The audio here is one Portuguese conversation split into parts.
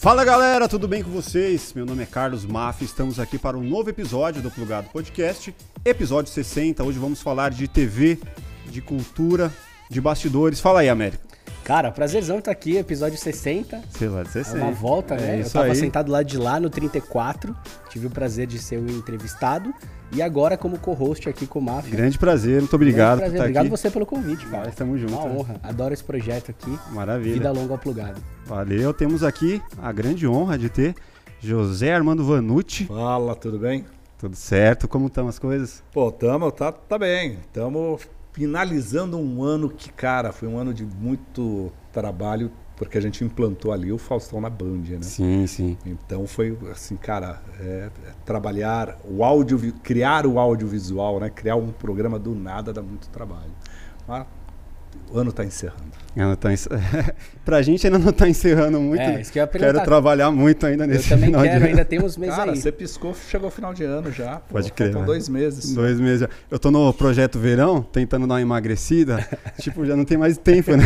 Fala galera, tudo bem com vocês? Meu nome é Carlos Maff, estamos aqui para um novo episódio do Plugado Podcast, episódio 60. Hoje vamos falar de TV, de cultura, de bastidores. Fala aí, América. Cara, prazerzão estar aqui, episódio 60. Sei lá, 60. É uma volta, né? É Eu isso tava aí. sentado lá de lá no 34, tive o prazer de ser o entrevistado e agora como co-host aqui com o Mafia. Grande prazer, muito obrigado Grande por prazer. estar Obrigado aqui. você pelo convite, cara. Nós estamos juntos. Uma né? honra. Adoro esse projeto aqui. Maravilha. Vida longa ao plugado. Valeu, temos aqui a grande honra de ter José Armando Vanucci. Fala, tudo bem? Tudo certo? Como estão as coisas? Pô, tamo, tá, tá bem. Tamo finalizando um ano que, cara, foi um ano de muito trabalho, porque a gente implantou ali o Faustão na Band, né? Sim, sim. Então foi assim, cara, é, é trabalhar o áudio, criar o audiovisual, né? Criar um programa do nada dá muito trabalho. Mas o ano tá encerrando. Tá encer... pra gente ainda não tá encerrando muito. É, né? isso que eu ia Quero trabalhar muito ainda Eu nesse também final de quero, ano. ainda tem uns meses Cara, aí. você piscou, chegou o final de ano já. Pô, Pode crer, Faltam né? dois meses. Dois meses. já. Eu tô no projeto verão, tentando dar uma emagrecida. tipo, já não tem mais tempo, né?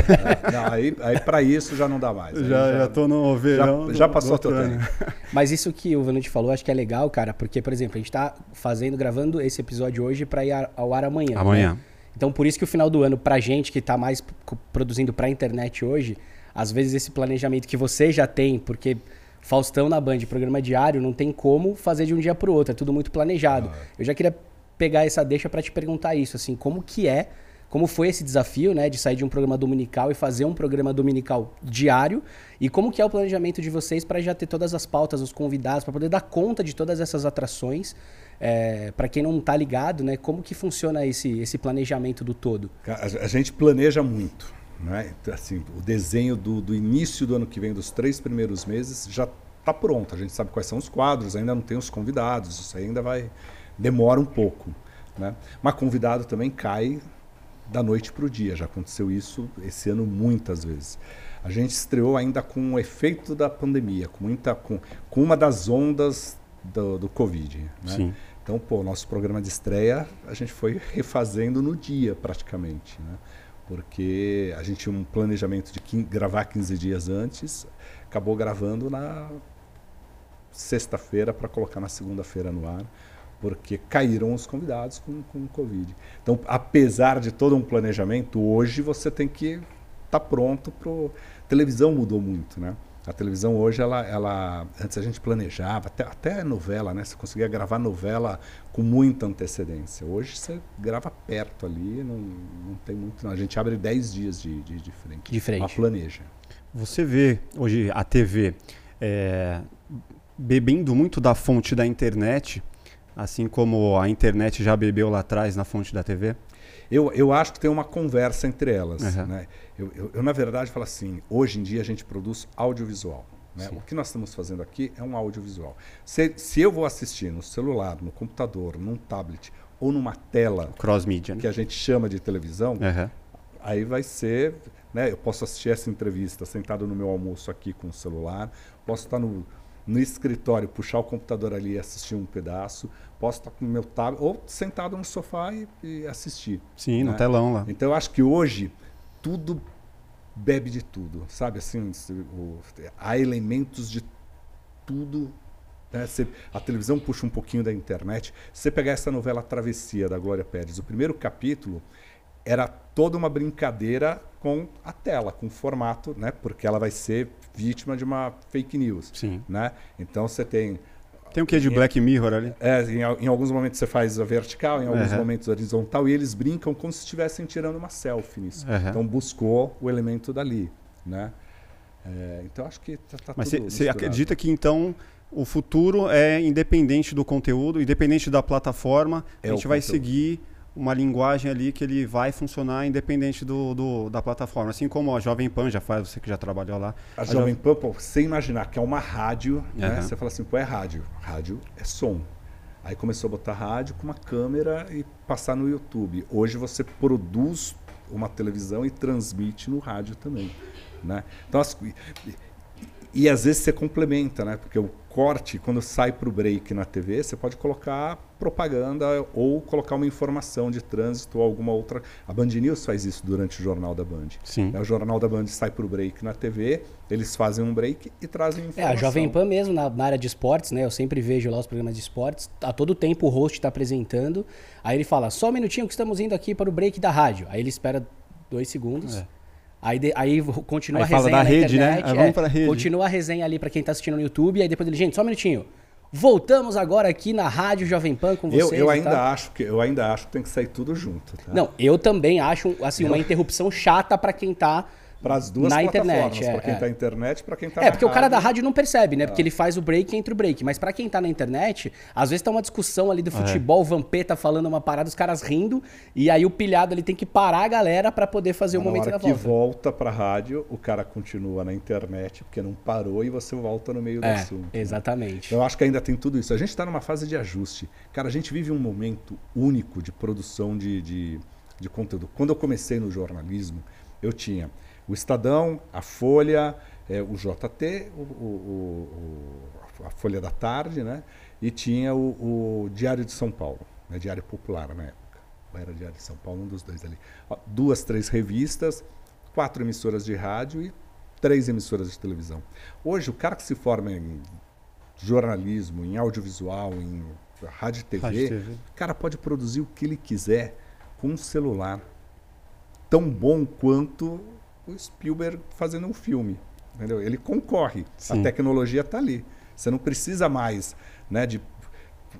Não, aí, aí para isso já não dá mais. Já, já tô no verão. já do- passou do outro teu ano. tempo. Mas isso que o Vanucci falou, acho que é legal, cara, porque, por exemplo, a gente tá fazendo, gravando esse episódio hoje pra ir a- ao ar amanhã. Amanhã. né? Então, por isso que o final do ano, pra gente que tá mais produzindo pra internet hoje, às vezes esse planejamento que você já tem, porque Faustão na Band, programa diário, não tem como fazer de um dia pro outro, é tudo muito planejado. Eu já queria pegar essa deixa pra te perguntar isso, assim, como que é, como foi esse desafio, né, de sair de um programa dominical e fazer um programa dominical diário, e como que é o planejamento de vocês pra já ter todas as pautas, os convidados, pra poder dar conta de todas essas atrações, é, para quem não tá ligado, né, como que funciona esse, esse planejamento do todo? A, a gente planeja muito. Né? Então, Assim, o desenho do, do início do ano que vem, dos três primeiros meses, já está pronto. A gente sabe quais são os quadros, ainda não tem os convidados, isso ainda vai. demora um pouco. Né? Mas convidado também cai da noite para o dia. Já aconteceu isso esse ano muitas vezes. A gente estreou ainda com o efeito da pandemia, com, muita, com, com uma das ondas do, do Covid. Né? Sim. Então, pô, nosso programa de estreia a gente foi refazendo no dia praticamente, né? Porque a gente tinha um planejamento de gravar 15 dias antes, acabou gravando na sexta-feira para colocar na segunda-feira no ar, porque caíram os convidados com, com o Covid. Então, apesar de todo um planejamento, hoje você tem que estar pronto para televisão mudou muito, né? A televisão hoje, ela, ela antes a gente planejava, até, até novela, né? Você conseguia gravar novela com muita antecedência. Hoje você grava perto ali, não, não tem muito. Não. A gente abre 10 dias de, de, de frente. De frente. Planeja. Você vê hoje a TV é, bebendo muito da fonte da internet, assim como a internet já bebeu lá atrás na fonte da TV? Eu, eu acho que tem uma conversa entre elas. Uhum. Né? Eu, eu, eu, na verdade, falo assim: hoje em dia a gente produz audiovisual. Né? O que nós estamos fazendo aqui é um audiovisual. Se, se eu vou assistir no celular, no computador, num tablet ou numa tela Cross-media, que né? a gente chama de televisão, Aham. aí vai ser. Né? Eu posso assistir essa entrevista sentado no meu almoço aqui com o celular, posso estar no, no escritório, puxar o computador ali e assistir um pedaço, posso estar com o meu tablet, ou sentado no sofá e, e assistir. Sim, no né? telão lá. Então eu acho que hoje tudo bebe de tudo, sabe? Assim, o- há elementos de tudo. né? Você- a televisão puxa um pouquinho da internet. Se você pegar essa novela Travessia da Glória Pérez, o primeiro capítulo era toda uma brincadeira com a tela, com o formato, né? Porque ela vai ser vítima de uma fake news, Sim. né? Então você tem Tem o que de Black Mirror ali? é, em, em alguns momentos você faz a vertical, em alguns Aham. momentos horizontal, e eles brincam como se estivessem tirando uma selfie nisso. Aham. Então buscou o elemento dali, né? É, então acho que tá, tá Mas você acredita que então o futuro é independente do conteúdo, independente da plataforma, É a gente vai conteúdo. seguir uma linguagem ali que ele vai funcionar independente do, do- da plataforma. Assim como a Jovem Pan já faz, você que já trabalhou lá. A Jovem Pan, pô, você imaginar que é uma rádio, né? Aham. Você fala assim, pô, é rádio. Rádio é som. Aí começou a botar rádio com uma câmera e passar no YouTube. Hoje você produz uma televisão e transmite no rádio também. Né? Então, as- E às vezes você complementa, né? Porque o corte, quando sai para o break na TV, você pode colocar propaganda ou colocar uma informação de trânsito ou alguma outra. A Band News faz isso durante o Jornal da Band. Sim. É, o Jornal da Band sai para o break na TV, eles fazem um break e trazem informação. É, a Jovem Pan mesmo, na, na área de esportes, né? Eu sempre vejo lá os programas de esportes. A todo tempo o host está apresentando. Aí ele fala, só um minutinho que estamos indo aqui para o break da rádio. Aí ele espera dois segundos. É. Aí, de- aí continua Aí a fala resenha da na rede, né? internet. Aí vamos é, pra rede. Continua a resenha ali para quem tá assistindo no YouTube. Aí depois ele, gente, só um minutinho. Voltamos agora aqui na Rádio Jovem Pan com vocês. Eu, eu ainda tal. acho que eu ainda acho que tem que sair tudo junto. Tá? Não, eu também acho assim uma interrupção chata para quem tá Para as duas na plataformas, internet. é, para quem é. está na internet, e para quem está É, porque o cara da rádio não percebe, né? Porque ele faz o break entre o break. Mas pra quem tá na internet, às vezes tá uma discussão ali do É. futebol, o Vampeta falando uma parada, os caras rindo, e aí o pilhado ele tem que parar a galera pra poder fazer o na momento hora da que volta. volta para a rádio, o cara continua na internet porque não parou e você volta no meio do É, assunto. né? exatamente. Então, eu acho que ainda tem tudo isso. A gente está numa fase de ajuste. Cara, a gente vive um momento único de produção de, de, de conteúdo. Quando eu comecei no jornalismo, eu tinha o Estadão, a Folha, eh, o JT, o, o- o- a Folha da Tarde, né? E tinha o, Diário de São Paulo, né? Diário Popular na época. Ou era Diário de São Paulo, um dos dois ali. Duas, três revistas, quatro emissoras de rádio e três emissoras de televisão. Hoje, o cara que se forma em jornalismo, em audiovisual, em rádio e TV, Rádio e TV. o cara pode produzir o que ele quiser com um celular tão bom quanto o Spielberg fazendo um filme. Entendeu? Ele concorre. Sim. A tecnologia está ali. Você não precisa mais né, de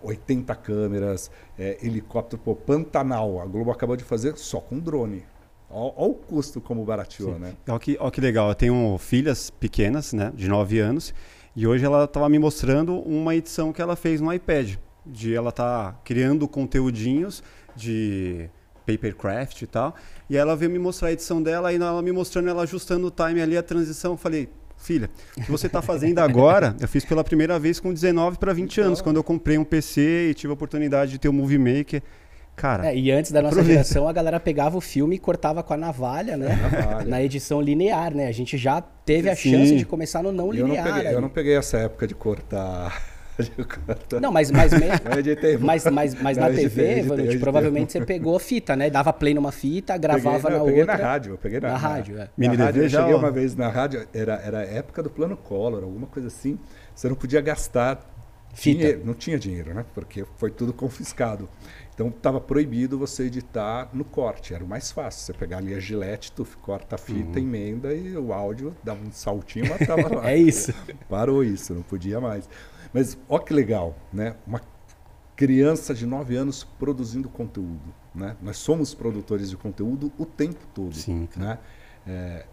80 câmeras, é, helicóptero, pô, Pantanal. A Globo acabou de fazer só com drone. Olha o custo como barateou, né? Olha que, que legal, eu tenho filhas pequenas, né, de 9 anos, e hoje ela estava me mostrando uma edição que ela fez no iPad, de ela tá criando conteúdinhos de papercraft e tal, e ela veio me mostrar a edição dela, e ela me mostrando, ela ajustando o time ali, a transição, eu falei, filha, o que você está fazendo agora, eu fiz pela primeira vez com 19 para 20 anos, quando eu comprei um PC e tive a oportunidade de ter o Movie Maker, cara... É, e antes da nossa Aproveita. geração, a galera pegava o filme e cortava com a navalha, né? Navalha. Na edição linear, né? A gente já teve a Sim. chance de começar no não E eu não, linear. peguei, eu não peguei essa época de cortar. Não, mas, mas, mas, mas, mas na TV, editei. provavelmente você pegou fita, né? Dava play numa fita, gravava peguei, não, na eu peguei outra. na rádio, eu peguei na, Na rádio, é. Mini na rádio, DV eu já, cheguei ó. uma vez na rádio, era, era a época do plano Collor, alguma coisa assim. Você não podia gastar Fita. dinheiro, não tinha dinheiro, né? Porque foi tudo confiscado. Então estava proibido você editar no corte, era o mais fácil. Você pegar ali a gilete, tu corta a fita, emenda e o áudio dava um saltinho, mas tava lá. É isso. Parou isso, não podia mais. Mas ó que legal, né? Uma criança de 9 anos produzindo conteúdo, né? Nós somos produtores de conteúdo o tempo todo, Sim, né? É,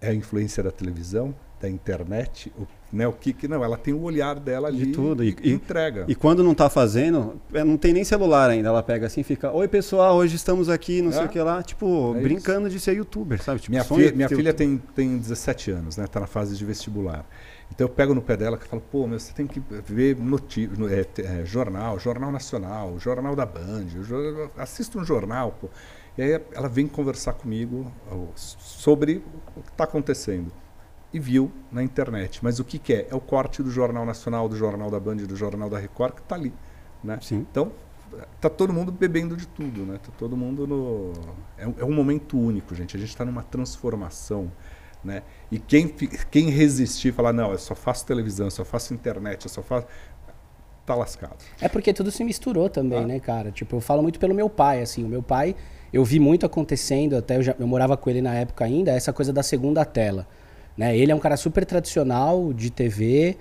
é a influência da televisão, da internet, o, né? O que que não? Ela tem o olhar dela ali De tudo. E, e entrega. E quando não tá fazendo, é, não tem nem celular ainda. Ela pega assim fica: Oi, pessoal, hoje estamos aqui, não sei É. o que lá. Tipo, É brincando de ser youtuber, sabe? Tipo, minha sonho fi- minha filha tem, tem 17 anos, né? Tá na fase de vestibular. Então eu pego no pé dela que falo, pô, meu, você tem que ver noti no- é, é, jornal, jornal nacional, jornal da Band, jor- assista um jornal, pô. E aí ela vem conversar comigo sobre o que está acontecendo. E viu na internet. Mas o que, que é? É o corte do Jornal Nacional, do Jornal da Band, do Jornal da Record, que está ali. Né? Sim. Então, tá todo mundo bebendo de tudo, né? Tá todo mundo no. É, é um momento único, gente. A gente está numa transformação, né? E quem, quem resistir e falar, não, eu só faço televisão, eu só faço internet, eu só faço. tá lascado. É porque tudo se misturou também, Ah. né, cara? Tipo, eu falo muito pelo meu pai, assim. O meu pai, eu vi muito acontecendo, até eu, já, eu morava com ele na época ainda, essa coisa da segunda tela. Né? Ele é um cara super tradicional de TV.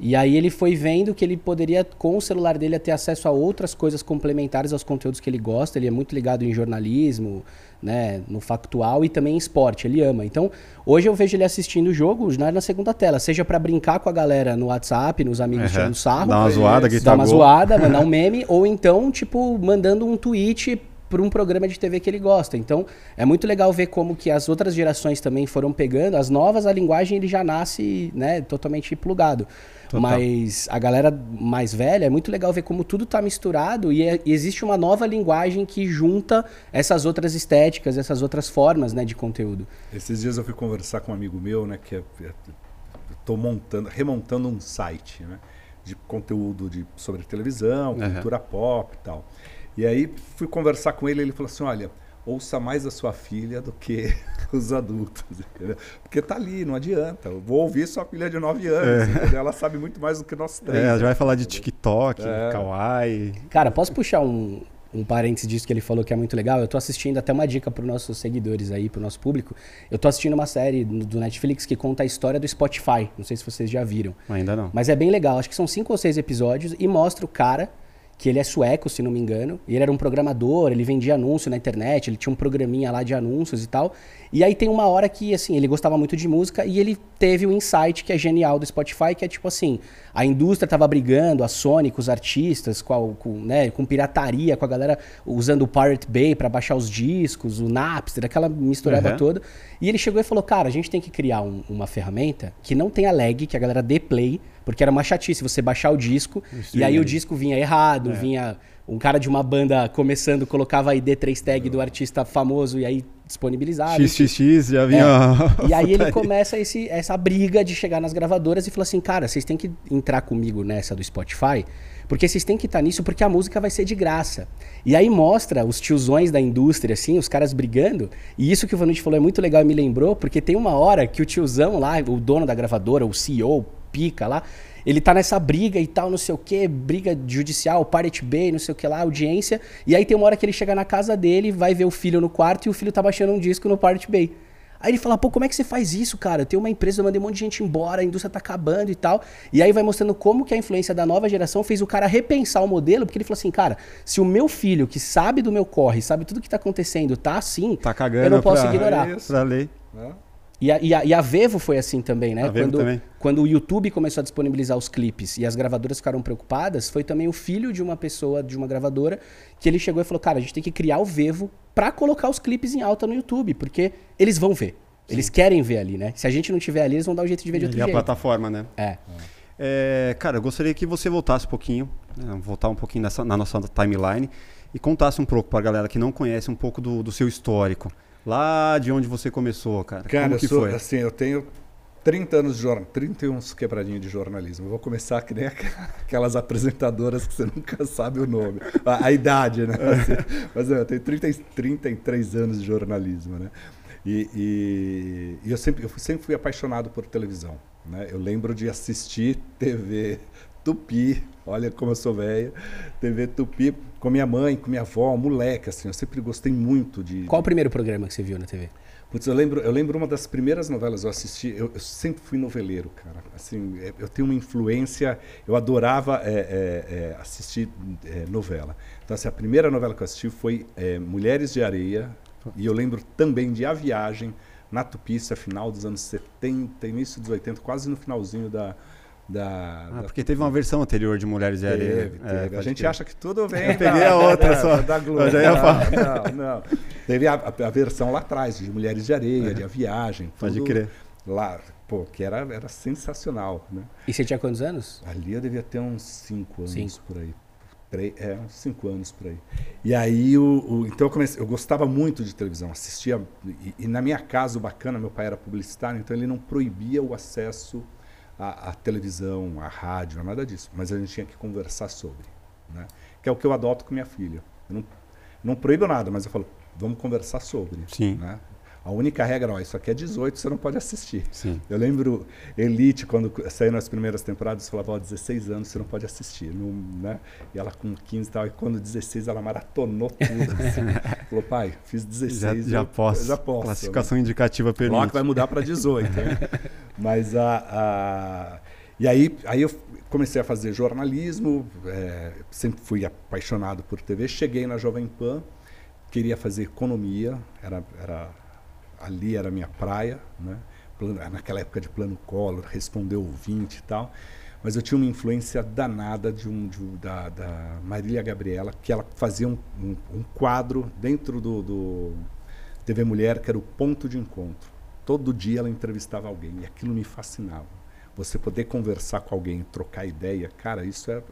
E aí ele foi vendo que ele poderia, com o celular dele, ter acesso a outras coisas complementares aos conteúdos que ele gosta. Ele é muito ligado em jornalismo, né, no factual e também em esporte. Ele ama. Então, hoje eu vejo ele assistindo jogos né, na segunda tela, seja pra brincar com a galera no WhatsApp, nos amigos Uhum. tirando sarro, Dá uma zoada, dar uma zoada, mandar um meme, ou então, tipo, mandando um tweet para um programa de TV que ele gosta. Então, é muito legal ver como que as outras gerações também foram pegando. As novas, a linguagem ele já nasce, né, totalmente plugado. Total. Mas a galera mais velha, é muito legal ver como tudo tá misturado e, é- e existe uma nova linguagem que junta essas outras estéticas, essas outras formas, né, de conteúdo. Esses dias eu fui conversar com um amigo meu, né, que é, é estou montando, remontando um site, né? De conteúdo de, sobre televisão, Uhum. cultura pop e tal. E aí fui conversar com ele, ele falou assim, olha, ouça mais a sua filha do que os adultos, entendeu? Porque tá ali, não adianta. Eu vou ouvir sua filha de 9 anos, entendeu? ela sabe muito mais do que nós três. É, já vai falar de? TikTok, É. Kawaii. Cara, posso puxar um, um parênteses disso que ele falou que é muito legal? Eu tô assistindo até uma dica para nossos seguidores aí, pro nosso público. Eu tô assistindo uma série do Netflix que conta a história do Spotify. Não sei se vocês já viram. Ainda não. Mas é bem legal, acho que são cinco ou seis episódios e mostra o cara, que ele é sueco, se não me engano, e ele era um programador, ele vendia anúncio na internet, ele tinha um programinha lá de anúncios e tal. E aí tem uma hora que, assim, ele gostava muito de música e ele teve um insight que é genial do Spotify, que é tipo assim, a indústria tava brigando, a Sony com os artistas, com, a- com, né, com pirataria, com a galera usando o Pirate Bay para baixar os discos, o Napster, aquela misturada Uhum. toda. E ele chegou e falou, cara, a gente tem que criar um- uma ferramenta que não tenha lag, que a galera dê play, porque era uma chatice você baixar o disco e aí o disco vinha errado, vinha um cara de uma banda começando, colocava a ID3 tag do artista famoso e aí disponibilizava. XXX já vinha. É. E aí ele começa esse, essa briga de chegar nas gravadoras e fala assim, cara, vocês têm que entrar comigo nessa do Spotify, porque vocês têm que estar nisso porque a música vai ser de graça. E aí mostra os tiozões da indústria, assim, os caras brigando. E isso que o Vanucci falou é muito legal e me lembrou, porque tem uma hora que o tiozão lá, o dono da gravadora, o CEO, pica lá, ele tá nessa briga e tal, não sei o que, briga judicial, Pirate Bay, não sei o que lá, audiência. E aí tem uma hora que ele chega na casa dele, vai ver o filho no quarto e o filho tá baixando um disco no Pirate Bay. Aí ele fala, pô, como é que você faz isso, cara? Eu tenho uma empresa, eu mandei um monte de gente embora, a indústria tá acabando e tal. E aí vai mostrando como que a influência da nova geração fez o cara repensar o modelo, porque ele falou assim, cara, se o meu filho, que sabe do meu corre, sabe tudo que tá acontecendo, tá assim, Tá cagando eu não posso pra- ignorar. Isso. Pra lei. né? E a, e, a, e a Vevo foi assim também, né? A Vevo quando, também. quando o YouTube começou a disponibilizar os clipes e as gravadoras ficaram preocupadas, foi também o filho de uma pessoa, de uma gravadora, que ele chegou e falou: Cara, a gente tem que criar o Vevo pra colocar os clipes em alta no YouTube, porque eles vão ver. Eles querem ver ali, né? Se a gente não tiver ali, eles vão dar um jeito de ver de outro E a jeito. plataforma, né? É. É, cara, eu gostaria que você voltasse um pouquinho, né, voltar um pouquinho nessa, na nossa timeline e contasse um pouco pra galera que não conhece um pouco do, do seu histórico. Lá de onde você começou, cara. Cara, Como eu que sou, foi? assim, eu tenho 30 anos de jornalismo, 31 quebradinhos de jornalismo. Eu vou começar que nem aqu- aquelas apresentadoras que você nunca sabe o nome, a, a idade, né? Assim, mas eu tenho 30, e- 33 anos de jornalismo, né? E, e- e eu, sempre, eu fui- sempre fui apaixonado por televisão, né? Eu lembro de assistir TV Tupi, olha como eu sou velho, TV Tupi com minha mãe, com minha avó, moleque, assim, eu sempre gostei muito de, Qual o primeiro programa que você viu na TV? Putz, eu lembro, eu lembro uma das primeiras novelas que eu assisti, eu, eu sempre fui noveleiro, cara. Assim, é, eu tenho uma influência, eu adorava é, é, é, assistir é, novela. Então, assim, a primeira novela que eu assisti foi é, Mulheres de Areia, e eu lembro também de A Viagem, na Tupi, final dos anos 70, início dos 80, quase no finalzinho da... da, Ah, da porque teve uma versão anterior de Mulheres de Areia. Teve, É, teve. a pode gente crer. acha que tudo vem. Eu peguei a outra só. Da Globo. Não, não, não. Teve a, a- a versão lá atrás, de Mulheres de Areia, de A Viagem. Pode crer. Lá, pô, que era, era sensacional, né? E você tinha quantos anos? Ali eu devia ter uns 5 anos Cinco. por aí. Três- é, uns 5 anos por aí. E aí, o, o- então eu comecei, eu gostava muito de televisão, assistia, e, e na minha casa, o bacana, meu pai era publicitário, então ele não proibia o acesso à, à televisão, à rádio, a nada disso, mas a gente tinha que conversar sobre, né? Que é o que eu adoto com minha filha. Eu não, não proíbo nada, mas eu falo, vamos conversar sobre, Sim. né? A única regra, ó, isso aqui é 18, você não pode assistir. Sim. Eu lembro Elite, quando saiu nas primeiras temporadas, falava, ó, 16 anos você não pode assistir. Não, né? E ela com 15 e tal, e quando 16 ela maratonou tudo. assim. Falou, pai, fiz 16. Já, já eu- posso. Já posso. Classificação indicativa O bloco permite. vai mudar para 18. né? Mas a, a- E aí, aí eu comecei a fazer jornalismo, é, sempre fui apaixonado por TV, cheguei na Jovem Pan, queria fazer economia, era, era ali era a minha praia, né? Naquela época de plano Collor, responder ouvinte e tal. Mas eu tinha uma influência danada de um, de da, da Marília Gabriela, que ela fazia um, um- um quadro dentro do, do TV Mulher, que era o ponto de encontro. Todo dia ela entrevistava alguém e aquilo me fascinava. Você poder conversar com alguém, trocar ideia, cara, isso é,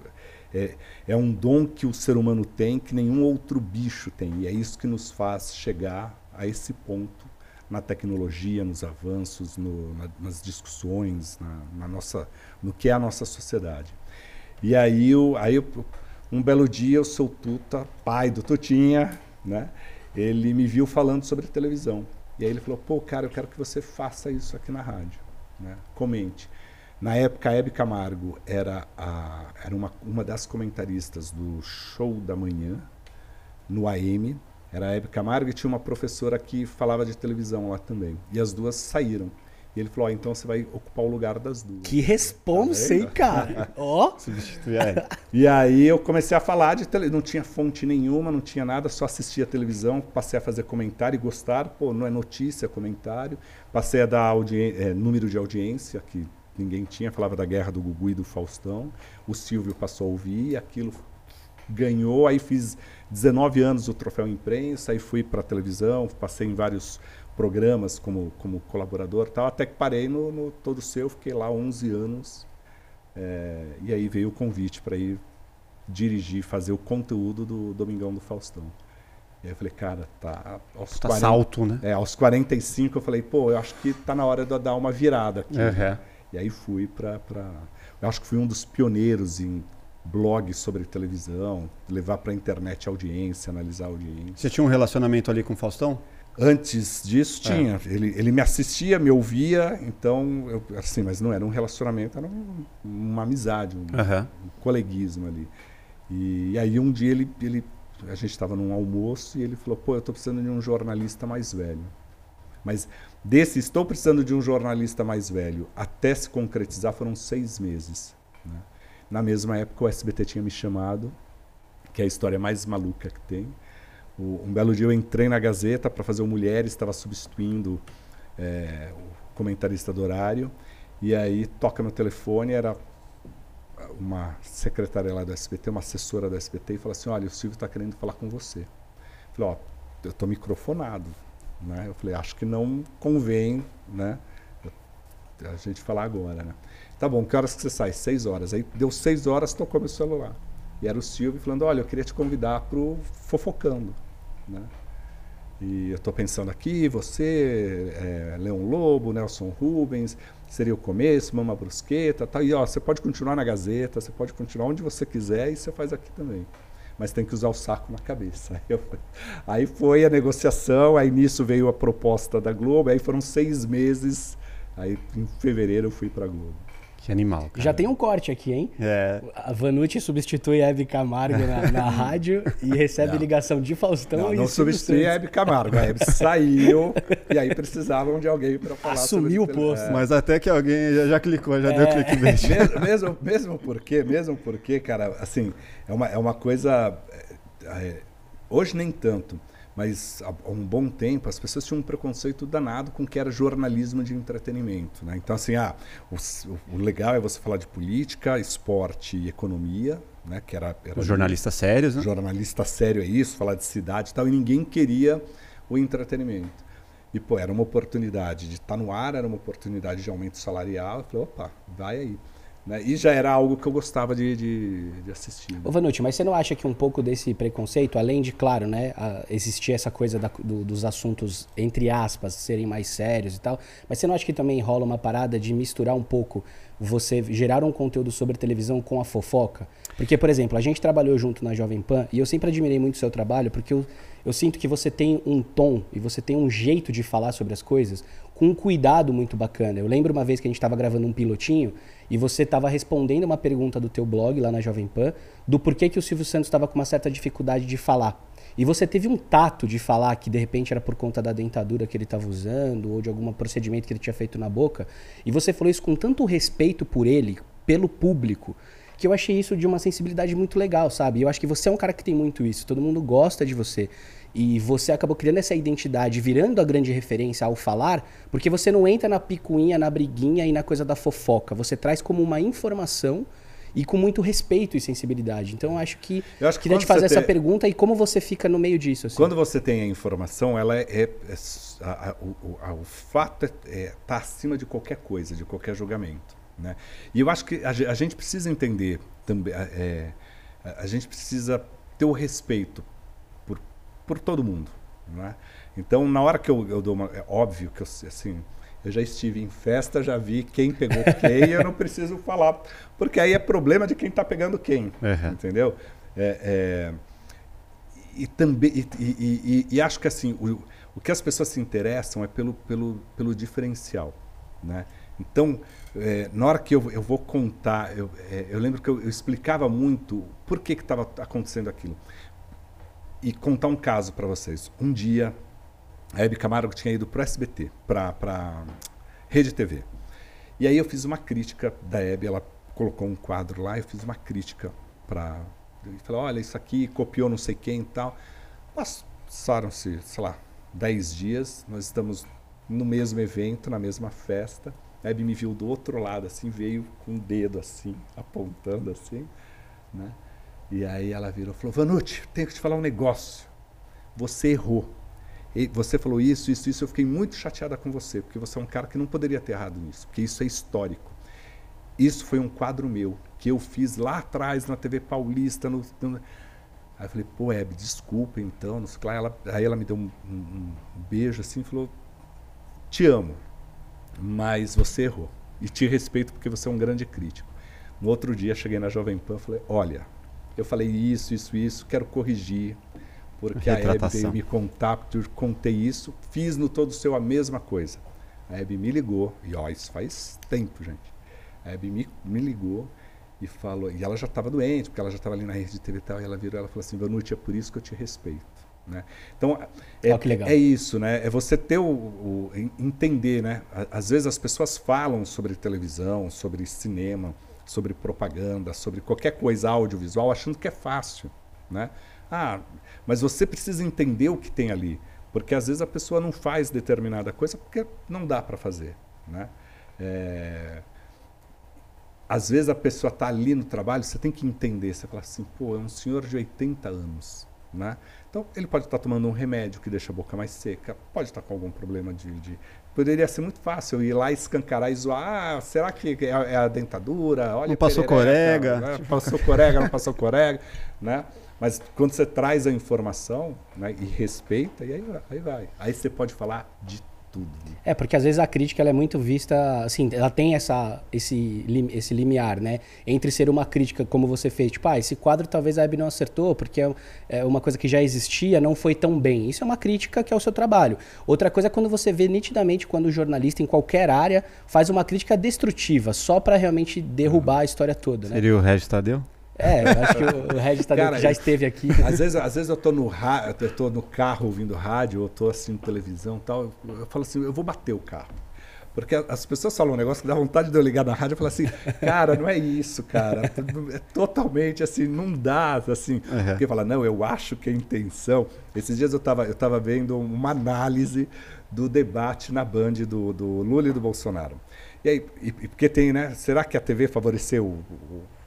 é, é um dom que o ser humano tem que nenhum outro bicho tem. E é isso que nos faz chegar a esse ponto na tecnologia, nos avanços, no, na, nas discussões, na, na, nossa, no que é a nossa sociedade. E aí, eu, aí eu, um belo dia, o seu Tuta, pai do Tutinha, né, ele me viu falando sobre televisão. E aí ele falou, pô, cara, eu quero que você faça isso aqui na rádio, né? comente. Na época, a Hebe Camargo era, a, era uma, uma das comentaristas do Show da Manhã, no AM. Era a Hebe Camargo e tinha uma professora que falava de televisão lá também. E as duas saíram. E ele falou: oh, então você vai ocupar o lugar das duas. Que responsa, tá hein, cara? Ó. Substituir a E aí eu comecei a falar de televisão. Não tinha fonte nenhuma, não tinha nada, só assistia televisão. Passei a fazer comentário e gostar. Pô, não é notícia, é comentário. Passei a dar é, número de audiência, que ninguém tinha, falava da guerra do Gugu e do Faustão. O Silvio passou a ouvir, aquilo ganhou, aí fiz 19 anos o troféu imprensa, aí fui para a televisão, passei em vários programas como, como colaborador tal, até que parei no, no Todo Seu, fiquei lá 11 anos, é, e aí veio o convite para ir dirigir, fazer o conteúdo do Domingão do Faustão. E aí eu falei, cara, tá aos tá 40, salto, né? É, aos 45 eu falei, pô, eu acho que tá na hora de eu dar uma virada aqui. Uhum. E aí fui para. Pra... Eu acho que fui um dos pioneiros em blogs sobre televisão, levar para a internet a audiência, analisar a audiência. Você tinha um relacionamento ali com o Faustão? Antes disso é. tinha. É. Ele, ele me assistia, me ouvia, então, eu, assim, mas não era um relacionamento, era um, uma amizade, um, uhum. um, coleguismo ali. E, e, aí um dia ele, ele a gente estava num almoço e ele falou, pô, eu estou precisando de um jornalista mais velho. Mas Desse estou precisando de um jornalista mais velho, até se concretizar foram seis meses. Né? Na mesma época o SBT tinha me chamado, que é a história mais maluca que tem. O, um belo dia eu entrei na Gazeta para fazer o Mulheres, estava substituindo é, o comentarista do horário, e aí toca meu telefone, era uma secretária lá do SBT, uma assessora do SBT, e fala assim, olha, o Silvio está querendo falar com você. Eu falei, ó, eu estou microfonado, né? Eu falei, acho que não convém né, a gente falar agora. Né? Tá bom, que horas que você sai? Seis horas. Aí deu seis horas, tocou meu celular. E era o Silvio falando, olha, eu queria te convidar para o Fofocando. Né? E eu estou pensando aqui, você, é, Lobo, Nelson Rubens, seria o começo, Mama Brusqueta, e ó, você pode continuar na Gazeta, você pode continuar onde você quiser e você faz aqui também mas tem que usar o saco na cabeça. Aí foi a negociação, aí nisso veio a proposta da Globo, aí foram seis meses, aí em fevereiro eu fui para a Globo. Que animal. Cara. Já tem um corte aqui, hein? É. A Vanucci substitui a Hebe Camargo na, na rádio e recebe não. ligação de Faustão. Não, não substitui a Hebe Camargo. A Hebe saiu e aí precisavam de alguém para falar Assumiu o posto. É. Mas até que alguém já, já clicou, já é. deu clique mesmo, mesmo, mesmo porque, mesmo porque, cara, assim, é uma, é uma coisa. É, é hoje nem tanto mas há um bom tempo as pessoas tinham um preconceito danado com o que era jornalismo de entretenimento. Né? Então, assim, ah, o, o, legal é você falar de política, esporte e economia, né? que era, era Os jornalistas sérios, né? Jornalista sério é isso, falar de cidade e tal, e ninguém queria o entretenimento. E, pô, era uma oportunidade de estar tá no ar, era uma oportunidade de aumento salarial. Eu falei, opa, vai aí. Né? E já era algo que eu gostava de, de, de assistir. Né? Ô Vanucci, mas você não acha que um pouco desse preconceito, além de, claro, né, existir essa coisa da, do, dos assuntos, entre aspas, serem mais sérios e tal, mas você não acha que também rola uma parada de misturar um pouco você gerar um conteúdo sobre televisão com a fofoca? Porque, por exemplo, a gente trabalhou junto na Jovem Pan e eu sempre admirei muito o seu trabalho porque eu, eu sinto que você tem um tom e você tem um jeito de falar sobre as coisas com um cuidado muito bacana. Eu lembro uma vez que a gente estava gravando um pilotinho e você estava respondendo uma pergunta do teu blog lá na Jovem Pan do porquê que o Silvio Santos estava com uma certa dificuldade de falar. E você teve um tato de falar que de repente era por conta da dentadura que ele estava usando ou de algum procedimento que ele tinha feito na boca. E você falou isso com tanto respeito por ele, pelo público, que eu achei isso de uma sensibilidade muito legal, sabe? Eu acho que você é um cara que tem muito isso, todo mundo gosta de você. E você acabou criando essa identidade, virando a grande referência ao falar, porque você não entra na picuinha, na briguinha e na coisa da fofoca. Você traz como uma informação e com muito respeito e sensibilidade. Então, eu acho que eu acho que queria te fazer essa tem... pergunta e como você fica no meio disso. Assim. Quando você tem a informação, ela é, é, é a, a, o, a, o, fato está é, é, tá acima de qualquer coisa, de qualquer julgamento. Né? E eu acho que a, gente precisa entender também, é, a gente precisa ter o respeito por, todo mundo. Né? Então, na hora que eu, eu dou uma. É óbvio que eu, assim, eu já estive em festa, já vi quem pegou quem, eu não preciso falar. Porque aí é problema de quem está pegando quem. Uhum. Entendeu? É, é, e também. E, e, e, e, acho que assim, o, o que as pessoas se interessam é pelo, pelo, pelo diferencial. Né? Então, é, na hora que eu, eu vou contar, eu, é, eu lembro que eu, eu, explicava muito por que estava acontecendo aquilo. E contar um caso para vocês. Um dia, a Hebe Camargo tinha ido para o SBT, para Rede TV. E aí eu fiz uma crítica da Hebe, ela colocou um quadro lá, eu fiz uma crítica para. Falei, olha, isso aqui copiou não sei quem e tal. Passaram-se, sei lá, 10 dias, nós estamos no mesmo evento, na mesma festa. A Hebe me viu do outro lado, assim, veio com o dedo assim, apontando assim, né? E aí ela virou e falou, Vanucci, tenho que te falar um negócio. Você errou. E você falou isso, isso, isso. Eu fiquei muito chateada com você, porque você é um cara que não poderia ter errado nisso, porque isso é histórico. Isso foi um quadro meu, que eu fiz lá atrás na TV Paulista. No. Aí eu falei, pô, Hebe, desculpa então. Não. Ela, aí ela me deu um, um, um beijo assim e falou, te amo, mas você errou. E te respeito porque você é um grande crítico. No outro dia, cheguei na Jovem Pan e falei, olha, eu falei isso, isso, isso, quero corrigir porque a Hebe veio me contar, porque eu contei isso, fiz no todo seu a mesma coisa. A Hebe me ligou, e ó, isso faz tempo, gente. A Hebe me, me ligou e falou, e ela já estava doente, porque ela já estava ali na rede de TV e tal, e ela virou ela falou assim, Vanucci, é por isso que eu te respeito. Né? Então, é, oh, é isso, né? É você ter o, o, entender, né? Às vezes as pessoas falam sobre televisão, sobre cinema, sobre propaganda, sobre qualquer coisa audiovisual, achando que é fácil, né? Ah, mas você precisa entender o que tem ali, porque às vezes a pessoa não faz determinada coisa porque não dá para fazer, né? É... Às vezes a pessoa está ali no trabalho, você tem que entender, você fala assim, pô, é um senhor de 80 anos, né? Então ele pode estar tá tomando um remédio que deixa a boca mais seca, pode estar tá com algum problema de, de poderia ser muito fácil ir lá escancarar e zoar. Ah, será que é a, é a dentadura? Olha, não passou corega. Né? Passou corega, não passou corega, né? Mas quando você traz a informação né, e respeita, e aí, aí vai. Aí você pode falar de tudo. É, porque às vezes a crítica é muito vista, assim, ela tem essa, esse, esse limiar, né? Entre ser uma crítica, como você fez, tipo, ah, esse quadro talvez a Hebe não acertou, porque é, é uma coisa que já existia, não foi tão bem. Isso é uma crítica que é o seu trabalho. Outra coisa é quando você vê nitidamente quando o jornalista, em qualquer área, faz uma crítica destrutiva, só para realmente derrubar a história toda, né? Seria o Regis Tadeu? É, eu acho que o Regis tá Cara, já esteve aqui. Às vezes, às vezes eu tô no eu tô no carro ouvindo rádio, ou tô assistindo televisão e tal, eu, eu falo assim, eu vou bater o carro. Porque as pessoas falam um negócio que dá vontade de eu ligar na rádio e falar assim, cara, não é isso, cara. É totalmente assim, não dá, assim. Uhum. Porque fala, não, eu acho que a intenção. Esses dias eu estava eu tava vendo uma análise do debate na Band do, do Lula e do Bolsonaro. E aí, e, porque tem, né? Será que a TV favoreceu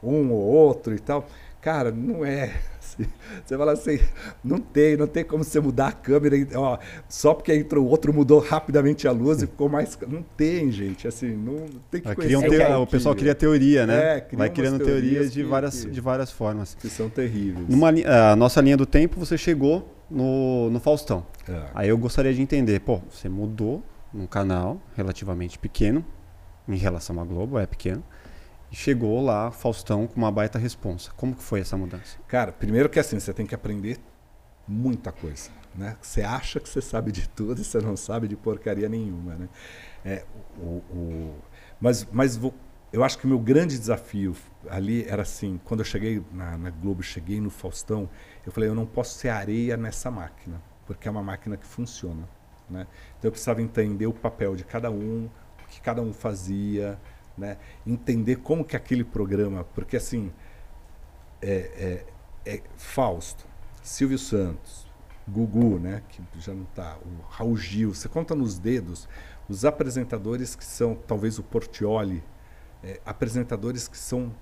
um ou outro e tal? Cara, não é. Assim, você fala assim, não tem, não tem como você mudar a câmera. Ó, só porque entrou outro mudou rapidamente a luz e ficou mais. Não tem, gente. Assim, não tem que conhecer. Ter, o pessoal cria teoria, né? É, Vai criando teorias, de, várias, que, de várias formas. Que são terríveis. Numa, a nossa linha do tempo, você chegou no, no Faustão. É. Aí eu gostaria de entender, pô, você mudou num canal relativamente pequeno, em relação à Globo, é pequeno. Chegou lá, Faustão, com uma baita responsa. Como que foi essa mudança? Cara, primeiro que assim, você tem que aprender muita coisa. Né? Você acha que você sabe de tudo e você não sabe de porcaria nenhuma. Né? É, o, o, mas mas vou, eu acho que o meu grande desafio ali era assim, quando eu cheguei na, na Globo, cheguei no Faustão, eu falei, eu não posso ser areia nessa máquina, porque é uma máquina que funciona. Né? Então eu precisava entender o papel de cada um, que cada um fazia, né? entender como que aquele programa, porque assim, é, é, é Fausto, Silvio Santos, Gugu, né, que já não está, o Raul Gil, você conta nos dedos os apresentadores que são, talvez o Portioli, é, apresentadores que são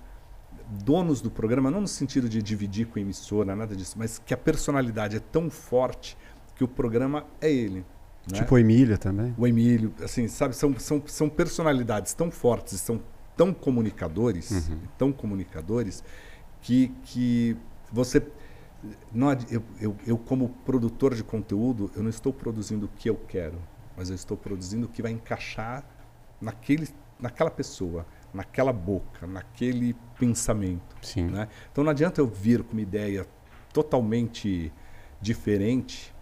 donos do programa, não no sentido de dividir com emissora, nada disso, mas que a personalidade é tão forte que o programa é ele. Né? Tipo o Emílio também. O Emílio, assim, sabe, são, são, são personalidades tão fortes, são tão comunicadores, uhum. tão comunicadores, que, que você não, eu, eu, eu, como produtor de conteúdo, eu não estou produzindo o que eu quero, mas eu estou produzindo o que vai encaixar naquele, naquela pessoa, naquela boca, naquele pensamento. Né? Então não adianta eu vir com uma ideia totalmente diferente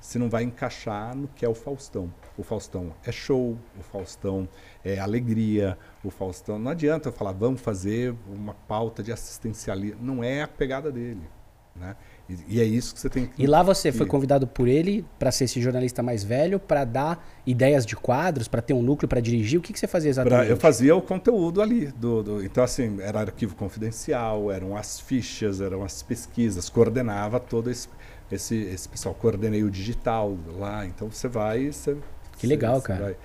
se não vai encaixar no que é o Faustão. O Faustão é show, o Faustão é alegria, o Faustão. Não adianta eu falar, vamos fazer uma pauta de assistencialismo. Não é a pegada dele. Né? E, e, é isso que você tem que. E lá você foi convidado por ele para ser esse jornalista mais velho, para dar ideias de quadros, para ter um núcleo para dirigir. O que, que você fazia exatamente? Pra, eu fazia o conteúdo ali. Do, do, então, assim, era arquivo confidencial, eram as fichas, eram as pesquisas, coordenava todo esse, esse, esse pessoal. Coordenei o digital lá. Então você vai. Você, que legal, você, cara.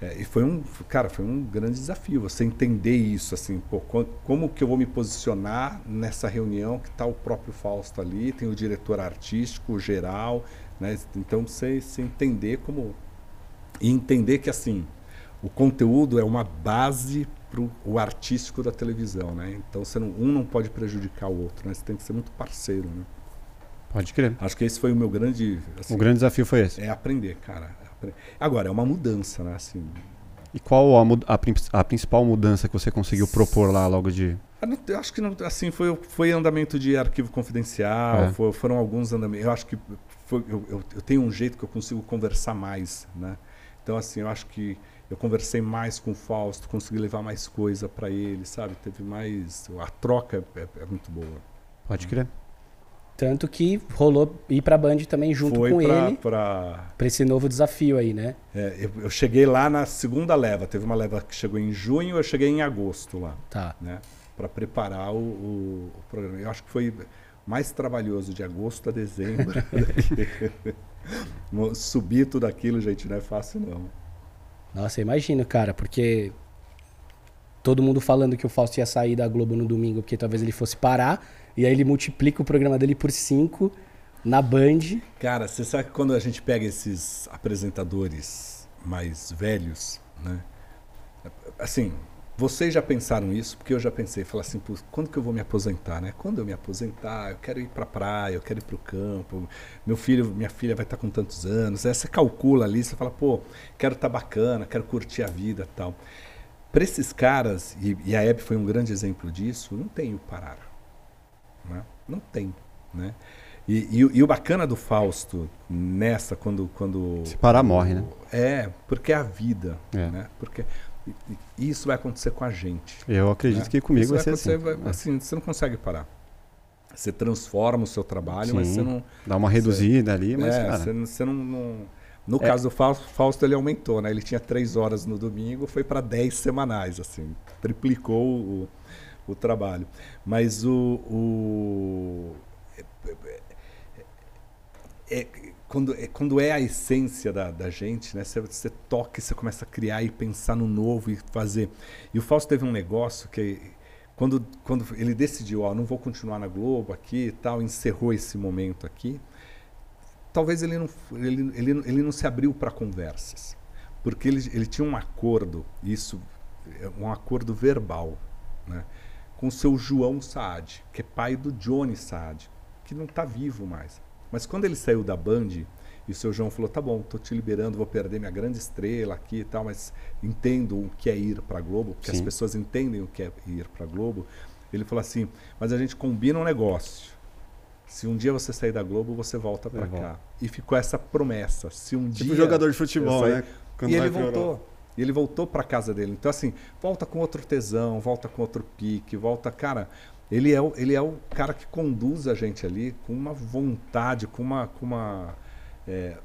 É, e foi um, cara, foi um grande desafio você entender isso, assim, pô, como que eu vou me posicionar nessa reunião que está o próprio Fausto ali, tem o diretor artístico, o geral, né? Então você, você entender como e entender que assim o conteúdo é uma base para o artístico da televisão, né? Então você não, um não pode prejudicar o outro, né? Você tem que ser muito parceiro, né? Pode crer. Acho que esse foi o meu grande. Assim, o grande desafio foi esse. É aprender, cara. Agora, é uma mudança, né? Assim, e qual a, a, a, principal mudança que você conseguiu propor lá logo de. Eu acho que não, assim foi, foi andamento de arquivo confidencial, é. foi, foram alguns andamentos. Eu acho que foi, eu, eu, eu, tenho um jeito que eu consigo conversar mais, né? Então assim, eu acho que eu conversei mais com o Fausto, consegui levar mais coisa para ele, sabe? Teve mais a troca é, é, é muito boa. Pode crer. Tanto que rolou ir para a Band também junto Foi com pra, ele. Para esse novo desafio aí, né? É, eu, eu, cheguei lá na segunda leva. Teve uma leva que chegou em junho, eu cheguei em agosto lá. Tá. Né? Para preparar o, o, o, programa. Eu acho que foi mais trabalhoso de agosto a dezembro. Subir tudo aquilo, gente, não é fácil não. Nossa, imagino, cara, porque todo mundo falando que o Fausto ia sair da Globo no domingo porque talvez ele fosse parar. E aí ele multiplica o programa dele por 5 na Band. Cara, você sabe que quando a gente pega esses apresentadores mais velhos, né? Assim, vocês já pensaram isso? Porque eu já pensei, falar assim, quando que eu vou me aposentar, né? Quando eu me aposentar, eu quero ir para praia, eu quero ir para o campo. Meu filho, minha filha vai estar com tantos anos. Aí você calcula ali, você fala, pô, quero estar tá bacana, quero curtir a vida, tal. Para esses caras, e, e a Hebe foi um grande exemplo disso, não tem o parar. Né? Não tem. Né? E, e, e, o bacana do Fausto nessa, quando. quando Se parar, morre, né? É, porque é a vida. É. Né? Porque isso vai acontecer com a gente. Eu acredito né? que comigo vai ser assim. Vai, é. assim. Você não consegue parar. Você transforma o seu trabalho, Sim, mas você não. Dá uma reduzida você, ali, mas. É, cara, você, você não, não. No é. caso do Fausto, Fausto, ele aumentou, né? Ele tinha três horas no domingo, foi para dez semanais, assim. Triplicou o, o trabalho. Mas o. o é, é, quando, é, quando é a essência da, da gente, né? Você, você toca e você começa a criar e pensar no novo e fazer. E o Fausto teve um negócio que quando, quando ele decidiu, ó, não vou continuar na Globo aqui e tal, encerrou esse momento aqui, talvez ele não, ele, ele, ele não se abriu para conversas. Porque ele, ele tinha um acordo, isso, um acordo verbal, né? Com o seu João Saad, que é pai do Johnny Saad, que não está vivo mais. Mas quando ele saiu da Band, e o seu João falou: tá bom, tô te liberando, vou perder minha grande estrela aqui e tal, mas entendo o que é ir para a Globo, porque Sim. as pessoas entendem o que é ir para a Globo. Ele falou assim: mas a gente combina um negócio. Se um dia você sair da Globo, você volta para cá. E ficou essa promessa. Se um tipo dia. jogador de futebol, sair... né? Quando e ele voltou. E ele voltou para casa dele. Então, assim, volta com outro tesão, volta com outro pique, volta. Cara, ele é, o, ele é o cara que conduz a gente ali com uma vontade, com uma. Com uma é,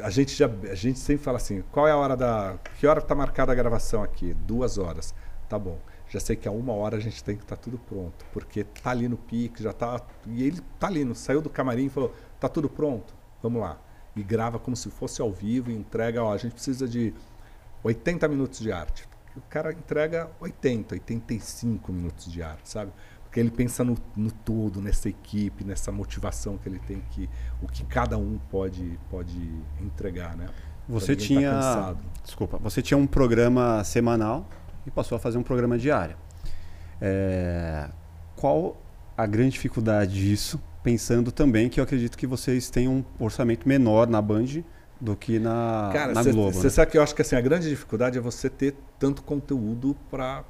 a gente já a gente sempre fala assim qual é a hora da que hora está marcada a gravação aqui duas horas tá bom já sei que a uma hora a gente tem que estar tá tudo pronto porque tá ali no pique já tá e ele tá ali no, saiu do camarim e falou tá tudo pronto vamos lá e grava como se fosse ao vivo e entrega ó a gente precisa de 80 minutos de arte. O cara entrega 80, 85 minutos de arte, sabe? Porque ele pensa no, no todo, nessa equipe, nessa motivação que ele tem que o que cada um pode pode entregar, né? Você tá tinha, tá desculpa, você tinha um programa semanal e passou a fazer um programa diário. É, qual a grande dificuldade disso pensando também que eu acredito que vocês têm um orçamento menor na Band do que na, Cara, na cê, Globo. Você né? sabe que eu acho que assim, a grande dificuldade é você ter tanto conteúdo para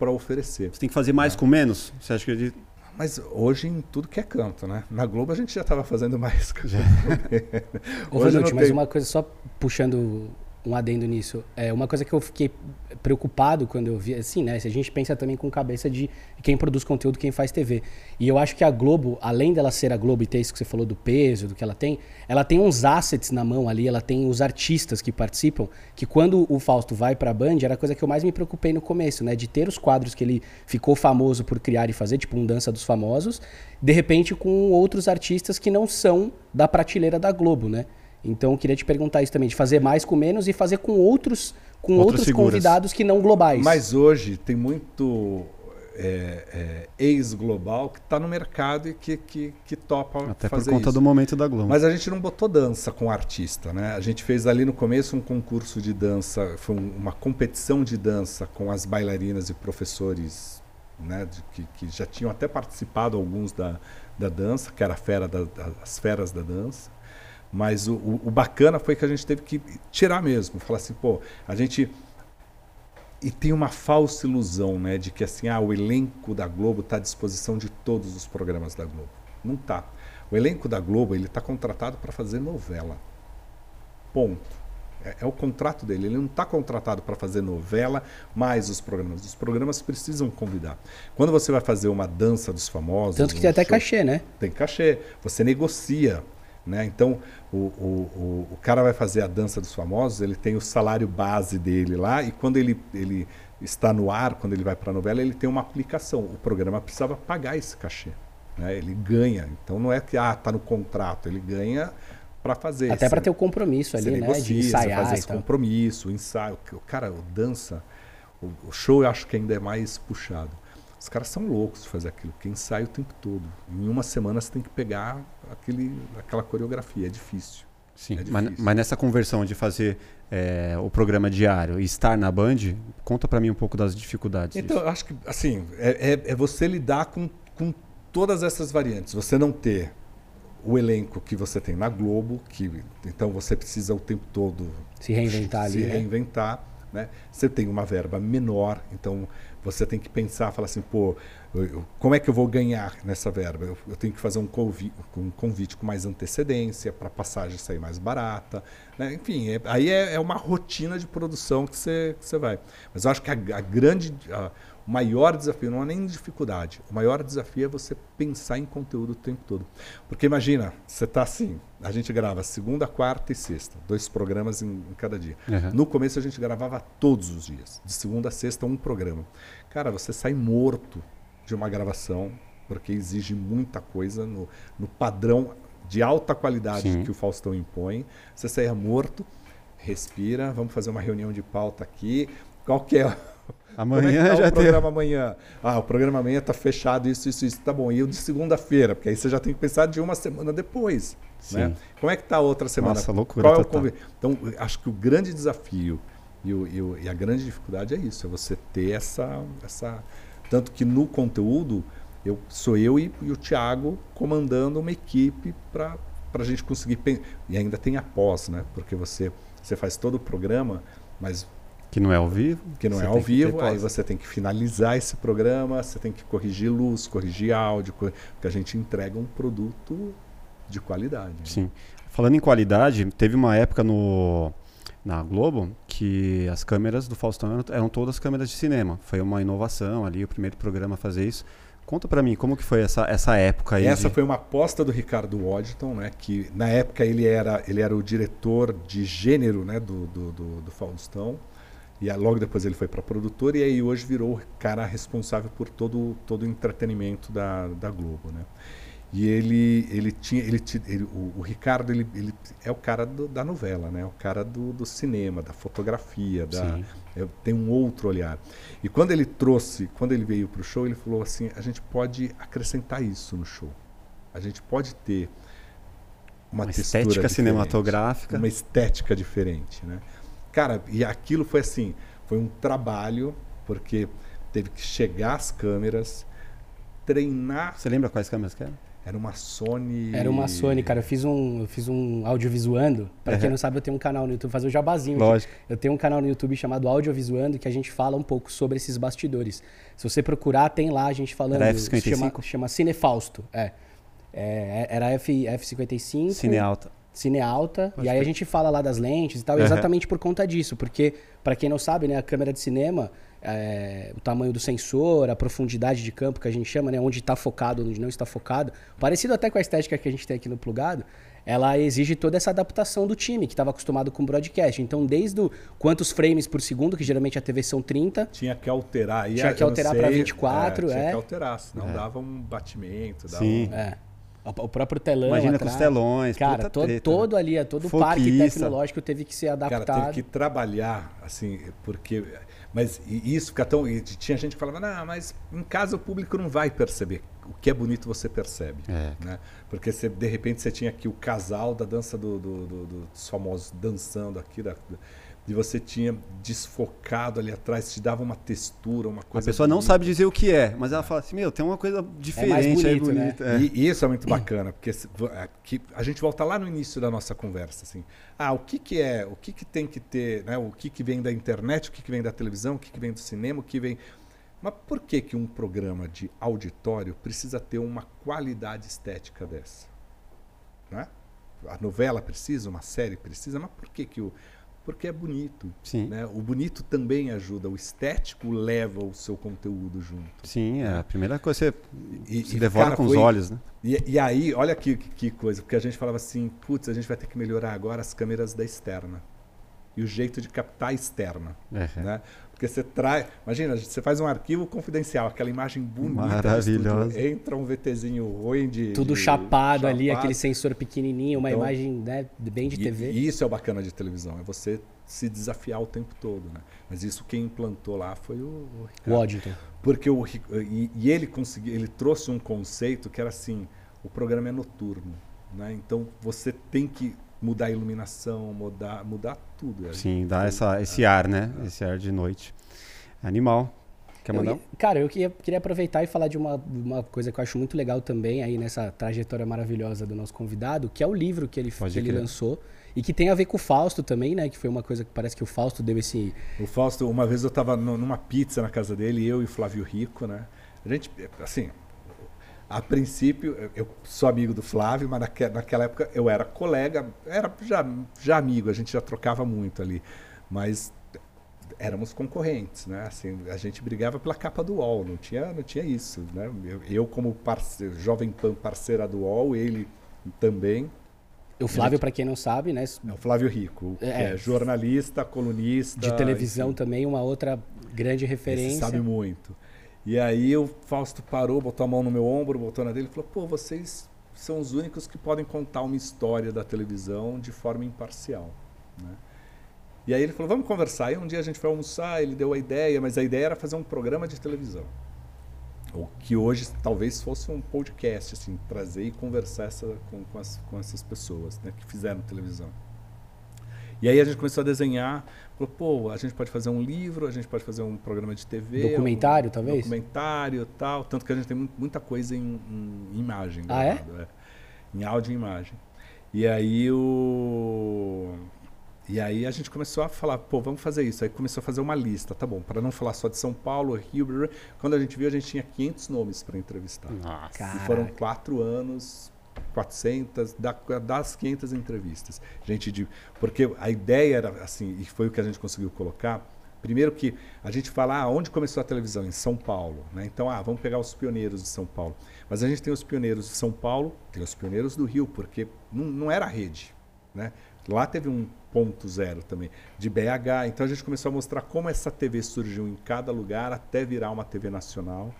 oferecer. Você tem que fazer mais com menos? Você acha que ele... Mas hoje em tudo que é canto, né? Na Globo a gente já estava fazendo mais. Ô, Hoje Vanucci, não mas tem. uma coisa só puxando um adendo nisso. É uma coisa que eu fiquei preocupado quando eu vi, assim, né? Se a gente pensa também com cabeça de quem produz conteúdo, quem faz TV. E eu acho que a Globo, além dela ser a Globo e ter isso que você falou do peso, do que ela tem, ela tem uns assets na mão ali, ela tem os artistas que participam, que quando o Fausto vai pra Band, era a coisa que eu mais me preocupei no começo, né? De ter os quadros que ele ficou famoso por criar e fazer, tipo um Dança dos Famosos, de repente com outros artistas que não são da prateleira da Globo, né? Então eu queria te perguntar isso também, de fazer mais com menos e fazer com outros com Outras outros figuras. convidados que não globais. Mas hoje tem muito é, é, ex-global que está no mercado e que, que, que topa Até por fazer conta isso. do momento da Globo. Mas a gente não botou dança com artista, né? A gente fez ali no começo um concurso de dança, foi um- uma competição de dança com as bailarinas e professores, né? de- que, que já tinham até participado alguns da, da dança, que era a fera da, da- as feras da dança. Mas o, o- bacana foi que a gente teve que tirar mesmo, falar assim, pô, a gente e tem uma falsa ilusão, né, de que assim, ah, o elenco da Globo está à disposição de todos os programas da Globo. Não tá. O elenco da Globo ele está contratado para fazer novela. Ponto. É, é o contrato dele. Ele não está contratado para fazer novela mais os programas. Os programas precisam convidar. Quando você vai fazer uma dança dos famosos, Tanto que um tem até show- cachê, né? tem cachê. Você negocia. Né? Então, o, o, o, cara vai fazer a dança dos famosos, ele tem o salário base dele lá, e quando ele, ele está no ar, quando ele vai para a novela, ele tem uma aplicação. O programa precisava pagar esse cachê. Né? Ele ganha. Então, não é que ah, está no contrato, ele ganha para fazer. Até para ter o compromisso ali, né? negocia, De ensaiar faz e esse compromisso, o ensaio. O Cara, o dança, o, o show eu acho que ainda é mais puxado. Os caras são loucos de fazer aquilo, porque ensaia o tempo todo. Em uma semana você tem que pegar aquele, aquela coreografia, é difícil. Sim, é mas, difícil. mas nessa conversão de fazer é, o programa diário e estar na Band, conta pra mim um pouco das dificuldades. Então, disso. eu acho que, assim, é, é- é você lidar com, com todas essas variantes. Você não ter o elenco que você tem na Globo, que então você precisa o tempo todo Se reinventar se ali, né? reinventar. Né? Você tem uma verba menor, então você tem que pensar, falar assim, pô, eu- como é que eu vou ganhar nessa verba? Eu, eu tenho que fazer um convite, um convite com mais antecedência para a passagem sair mais barata. né? Enfim, é- aí é, é uma rotina de produção que você, que você vai. Mas eu acho que a, a grande, a- o maior desafio, não é nem dificuldade, o maior desafio é você pensar em conteúdo o tempo todo. Porque imagina, você está assim, a gente grava segunda, quarta e sexta, dois programas em, em cada dia. Uhum. No começo a gente gravava todos os dias, de segunda a sexta um programa. Cara, você sai morto de uma gravação, porque exige muita coisa no, no padrão de alta qualidade Sim. que o Faustão impõe. Você saia morto, respira, vamos fazer uma reunião de pauta aqui. Qual que é? Amanhã Como é tá já o tem. programa amanhã? Ah, o programa amanhã está fechado, isso, isso, isso. Tá bom. E o de segunda-feira? Porque aí você já tem que pensar de uma semana depois. Né? Sim. Como é que está a outra semana? Nossa, loucura Qual é convi- Então, acho que o grande desafio e, o- e o- e a grande dificuldade é isso, é você ter essa, essa... Tanto que no conteúdo, eu, sou eu e, e o Thiago comandando uma equipe para a gente conseguir... E ainda tem a pós, né? Porque você, você faz todo o programa, mas Que não é ao vivo. que não é ao vivo, aí você tem que finalizar esse programa, você tem que corrigir luz, corrigir áudio, porque a gente entrega um produto de qualidade. né? Sim. Falando em qualidade, teve uma época no na Globo que as câmeras do Faustão eram, eram todas câmeras de cinema. Foi uma inovação ali, o primeiro programa a fazer isso. Conta pra mim, como que foi essa, essa época aí? Essa de- foi uma aposta do Ricardo Waddington, né, que na época ele era, ele era o diretor de gênero né, do, do, do, do Faustão. E aí, logo depois ele foi para produtor e aí hoje virou o cara responsável por todo, todo o entretenimento da, da Globo, né? E ele ele tinha ele, ele- o, o Ricardo ele, ele é o cara do- da novela, né? O cara do, do cinema, da fotografia, da é, tem um outro olhar. E quando ele trouxe, quando ele veio para o show, ele falou assim: a gente pode acrescentar isso no show. A gente pode ter uma, Uma estética diferente, cinematográfica. uma estética diferente, né? Cara, e aquilo foi assim, foi um trabalho porque teve que chegar as câmeras, treinar Você lembra quais câmeras que eram? Era uma Sony. Era uma Sony, cara. Eu fiz um, eu fiz um audiovisuando. Pra Uhum. quem não sabe, eu tenho um canal no YouTube, fazer um jabazinho. aqui. Lógico. Eu tenho um canal no YouTube chamado Audiovisuando que a gente fala um pouco sobre esses bastidores. Se você procurar, tem lá a gente falando. Era F55? Chama, chama Cinefausto. É. É, era F, F55. Cine alta. Cine alta. e aí a gente fala lá das lentes e tal, Uhum. exatamente por conta disso. Porque, pra quem não sabe, né, a câmera de cinema, é, o tamanho do sensor, a profundidade de campo que a gente chama, né, onde está focado, onde não está focado, parecido até com a estética que a gente tem aqui no plugado, ela exige toda essa adaptação do time, que estava acostumado com broadcast. Então, desde o quantos frames por segundo, que geralmente a TV são 30, Tinha que alterar. Aí, Tinha que alterar pra 24, é. Tinha é. que alterar, senão dava um batimento. Dava Sim. um- é, o próprio telão Imagina com atrás. os telões, Cara, to- treta, todo né? ali, todo o parque tecnológico teve que ser adaptado. Cara, teve que trabalhar, assim, porque. Mas isso fica tão. e tinha gente que falava, não, mas em casa o público não vai perceber. O que é bonito você percebe. É. Né? Porque você, de repente você tinha aqui o casal da dança do, do- do- do- dos famosos dançando aqui, da, e você tinha desfocado ali atrás, te dava uma textura, uma A coisa. pessoa não bonita. sabe dizer o que é, mas ela fala assim, meu, tem uma coisa diferente aí bonito, né? bonita. É. E isso é muito bacana, porque aqui, a gente volta lá no início da nossa conversa, assim. Ah, o que, que é, o que, que tem que ter, né? O que, que vem da internet, o que, que vem da televisão, o que, que vem do cinema, o que vem. Mas por que, que um programa de auditório precisa ter uma qualidade estética dessa? Né? A novela precisa, uma série precisa, mas por que, que o. Porque é bonito. Sim. Né? O bonito também ajuda, o estético leva o seu conteúdo junto. Sim, é a primeira coisa que E- você se e, devora cara, com os foi- olhos, né? E, e aí, olha que, que coisa, porque a gente falava assim, putz, a gente vai ter que melhorar agora as câmeras da externa. E o jeito de captar a externa. É. Né? Porque você traz. Imagina, você faz um arquivo confidencial, aquela imagem bonita. Maravilhosa. estúdio, Entra um VTzinho ruim de. Tudo de- chapado ali, chapado. aquele sensor pequenininho, uma Então, imagem né, bem de E- TV. E, isso é o bacana de televisão, é você se desafiar o tempo todo. Né? Mas isso quem implantou lá foi o, o o Ricardo. Waddington. Porque o, e, e ele conseguiu, ele trouxe um conceito que era assim, o programa é noturno, né? Então você tem que mudar a iluminação, mudar, mudar tudo. é. Sim, dá essa, esse ar, né? Esse ar de noite. Animal. Quer Eu mandar? ia- cara, eu queria, queria aproveitar e falar de uma, uma coisa que eu acho muito legal também aí nessa trajetória maravilhosa do nosso convidado, que é o livro que ele, Pode que ele lançou e que tem a ver com o Fausto também, né? Que foi uma coisa que parece que o Fausto deu esse. O Fausto, uma vez eu estava numa pizza na casa dele, eu e o Flávio Rico, né? A gente, assim, a princípio, eu- eu sou amigo do Flávio, mas naque, naquela época eu era colega, era já, já amigo, a gente já trocava muito ali. Mas éramos concorrentes, né? Assim, a gente brigava pela capa do UOL, não tinha, não tinha isso, né? Eu, eu como parceiro, jovem pan parceira do UOL, ele também. O Flávio, pra quem não sabe, né? É o Flávio Rico, É. é, jornalista, colunista. De televisão enfim. também, uma outra grande Esse referência. sabe muito. E aí o Fausto parou, botou a mão no meu ombro, botou na dele e falou: pô, vocês são os únicos que podem contar uma história da televisão de forma imparcial. Né? E aí ele falou: vamos conversar. Aí um dia a gente foi almoçar, ele deu a ideia, mas a ideia era fazer um programa de televisão. O que hoje talvez fosse um podcast, assim, trazer e conversar essa, com, com, as- com essas pessoas né, que fizeram televisão. E aí a gente começou a desenhar, falou, pô, a gente pode fazer um livro, a gente pode fazer um programa de TV. Documentário, um talvez? Documentário tal. Tanto que a gente tem mu- muita coisa em, em imagem. Ah, é? é? Em áudio e imagem. E aí o. E aí a gente começou a falar, pô, vamos fazer isso. Aí começou a fazer uma lista, tá bom, para não falar só de São Paulo, Rio, blá, blá. quando a gente viu, a gente tinha 500 nomes para entrevistar. Nossa. E foram quatro anos, 400, da- das 500 entrevistas. Gente de, porque a ideia era assim, e foi o que a gente conseguiu colocar. Primeiro que a gente fala, ah, onde começou a televisão? Em São Paulo. Né? Então, ah, vamos pegar os pioneiros de São Paulo. Mas a gente tem os pioneiros de São Paulo, tem os pioneiros do Rio, porque não, não era rede. Né? Lá teve um ponto zero também, de BH. Então a gente começou a mostrar como essa TV surgiu em cada lugar até virar uma TV nacional.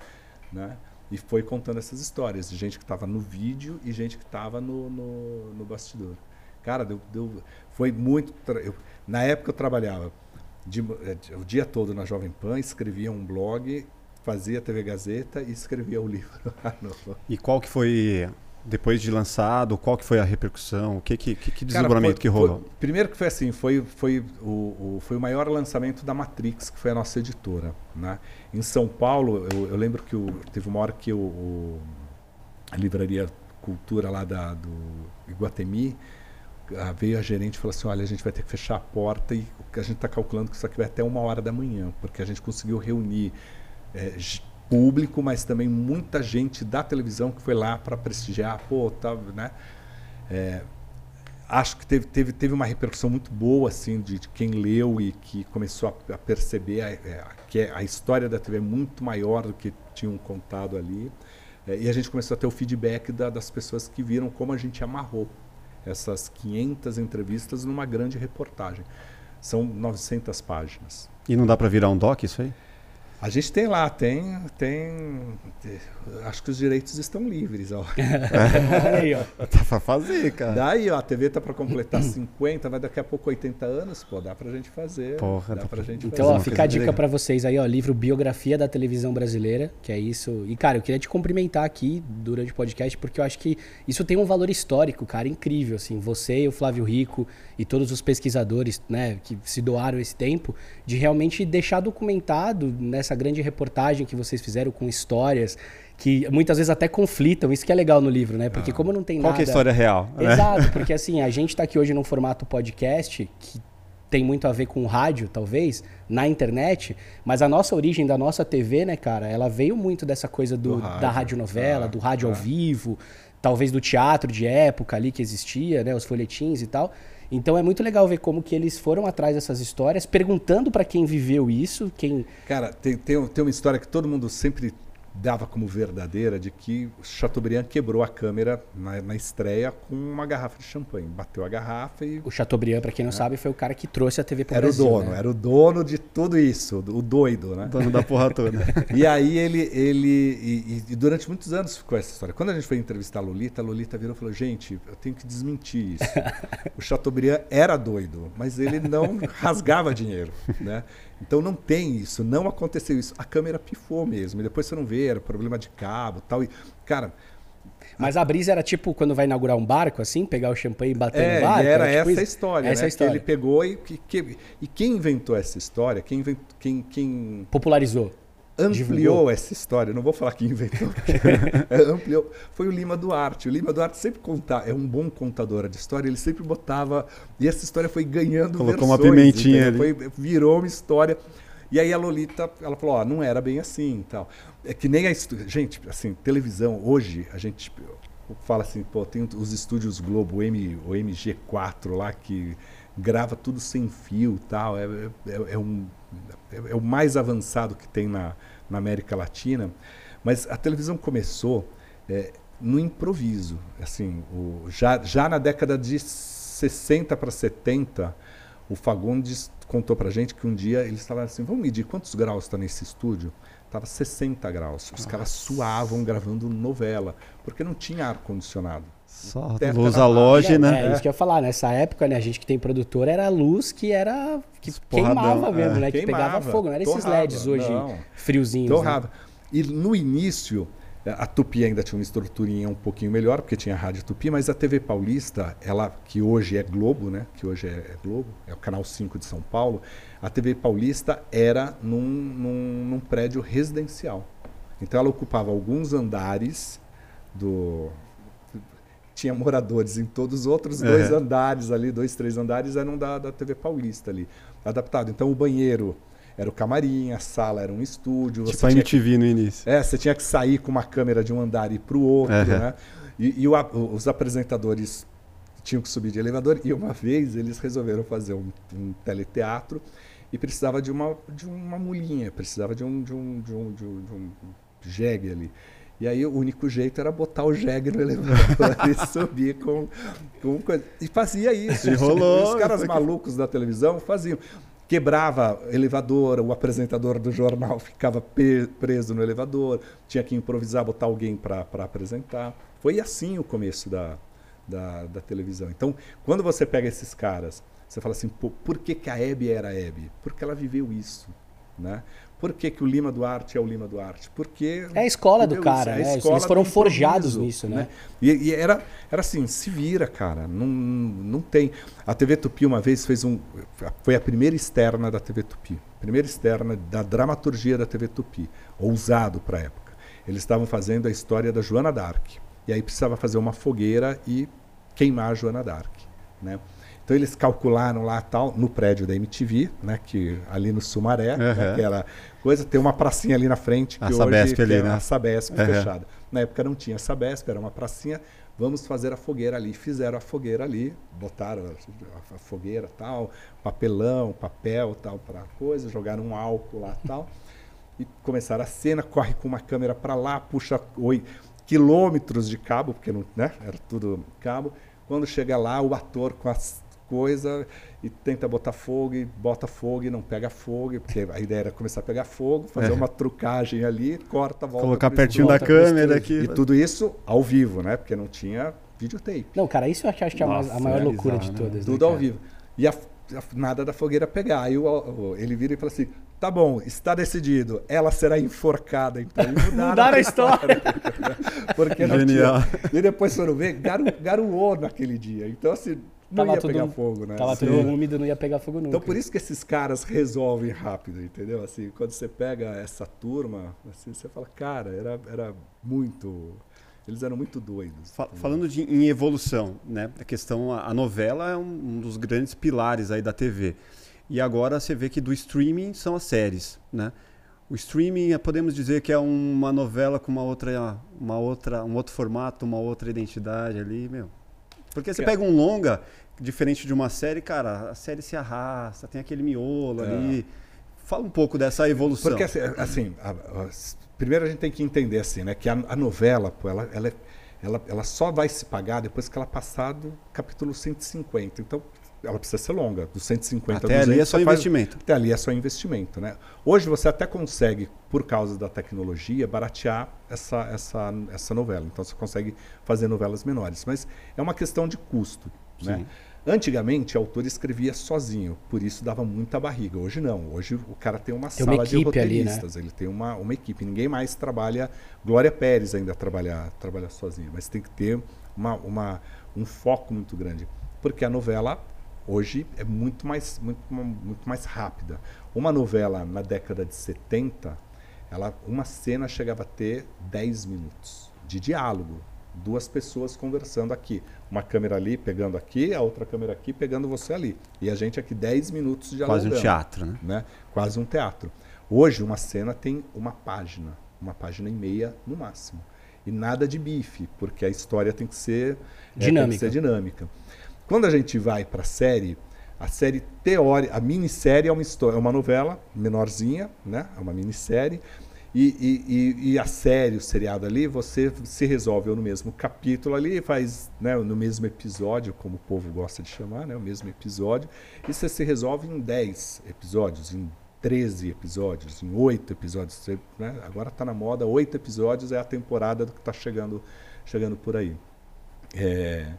Né? E foi contando essas histórias de gente que estava no vídeo e gente que estava no, no, no bastidor. Cara, deu, deu- foi muito. eu- na época eu trabalhava de- eh, o dia todo na Jovem Pan, escrevia um blog, fazia TV Gazeta e escrevia o livro. lá no- E qual que foi, depois de lançado, qual que foi a repercussão? O que, que, que, que Cara, desdobramento foi- que rolou? foi- primeiro que foi assim, foi, foi, o, o- foi o maior lançamento da Matrix, que foi a nossa editora. Né? Em São Paulo, eu, eu lembro que o- teve uma hora que o, o- a livraria cultura lá da, do Iguatemi, veio a gerente e falou assim, olha, a gente vai ter que fechar a porta e a gente está calculando que isso aqui vai até uma hora da manhã, porque a gente conseguiu reunir é, público, mas também muita gente da televisão que foi lá para prestigiar, pô, tá, né? É, acho que teve, teve, teve uma repercussão muito boa assim de, de quem leu e que começou a, a perceber a, é, que a história da TV é muito maior do que tinham contado ali. É, e a gente começou a ter o feedback da, das pessoas que viram como a gente amarrou essas 500 entrevistas numa grande reportagem. São 900 páginas. E não dá para virar um doc isso aí? A gente tem lá, tem, tem. Acho que os direitos estão livres, ó. aí, ó. Tá pra fazer, cara. Daí, ó, a TV tá para completar 50, vai daqui a pouco 80 anos, pô, dá pra gente fazer. Porra, dá tá pra gente então, fazer. ó, fica a dica para vocês aí, ó, livro Biografia da Televisão Brasileira, que é isso. E, cara, eu queria te cumprimentar aqui durante o podcast, porque eu acho que isso tem um valor histórico, cara, incrível, assim. Você e o Flávio Rico e todos os pesquisadores, né, que se doaram esse tempo, de realmente deixar documentado nessa grande reportagem que vocês fizeram com histórias que muitas vezes até conflitam, isso que é legal no livro, né? Porque ah. como não tem Qual nada... Qual é a história real? Né? Exato, né? porque assim, a gente está aqui hoje num formato podcast que tem muito a ver com rádio, talvez, na internet, mas a nossa origem da nossa TV, né, cara, ela veio muito dessa coisa do, do rádio, da radionovela, ah, do rádio ah. ao vivo, talvez do teatro de época ali que existia, né, os folhetins e tal. Então é muito legal ver como que eles foram atrás dessas histórias, perguntando para quem viveu isso, quem... Cara, tem, tem, tem uma história que todo mundo sempre dava como verdadeira de que Chateaubriand quebrou a câmera na, na, estreia com uma garrafa de champanhe. Bateu a garrafa e. O Chateaubriand, para quem não é. sabe, foi o cara que trouxe a TV para o Brasil. Era o dono, né? era o dono de tudo isso, o doido, né? Dono da porra toda. e aí ele. ele e, e, durante muitos anos ficou essa história. Quando a gente foi entrevistar a Lolita, a Lolita virou e falou: gente, eu tenho que desmentir isso. o Chateaubriand era doido, mas ele não rasgava dinheiro, né? Então não tem isso, não aconteceu isso. A câmera pifou mesmo. E depois você não vê, era problema de cabo tal. E, cara. Mas a brisa era tipo quando vai inaugurar um barco, assim, pegar o champanhe e bater é, no barco? Era, era tipo essa história, essa né? História. Que ele pegou e, que, e quem inventou essa história, quem, quem, quem popularizou ampliou divulgou. essa história. Não vou falar que inventou, é, ampliou. Foi o Lima Duarte. O Lima Duarte sempre conta, é um bom contador de história. Ele sempre botava e essa história foi ganhando Colocou versões, uma pimentinha ali. Foi, virou uma história. E aí a Lolita, ela falou, ó, não era bem assim, tal. É que nem a gente, assim, televisão hoje a gente fala assim, pô, tem os estúdios Globo, o, M, o MG4 lá que grava tudo sem fio, tal. É, é, é um é, é o mais avançado que tem na, na América Latina. Mas a televisão começou é, no improviso. Assim, o, já, já na década de 60 para 70, o Fagundes contou para gente que um dia eles estavam assim, vamos medir quantos graus está nesse estúdio? Estava 60 graus. Os Nossa. caras suavam gravando novela, porque não tinha ar-condicionado. Só luz halógena. É, é, isso que eu ia falar. Nessa época, né, a gente que tem produtor, era a luz que era. que queimava mesmo, é. né? Que queimava, pegava fogo. Não era esses LEDs hoje não. friozinhos. Torrava. Né? E no início, a Tupi ainda tinha uma estruturinha um pouquinho melhor, porque tinha a Rádio Tupi, mas a TV Paulista, ela que hoje é Globo, né? Que hoje é, é Globo, é o canal 5 de São Paulo, a TV Paulista era num, num, num prédio residencial. Então ela ocupava alguns andares do, tinha moradores em todos os outros dois andares ali, dois, três andares eram da, da TV Paulista ali, adaptado. Então o banheiro era o camarim, a sala era um estúdio. Tipo a MTV que, no início. É, você tinha que sair com uma câmera de um andar e ir para o outro, uhum. né? E, e o, os apresentadores tinham que subir de elevador e uma vez eles resolveram fazer um, um teleteatro e precisava de uma, de uma mulinha, precisava de um, de um, de um, de um, de um jegue ali. E aí o único jeito era botar o jegue no elevador e subir com, com coisa. E fazia isso. E rolou. Os caras malucos da televisão faziam. Quebrava elevador, o apresentador do jornal ficava preso no elevador, tinha que improvisar, botar alguém para apresentar. Foi assim o começo da, da, da, televisão. Então, quando você pega esses caras, você fala assim, por que, que a Hebe era a Hebe? Porque ela viveu isso. Né? Por que, que o Lima Duarte é o Lima Duarte? Porque. É a escola do cara, é né? Eles foram forjados nisso, né? né? E, e, era, era assim, se vira, cara. Não, não tem. A TV Tupi uma vez fez um. Foi a primeira externa da TV Tupi. Primeira externa da dramaturgia da TV Tupi. Ousado para a época. Eles estavam fazendo a história da Joana Dark. E aí precisava fazer uma fogueira e queimar a Joana Dark, né? Então eles calcularam lá tal no prédio da MTV, né, que ali no Sumaré, Uhum. né, aquela coisa, tem uma pracinha ali na frente que A hoje Sabesp ali, né? a Sabesp Uhum. fechada. Na época não tinha Sabesp, era uma pracinha. Vamos fazer a fogueira ali. Fizeram a fogueira ali, botaram a, a fogueira tal, papelão, papel tal para coisa, jogaram um álcool lá tal e começaram a cena, corre com uma câmera para lá, puxa oi, quilômetros de cabo, porque não, né, era tudo cabo. Quando chega lá, o ator com as coisas e tenta botar fogo e bota fogo e não pega fogo, porque a ideia era começar a pegar fogo, fazer É. uma trucagem ali, corta, volta Colocar pertinho da volta pro câmera aqui. E tudo isso ao vivo, né? Porque não tinha videotape. Não, cara, isso eu acho que é a mais- a Nossa, maior é loucura bizarro, de né? todas. Tudo né, ao vivo. E a, a- nada da fogueira pegar. Aí o- o- ele vira e fala assim: tá bom, está decidido, ela será enforcada. Então mudaram, Mudaram a história. Porque não Genial. tinha. E depois foram ver, garu, garoou naquele dia. Então, assim, não Tava ia tudo- pegar fogo, né? Tava Assim, tudo úmido, não ia pegar fogo nunca. Então, por isso que esses caras resolvem rápido, entendeu? Assim, quando você pega essa turma, assim, você fala, cara, era, era muito. Eles eram muito doidos. Fa- entendeu? Falando de, em evolução, né? A questão, a, a novela é um, um dos grandes pilares aí da TV. E agora você vê que do streaming são as séries, né? O streaming, eh, podemos dizer que é uma novela com uma outra, uma outra, um outro formato, uma outra identidade ali, meu. Porque você É. pega um longa, diferente de uma série, cara, a série se arrasta, tem aquele miolo É. ali. Fala um pouco dessa evolução. Porque assim, assim, a- a- primeiro a gente tem que entender assim, né, que a, a novela, pô, ela, ela, ela, ela só vai se pagar depois que ela passar do capítulo 150. Então, ela precisa ser longa, do 150 Até a 200. ali é só você faz- investimento. até ali é só investimento, né? Hoje você até consegue, por causa da tecnologia, baratear essa, essa, essa novela. Então você consegue fazer novelas menores, mas é uma questão de custo, né? Sim. Antigamente, o autor escrevia sozinho, por isso dava muita barriga. Hoje não. Hoje o cara tem uma Tem uma sala de equipe ali, né? roteiristas, ele tem uma, uma equipe. Ninguém mais trabalha. Glória Pérez ainda trabalha, trabalha sozinha, mas tem que ter uma, uma, um foco muito grande. Porque a novela hoje é muito mais, muito, muito mais rápida. Uma novela na década de 70, ela, uma cena chegava a ter 10 minutos de diálogo. Duas pessoas conversando aqui. Uma câmera ali pegando aqui, a outra câmera aqui pegando você ali. E a gente aqui 10 minutos dialogando Quase um teatro, né? né? Quase um teatro. Hoje, uma cena tem uma página, uma página e meia no máximo. E nada de bife, porque a história tem que ser é, tem que Dinâmica. ser dinâmica. Quando a gente vai para a série, a série teórica, a minissérie é uma história, é uma novela menorzinha, né? É uma minissérie. E, e, e, a série, o seriado ali, você se resolve no mesmo capítulo ali, faz né, no mesmo episódio, como o povo gosta de chamar, né, o mesmo episódio, e você se resolve em 10 episódios, em 13 episódios, em 8 episódios. Você, né, agora está na moda, 8 episódios é a temporada do que está chegando, chegando por aí. É,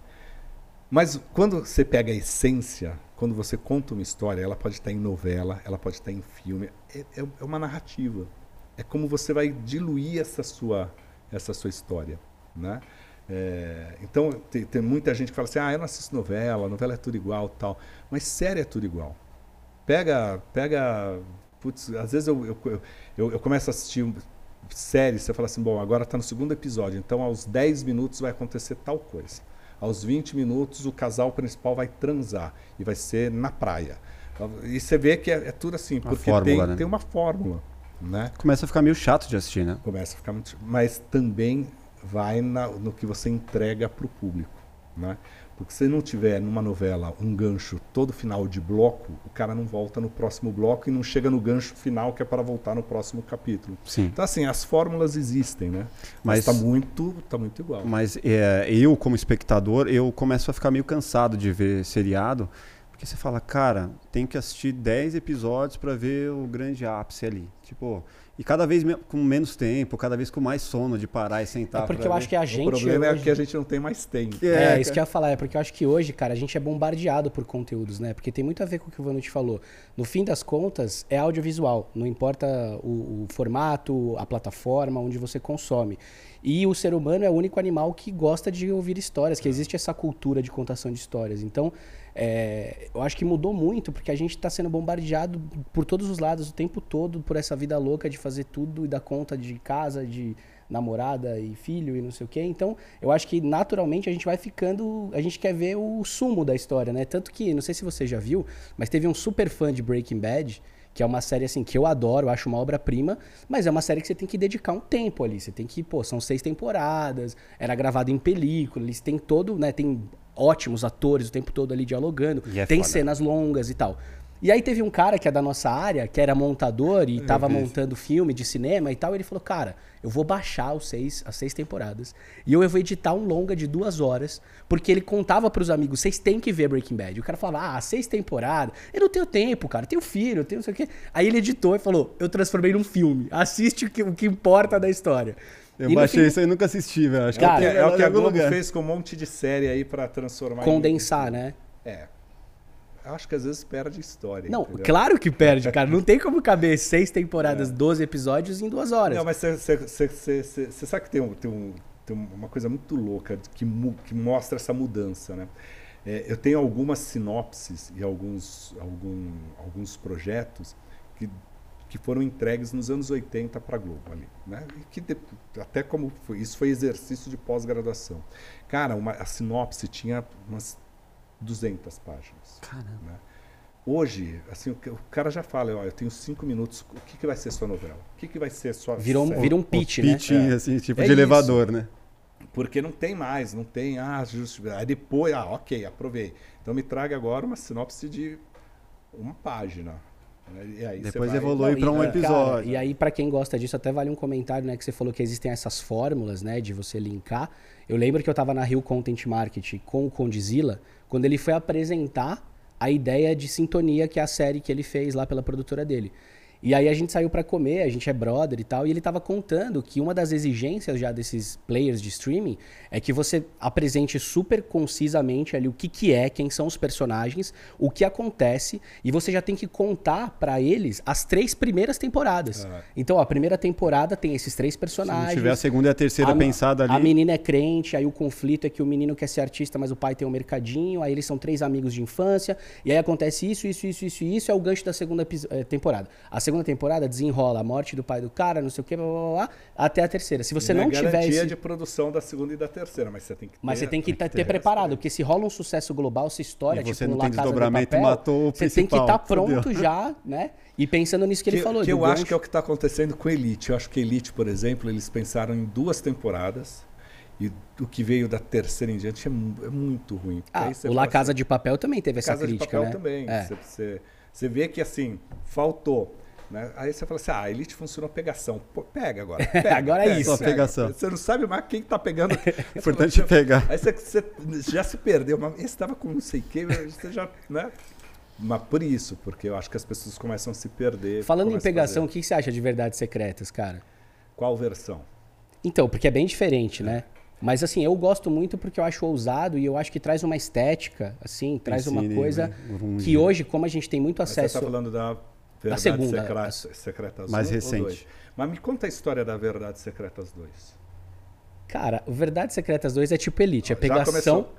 mas quando você pega a essência, quando você conta uma história, ela pode estar em novela, ela pode estar em filme, é, é- é uma narrativa. É como você vai diluir essa sua, essa sua história, né? É, então tem, tem muita gente que fala assim, ah, eu não assisto novela, novela é tudo igual, tal. Mas série é tudo igual. Pega, pega, putz, às vezes eu, eu, eu, eu começo a assistir um- série, você fala assim, bom, agora está no segundo episódio, então aos 10 minutos vai acontecer tal coisa. Aos 20 minutos o casal principal vai transar e vai ser na praia. E você vê que é, é tudo assim, Uma porque fórmula, tem, né? tem uma fórmula, né? Começa a ficar meio chato de assistir, né? Começa a ficar muito... Mas também vai na- no que você entrega para o público, né? Porque se não tiver numa novela um gancho todo final de bloco, o cara não volta no próximo bloco e não chega no gancho final que é para voltar no próximo capítulo. Sim. Então, assim, as fórmulas existem, né? Mas- está muito, tá muito igual. Mas é, eu, como espectador, eu começo a ficar meio cansado de ver seriado, porque você fala, cara, tem que assistir 10 episódios para ver o grande ápice ali. Tipo, e cada vez com menos tempo, cada vez com mais sono de parar e sentar. É porque eu ver. acho que a gente. o problema é hoje- que a gente não tem mais tempo. É, É, isso que eu ia falar, é porque eu acho que hoje, cara, a gente é bombardeado por conteúdos, né? Porque tem muito a ver com o que o Vanucci falou. No fim das contas, é audiovisual. Não importa o, o formato, a plataforma onde você consome. E o ser humano é o único animal que gosta de ouvir histórias, que existe essa cultura de contação de histórias. Então, é, eu acho que mudou muito, porque a gente está sendo bombardeado por todos os lados o tempo todo por essa vida louca de fazer tudo e dar conta de casa, de namorada e filho e não sei o quê. Então, eu acho que naturalmente a gente vai ficando. A gente quer ver o sumo da história, né? Tanto que, não sei se você já viu, mas teve um super fã de Breaking Bad que é uma série assim que eu adoro, acho uma obra-prima, mas é uma série que você tem que dedicar um tempo ali. Você tem que, pô, são seis temporadas, era gravado em película, eles têm todo, né, tem ótimos atores o tempo todo ali dialogando, é tem foda. cenas longas e tal. E aí teve um cara que é da nossa área, que era montador e estava montando filme de cinema e tal, e ele falou, cara, eu vou baixar os seis, as seis temporadas e eu vou editar um longa de duas horas, porque ele contava para os amigos, vocês têm que ver Breaking Bad. E o cara falava, ah, seis temporadas, eu não tenho tempo, cara, tenho filho, eu tenho não sei o quê. Aí ele editou e falou, eu transformei num filme, assiste o que, o que importa da história. Eu e baixei isso aí e nunca assisti, velho. Acho cara, que é, é o que a Globo lugar. fez com um monte de série aí para transformar Condensar, em... né? É acho que às vezes perde história. Não, entendeu? claro que perde, cara. Não tem como caber seis temporadas, é. 12 episódios em duas horas. Não, mas você sabe que tem, um, tem, um, tem uma coisa muito louca que, que mostra essa mudança, né? É, eu tenho algumas sinopses e alguns, algum, alguns projetos que, que foram entregues nos anos 80 para a Globo ali, né? E que de, até como foi, isso foi exercício de pós-graduação. Cara, uma, a sinopse tinha umas 200 páginas. Caramba. Né? Hoje, assim, o cara já fala, ó, eu tenho cinco minutos, o que, que vai ser sua novela? O que, que vai ser sua Virou, série? vira um pitch, um né? Pitch, é. assim, tipo é de elevador, isso. né? Porque não tem mais, não tem, ah, just... aí depois, ah, ok, aprovei. Então me traga agora uma sinopse de uma página. Depois evolui para um episódio. Cara, e aí, para quem gosta disso, até vale um comentário, né? Que você falou que existem essas fórmulas, né? De você linkar. Eu lembro que eu estava na Rio Content Marketing com o Condizila, quando ele foi apresentar a ideia de sintonia, que é a série que ele fez lá pela produtora dele. E aí a gente saiu para comer, a gente é brother e tal, e ele tava contando que uma das exigências já desses players de streaming é que você apresente super concisamente ali o que que é, quem são os personagens, o que acontece, e você já tem que contar para eles as três primeiras temporadas. Ah. Então, a primeira temporada tem esses três personagens. Se tiver a segunda e a terceira a, pensada ali. A menina é crente, aí o conflito é que o menino quer ser artista, mas o pai tem um mercadinho, aí eles são três amigos de infância, e aí acontece isso, isso, isso, isso, isso, é o gancho da segunda eh, temporada. A segunda temporada desenrola a morte do pai do cara, não sei o que, blá, blá, blá, até a terceira. Se você não, não é tiver garantia de produção da segunda e da terceira, mas você tem que ter, Mas você tem que ter, ter preparado, porque se rola um sucesso global, se história, tipo, não tem desdobramento, papel, matou o Você tem que estar tá pronto já, né? E pensando nisso que, que ele falou. Que eu gancho. acho que é o que está acontecendo com Elite. Eu acho que Elite, por exemplo, eles pensaram em duas temporadas. E o que veio da terceira em diante é, é muito ruim. Ah, o La Casa assim, de Papel também teve essa Casa crítica, de Papel né? também. É. Você, você, você vê que, assim, faltou né? Aí você fala assim, ah, a Elite funcionou pegação. Pô, pega agora. Pega, agora é isso. Pega. Pegação. Você não sabe mais quem está pegando. Importante pegar. Aí você, você, já se perdeu. Mas esse estava com não sei o quê, você já... Né? Mas por isso, porque eu acho que as pessoas começam a se perder. Falando em pegação, o que você acha de Verdades Secretas, cara? Qual versão? Então, porque é bem diferente, é. né? Mas assim, eu gosto muito porque eu acho ousado e eu acho que traz uma estética, assim, traz uma coisa né? que hoje, como a gente tem muito acesso. Mas você tá falando da Verdades a segunda. Secretas, Secretas mais recente. Mas me conta a história da Verdades Secretas 2. Cara, o Verdades Secretas 2 é tipo Elite, é pegação... Já começou...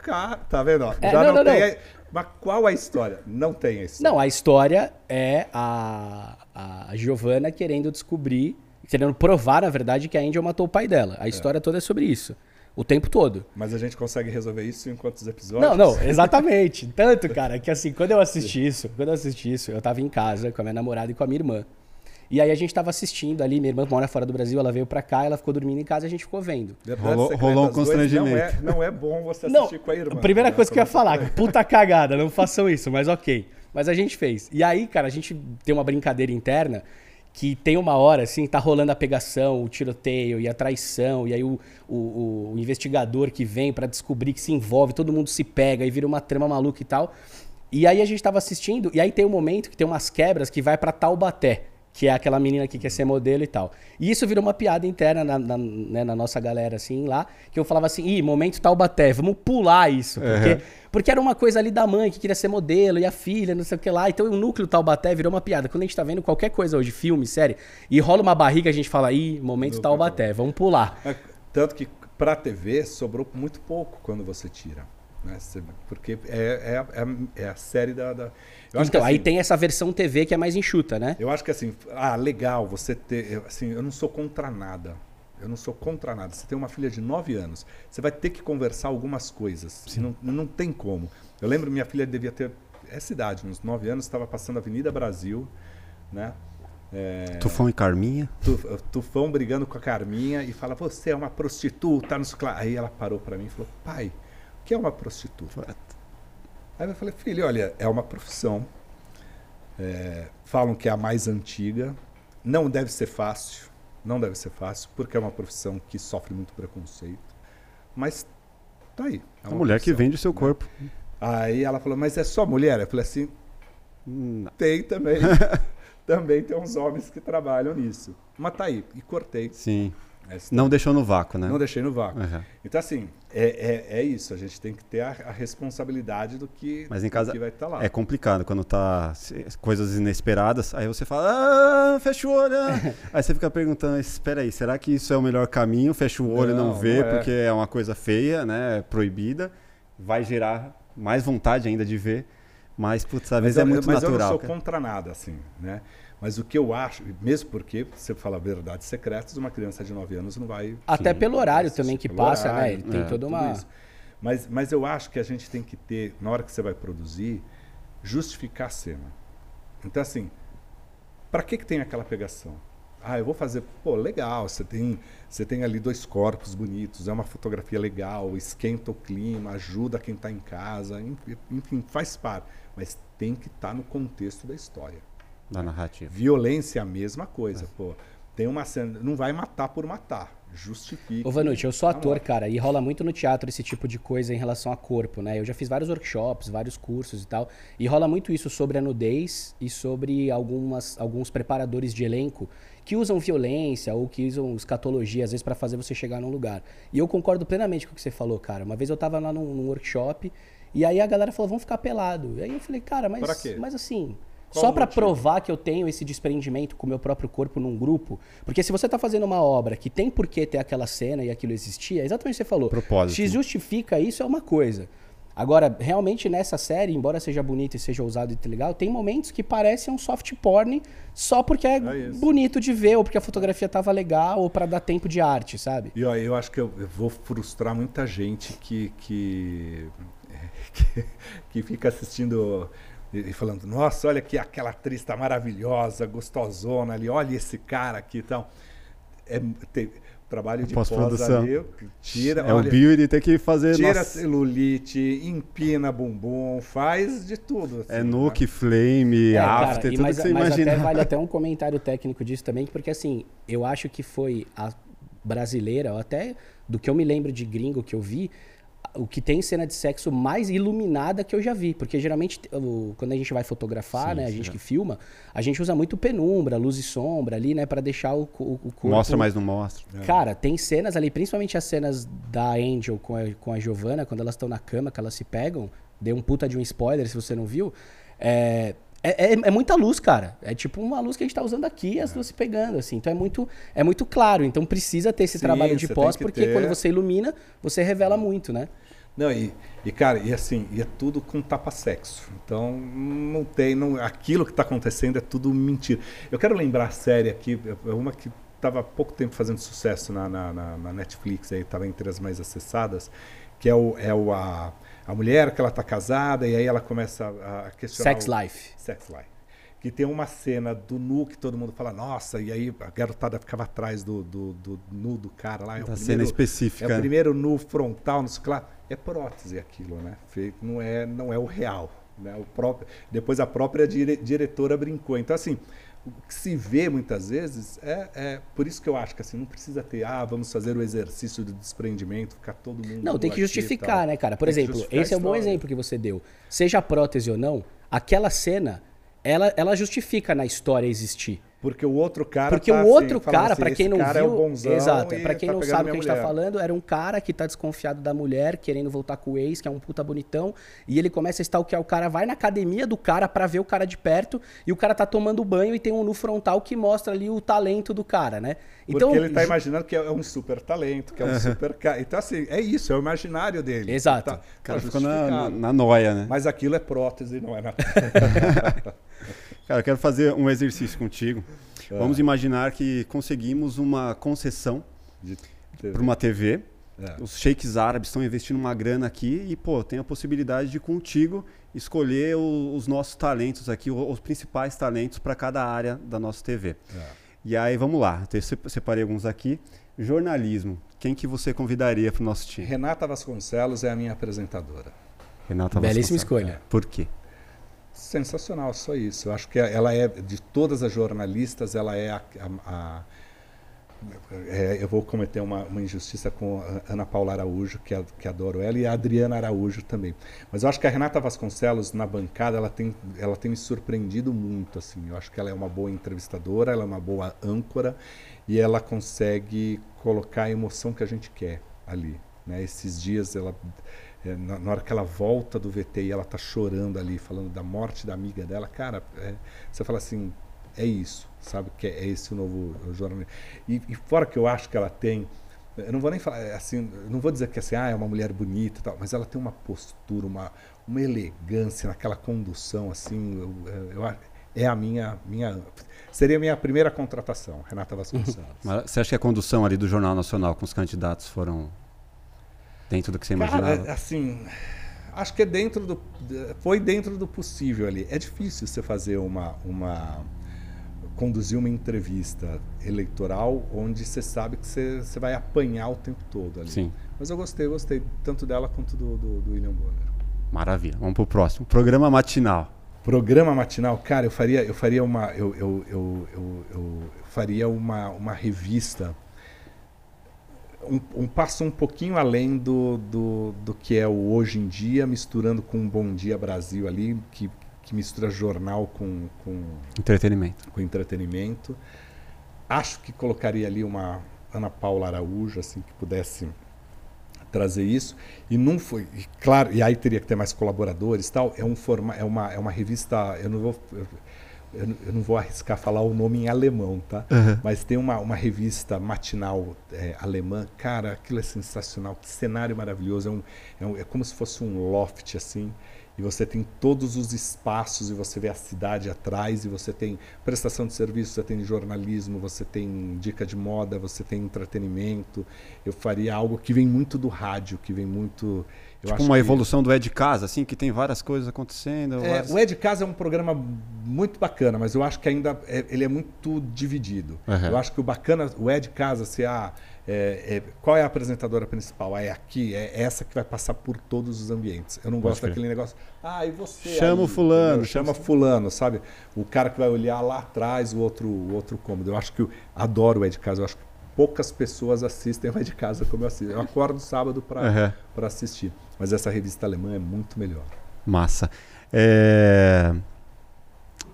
Tá vendo? É, Já não, não, não tem... Não. Mas qual a história? Não tem a história. Não, a história é a, a Giovanna querendo descobrir, querendo provar, na verdade, que a Angel matou o pai dela. A é. história toda é sobre isso o tempo todo. Mas a gente consegue resolver isso em quantos episódios? Não, não, exatamente. Tanto, cara, que assim, quando eu assisti isso, quando eu assisti isso, eu tava em casa com a minha namorada e com a minha irmã. E aí a gente tava assistindo ali, minha irmã mora fora do Brasil, ela veio pra cá, ela ficou dormindo em casa e a gente ficou vendo. rolou, rolou um constrangimento. Não é, não é bom você assistir não, com a irmã. A primeira né? coisa que eu ia falar, puta cagada, não façam isso, mas ok. Mas a gente fez. E aí, cara, a gente tem uma brincadeira interna que tem uma hora, assim, tá rolando a pegação, o tiroteio e a traição, e aí o, o, o investigador que vem para descobrir que se envolve, todo mundo se pega e vira uma trama maluca e tal. E aí a gente tava assistindo, e aí tem um momento que tem umas quebras que vai para Taubaté que é aquela menina que quer ser modelo e tal. E isso virou uma piada interna na, na, né, na nossa galera, assim, lá, que eu falava assim, ih, momento Taubaté, vamos pular isso, porque, uhum. porque era uma coisa ali da mãe que queria ser modelo, e a filha, não sei o que lá, então o núcleo Taubaté virou uma piada. Quando a gente tá vendo qualquer coisa hoje, filme, série, e rola uma barriga, a gente fala, ih, momento Taubaté, vamos pular. É, tanto que pra TV sobrou muito pouco quando você tira. Né? Porque é, é, é, é a série da... da então, aí assim, tem essa versão TV que é mais enxuta, né? Eu acho que assim, ah, legal você ter. Assim, eu não sou contra nada. Eu não sou contra nada. Você tem uma filha de 9 anos, você vai ter que conversar algumas coisas. Não, não tem como. Eu lembro minha filha devia ter essa idade, uns 9 anos, estava passando a Avenida Brasil, né? É, Tufão e Carminha. Tufão brigando com a Carminha e fala: Você é uma prostituta. Não Aí ela parou para mim e falou: Pai, que é uma prostituta? Aí eu falei: Filho, olha, é uma profissão. É, falam que é a mais antiga. Não deve ser fácil. Não deve ser fácil, porque é uma profissão que sofre muito preconceito. Mas tá aí. É uma a mulher que vende o seu né? corpo. Aí ela falou: Mas é só mulher? Eu falei assim: Não. Tem também. também tem uns homens que trabalham nisso. Mas tá aí, e cortei. Sim. Essa não deixou no vácuo, né? Não deixei no vácuo. Uhum. Então, assim, é, é, é, isso. A gente tem que ter a, a responsabilidade do que, Mas em casa que vai estar tá lá. É complicado quando tá coisas inesperadas. Aí você fala, ah, fecha o olho. aí você fica perguntando, espera aí, será que isso é o melhor caminho? Fecha o olho e não, não vê, não é. porque é uma coisa feia, né? Proibida. Vai gerar mais vontade ainda de ver. Mas, putz, às vezes é muito mas natural. Mas eu não sou cara. contra nada, assim, né? Mas o que eu acho, mesmo porque, você fala verdades secretas, uma criança de 9 anos não vai... Até pelo horário também que passa, né? horário, né? Ele tem é, toda uma... Mas, mas eu acho que a gente tem que ter, na hora que você vai produzir, justificar a cena. Então, assim, para que, que tem aquela pegação? Ah, eu vou fazer, pô, legal, você tem, você tem ali dois corpos bonitos, é uma fotografia legal, esquenta o clima, ajuda quem está em casa, enfim, faz parte. Mas tem que estar tá no contexto da história. Da narrativa. Violência é a mesma coisa, é. pô. Tem uma cena, não vai matar por matar, justifica. Ô Vanucci, eu sou ator, cara, e rola muito no teatro esse tipo de coisa em relação a corpo, né? Eu já fiz vários workshops, vários cursos e tal, e rola muito isso sobre a nudez e sobre algumas, alguns preparadores de elenco que usam violência ou que usam escatologia, às vezes, para fazer você chegar num lugar. E eu concordo plenamente com o que você falou, cara. Uma vez eu tava lá num, num workshop e aí a galera falou, vamos ficar pelado. E aí eu falei, cara, mas, mas assim, qual só para provar que eu tenho esse desprendimento com o meu próprio corpo num grupo. Porque se você está fazendo uma obra que tem por que ter aquela cena e aquilo existir, é exatamente o que você falou. Propósito. Se justifica isso, é uma coisa. Agora, realmente nessa série, embora seja bonita e seja ousado e legal, tem momentos que parecem um soft porn só porque é, é bonito de ver, ou porque a fotografia tava legal, ou para dar tempo de arte, sabe? E ó, eu acho que eu, eu vou frustrar muita gente que, que, que, que fica assistindo e falando, nossa, olha que aquela atriz tá maravilhosa, gostosona ali, olha esse cara aqui e então. tal. É, tem, trabalho de pós-produção. Tira, é olha, o ele tem que fazer... Tira nossa... celulite, empina bumbum, faz de tudo. Assim, é nuke, né? flame, é, after, cara, tudo mas, que você mas imagina. Até vale até um comentário técnico disso também, porque assim, eu acho que foi a brasileira, ou até do que eu me lembro de gringo que eu vi, o que tem cena de sexo mais iluminada que eu já vi. Porque geralmente, quando a gente vai fotografar, sim, né? A gente é. que filma, a gente usa muito penumbra, luz e sombra ali, né? para deixar o, o, o, corpo... Mostra, mas não mostra. É. Cara, tem cenas ali, principalmente as cenas da Angel com a, com a Giovanna, quando elas estão na cama, que elas se pegam. Dei um puta de um spoiler, se você não viu. É, é, é, é, muita luz, cara. É tipo uma luz que a gente tá usando aqui as duas se pegando, assim. Então é muito, é muito claro. Então precisa ter esse Sim, trabalho de pós, porque ter... quando você ilumina, você revela muito, né? Não, e, e cara, e assim, e é tudo com tapa-sexo. Então, não tem. Não, aquilo que está acontecendo é tudo mentira. Eu quero lembrar a série aqui, é uma que estava há pouco tempo fazendo sucesso na, na, na, na Netflix, estava entre as mais acessadas, que é, o, é o, a, a mulher que ela está casada e aí ela começa a questionar. Sex o, Life. Sex Life que tem uma cena do nu que todo mundo fala, nossa, e aí a garotada ficava atrás do, do, do nu do cara lá. É da primeiro, cena específica. É o primeiro nu frontal, não sei lá. É prótese aquilo, né? Feito, não, é, não é o real. Né? O próprio, depois a própria dire, diretora brincou. Então, assim, o que se vê muitas vezes é, é, por isso que eu acho que assim não precisa ter ah vamos fazer o exercício do desprendimento ficar todo mundo não tem que justificar né cara? Por tem exemplo esse é um bom exemplo que você deu. Seja prótese ou não aquela cena ela, ela justifica na história existir. Porque o outro cara Porque tá o outro assim, cara, para quem não viu, é bonzão exato, para quem tá não sabe o que a gente tá falando, era um cara que tá desconfiado da mulher, querendo voltar com o ex, que é um puta bonitão, e ele começa a stalkear o cara, vai na academia do cara para ver o cara de perto, e o cara tá tomando banho e tem um nu frontal que mostra ali o talento do cara, né? Então, Porque ele tá imaginando que é um super talento, que é um super cara. Então assim, é isso, é o imaginário dele. Exato. Tá, cara, tá ficou na, na, na noia, né? Mas aquilo é prótese, não é na... Cara, eu quero fazer um exercício contigo. É. Vamos imaginar que conseguimos uma concessão para uma TV. É. Os sheiks árabes estão investindo uma grana aqui e, pô, tem a possibilidade de contigo escolher o- os nossos talentos aqui, o- os principais talentos para cada área da nossa TV. É. E aí, vamos lá. Eu se- separei alguns aqui. Jornalismo. Quem que você convidaria para o nosso time? Renata Vasconcelos é a minha apresentadora. Renata Belíssima Vasconcelos. escolha. Por quê? Sensacional, só isso. Eu acho que ela é, de todas as jornalistas, ela é a. a- a- é, eu vou cometer uma, uma injustiça com a Ana Paula Araújo, que, que adoro ela, e a Adriana Araújo também. Mas eu acho que a Renata Vasconcelos, na bancada, ela tem, ela tem me surpreendido muito. Assim. Eu acho que ela é uma boa entrevistadora, ela é uma boa âncora, e ela consegue colocar a emoção que a gente quer ali. Né? Esses dias, ela, é, na, na hora que ela volta do VT e ela tá chorando ali, falando da morte da amiga dela, cara, é, você fala assim, é isso, sabe? Que é, é esse o novo jornalismo. E, e fora que eu acho que ela tem, eu não vou nem falar é, assim, não vou dizer que assim, ah, é uma mulher bonita e tal, mas ela tem uma postura, uma, uma elegância naquela condução, assim, eu, eu, eu é a minha, minha, seria a minha primeira contratação, Renata Vasconcelos. Você acha que a condução ali do Jornal Nacional com os candidatos foram dentro do que você imaginava? Cara, assim, acho que é dentro do, foi dentro do possível ali. É difícil você fazer uma, uma conduzir uma entrevista eleitoral onde você sabe que você, você vai apanhar o tempo todo ali. Sim. Mas eu gostei, gostei tanto dela quanto do, do, do William Bonner. Maravilha. Vamos pro próximo. Programa matinal. Programa matinal, cara, eu faria, eu faria uma, eu, eu, eu, eu, eu faria uma, uma revista um, um passo um pouquinho além do, do, do que é o hoje em dia, misturando com um Bom Dia Brasil ali, que, que mistura jornal com, com, Entretenimento. com entretenimento. Acho que colocaria ali uma Ana Paula Araújo, assim, que pudesse trazer isso. E não foi, e claro, e aí teria que ter mais colaboradores, tal. É um forma, é uma, é uma revista, eu não vou eu, eu não- eu não vou arriscar falar o nome em alemão, tá? Mas tem uma, uma revista matinal é, alemã, cara, aquilo é sensacional, que cenário maravilhoso, é, um, é, um- é como se fosse um loft assim, e você tem todos os espaços e você vê a cidade atrás e você tem prestação de serviço, você tem jornalismo, você tem dica de moda, você tem entretenimento. Eu faria algo que vem muito do rádio, que vem muito eu tipo acho uma que- evolução do Ed Casa, assim, que tem várias coisas acontecendo. é, várias- o de Casa é um programa muito bacana, mas eu acho que ainda é- ele é muito dividido. Uhum. Eu acho que o bacana, o É de Casa, se ah, é, é, qual é a apresentadora principal? Ah, é aqui, é essa que vai passar por todos os ambientes. Eu não Pode gosto daquele negócio. Ah, e você? Chama aí?" o fulano, Entendeu? Chama fulano, sabe? O cara que vai olhar lá atrás o outro, o outro cômodo. Eu acho que eu adoro o de Casa. Eu acho que poucas pessoas assistem É de Casa como eu assisto. Eu acordo sábado para Uhum. para assistir. Mas essa revista alemã é muito melhor. Massa. É...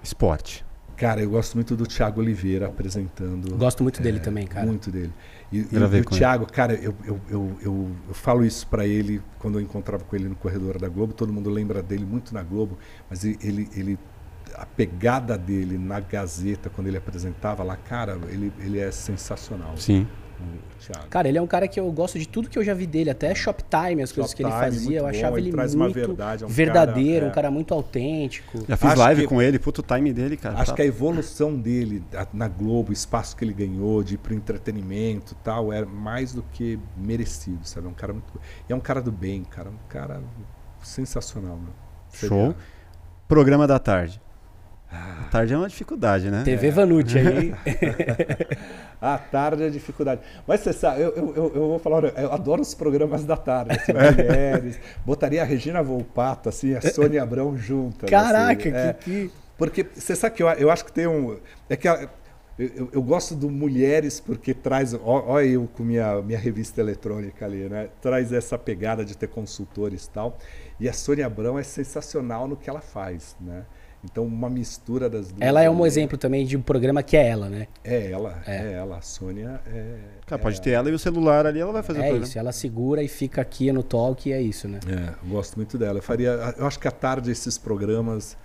Esporte. Cara, eu gosto muito do Thiago Oliveira apresentando. Gosto muito dele É, também, cara. Muito dele. E, e o com ele. Thiago, cara, eu, eu, eu, eu, eu falo isso pra ele quando eu encontrava com ele no corredor da Globo. Todo mundo lembra dele muito na Globo, mas ele, ele, ele- a pegada dele na Gazeta, quando ele apresentava lá, cara, ele, ele é sensacional. Sim. Thiago. Cara, ele é um cara que eu gosto de tudo que eu já vi dele, até Shoptime, as coisas que ele fazia, eu achava bom, ele ele traz uma muito verdade, é um verdadeiro, cara, é. um cara muito autêntico. Já fiz Acho live que- com ele, puto time dele, cara. Acho tá- que a evolução dele na Globo, o espaço que ele ganhou de ir pro entretenimento e tal, é mais do que merecido, sabe? É um cara muito. E é um cara do bem, cara. Um cara sensacional, meu. Show. Programa da tarde. A tarde é uma dificuldade, né? TV Vanucci aí. A tarde é dificuldade. Mas você sabe, eu, eu, eu, vou falar, eu adoro os programas da tarde, assim, É. mulheres. Botaria a Regina Volpato, assim, a Sônia Abrão juntas. Caraca, assim, é. que, que. Porque você sabe que eu, eu acho que tem um. É que a- eu, eu- gosto do Mulheres porque traz. Olha eu com minha, minha revista eletrônica ali, né? Traz essa pegada de ter consultores e tal. E a Sônia Abrão é sensacional no que ela faz, né? Então, uma mistura das duas. Ela é um ali. exemplo também de um programa que é ela, né? É ela, É. é, ela. A Sônia é. Cara, é pode ter ela e o celular ali, ela vai fazer o É programa. isso, ela segura e fica aqui no talk e é isso, né? É, eu gosto muito dela. Eu faria, eu acho que à tarde esses programas,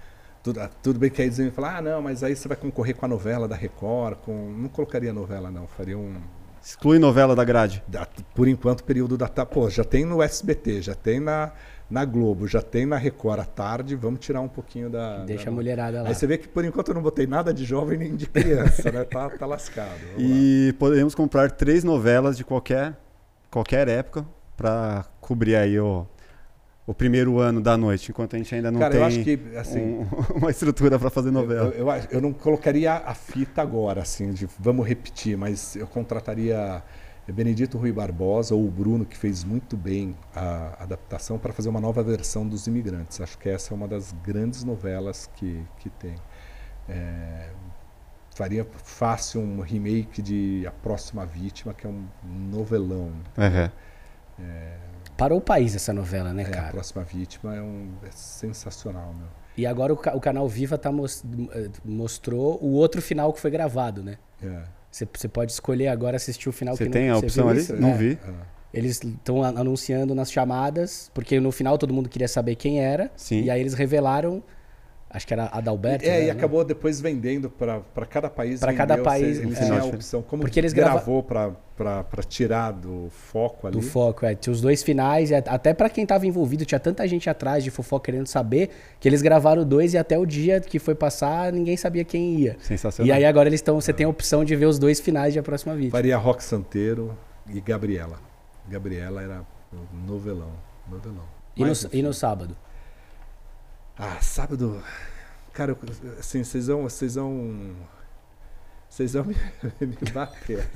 tudo, ah, tudo bem que aí dizem, falar, ah, não, mas aí você vai concorrer com a novela da Record, com, não colocaria novela não, faria um, Exclui novela da grade. da- por enquanto período da pô, já tem no SBT, já tem na na Globo, já tem na Record à tarde, vamos tirar um pouquinho da. Deixa da... a mulherada lá. Aí você vê que por enquanto eu não botei nada de jovem nem de criança, né? Tá, tá lascado. Vamos lá. E podemos comprar três novelas de qualquer, qualquer época para cobrir aí o, o primeiro ano da noite, enquanto a gente ainda não Cara, tem eu acho que, assim, um- uma estrutura para fazer novela. Eu, eu, eu não colocaria a fita agora, assim, de vamos repetir, mas eu contrataria Benedito Rui Barbosa ou o Bruno, que fez muito bem a adaptação, para fazer uma nova versão dos Imigrantes. Acho que essa é uma das grandes novelas que, que tem. É, faria fácil um remake de A Próxima Vítima, que é um novelão. Uhum. Parou o país essa novela, né, É, a cara? Próxima Vítima é, um, é sensacional, meu. E agora o, o canal Viva tá mos- eh, mostrou o outro final que foi gravado, né? É. Você você pode escolher agora assistir o final Você tem não, a opção ali? isso? Não É. vi. É. Eles estão anunciando nas chamadas, porque no final todo mundo queria saber quem era. Sim. E aí eles revelaram, acho que era Adalberto. É, né? e acabou depois vendendo para cada país. Pra cada país, Eles é. tinham a opção. Como Porque eles grava- gravou para tirar do foco ali. Do foco, é. Tinha os dois finais, até pra quem tava envolvido, tinha tanta gente atrás de fofoca querendo saber, que eles gravaram dois e até o dia que foi passar, ninguém sabia quem ia. Sensacional. E aí agora eles estão. Você tem a opção de ver os dois finais de A Próxima Vítima. Faria Rock Santeiro e Gabriela. Gabriela era novelão. Novelão. E no, e no sábado? Ah, sábado. Cara, assim, vocês vão. Vocês vão. Vocês vão me, me bater.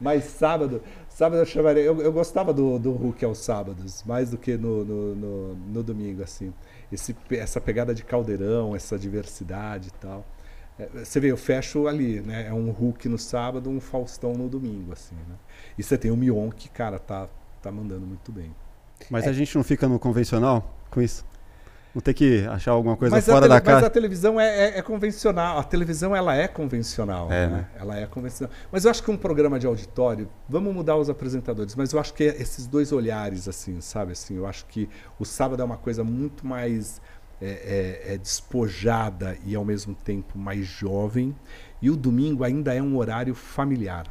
Mas sábado. Sábado eu chamaria. Eu, eu gostava do, do Hulk aos sábados, mais do que no, no, no, no domingo, assim. Esse, essa pegada de caldeirão, essa diversidade e tal. É, Você vê, eu fecho ali, né? É um Hulk no sábado, um Faustão no domingo, assim, né? E você tem o Mion, que, cara, tá, tá mandando muito bem. Mas É. a gente não fica no convencional com isso? Não tem que achar alguma coisa mas, a fora da mas a casa? televisão é, é- é convencional. A televisão ela é convencional. É, né? né? Ela é convencional. Mas eu acho que um programa de auditório, vamos mudar os apresentadores, mas eu acho que é esses dois olhares, assim, sabe? Assim, eu acho que o sábado é uma coisa muito mais é, é- é despojada e ao mesmo tempo mais jovem. E o domingo ainda é um horário familiar.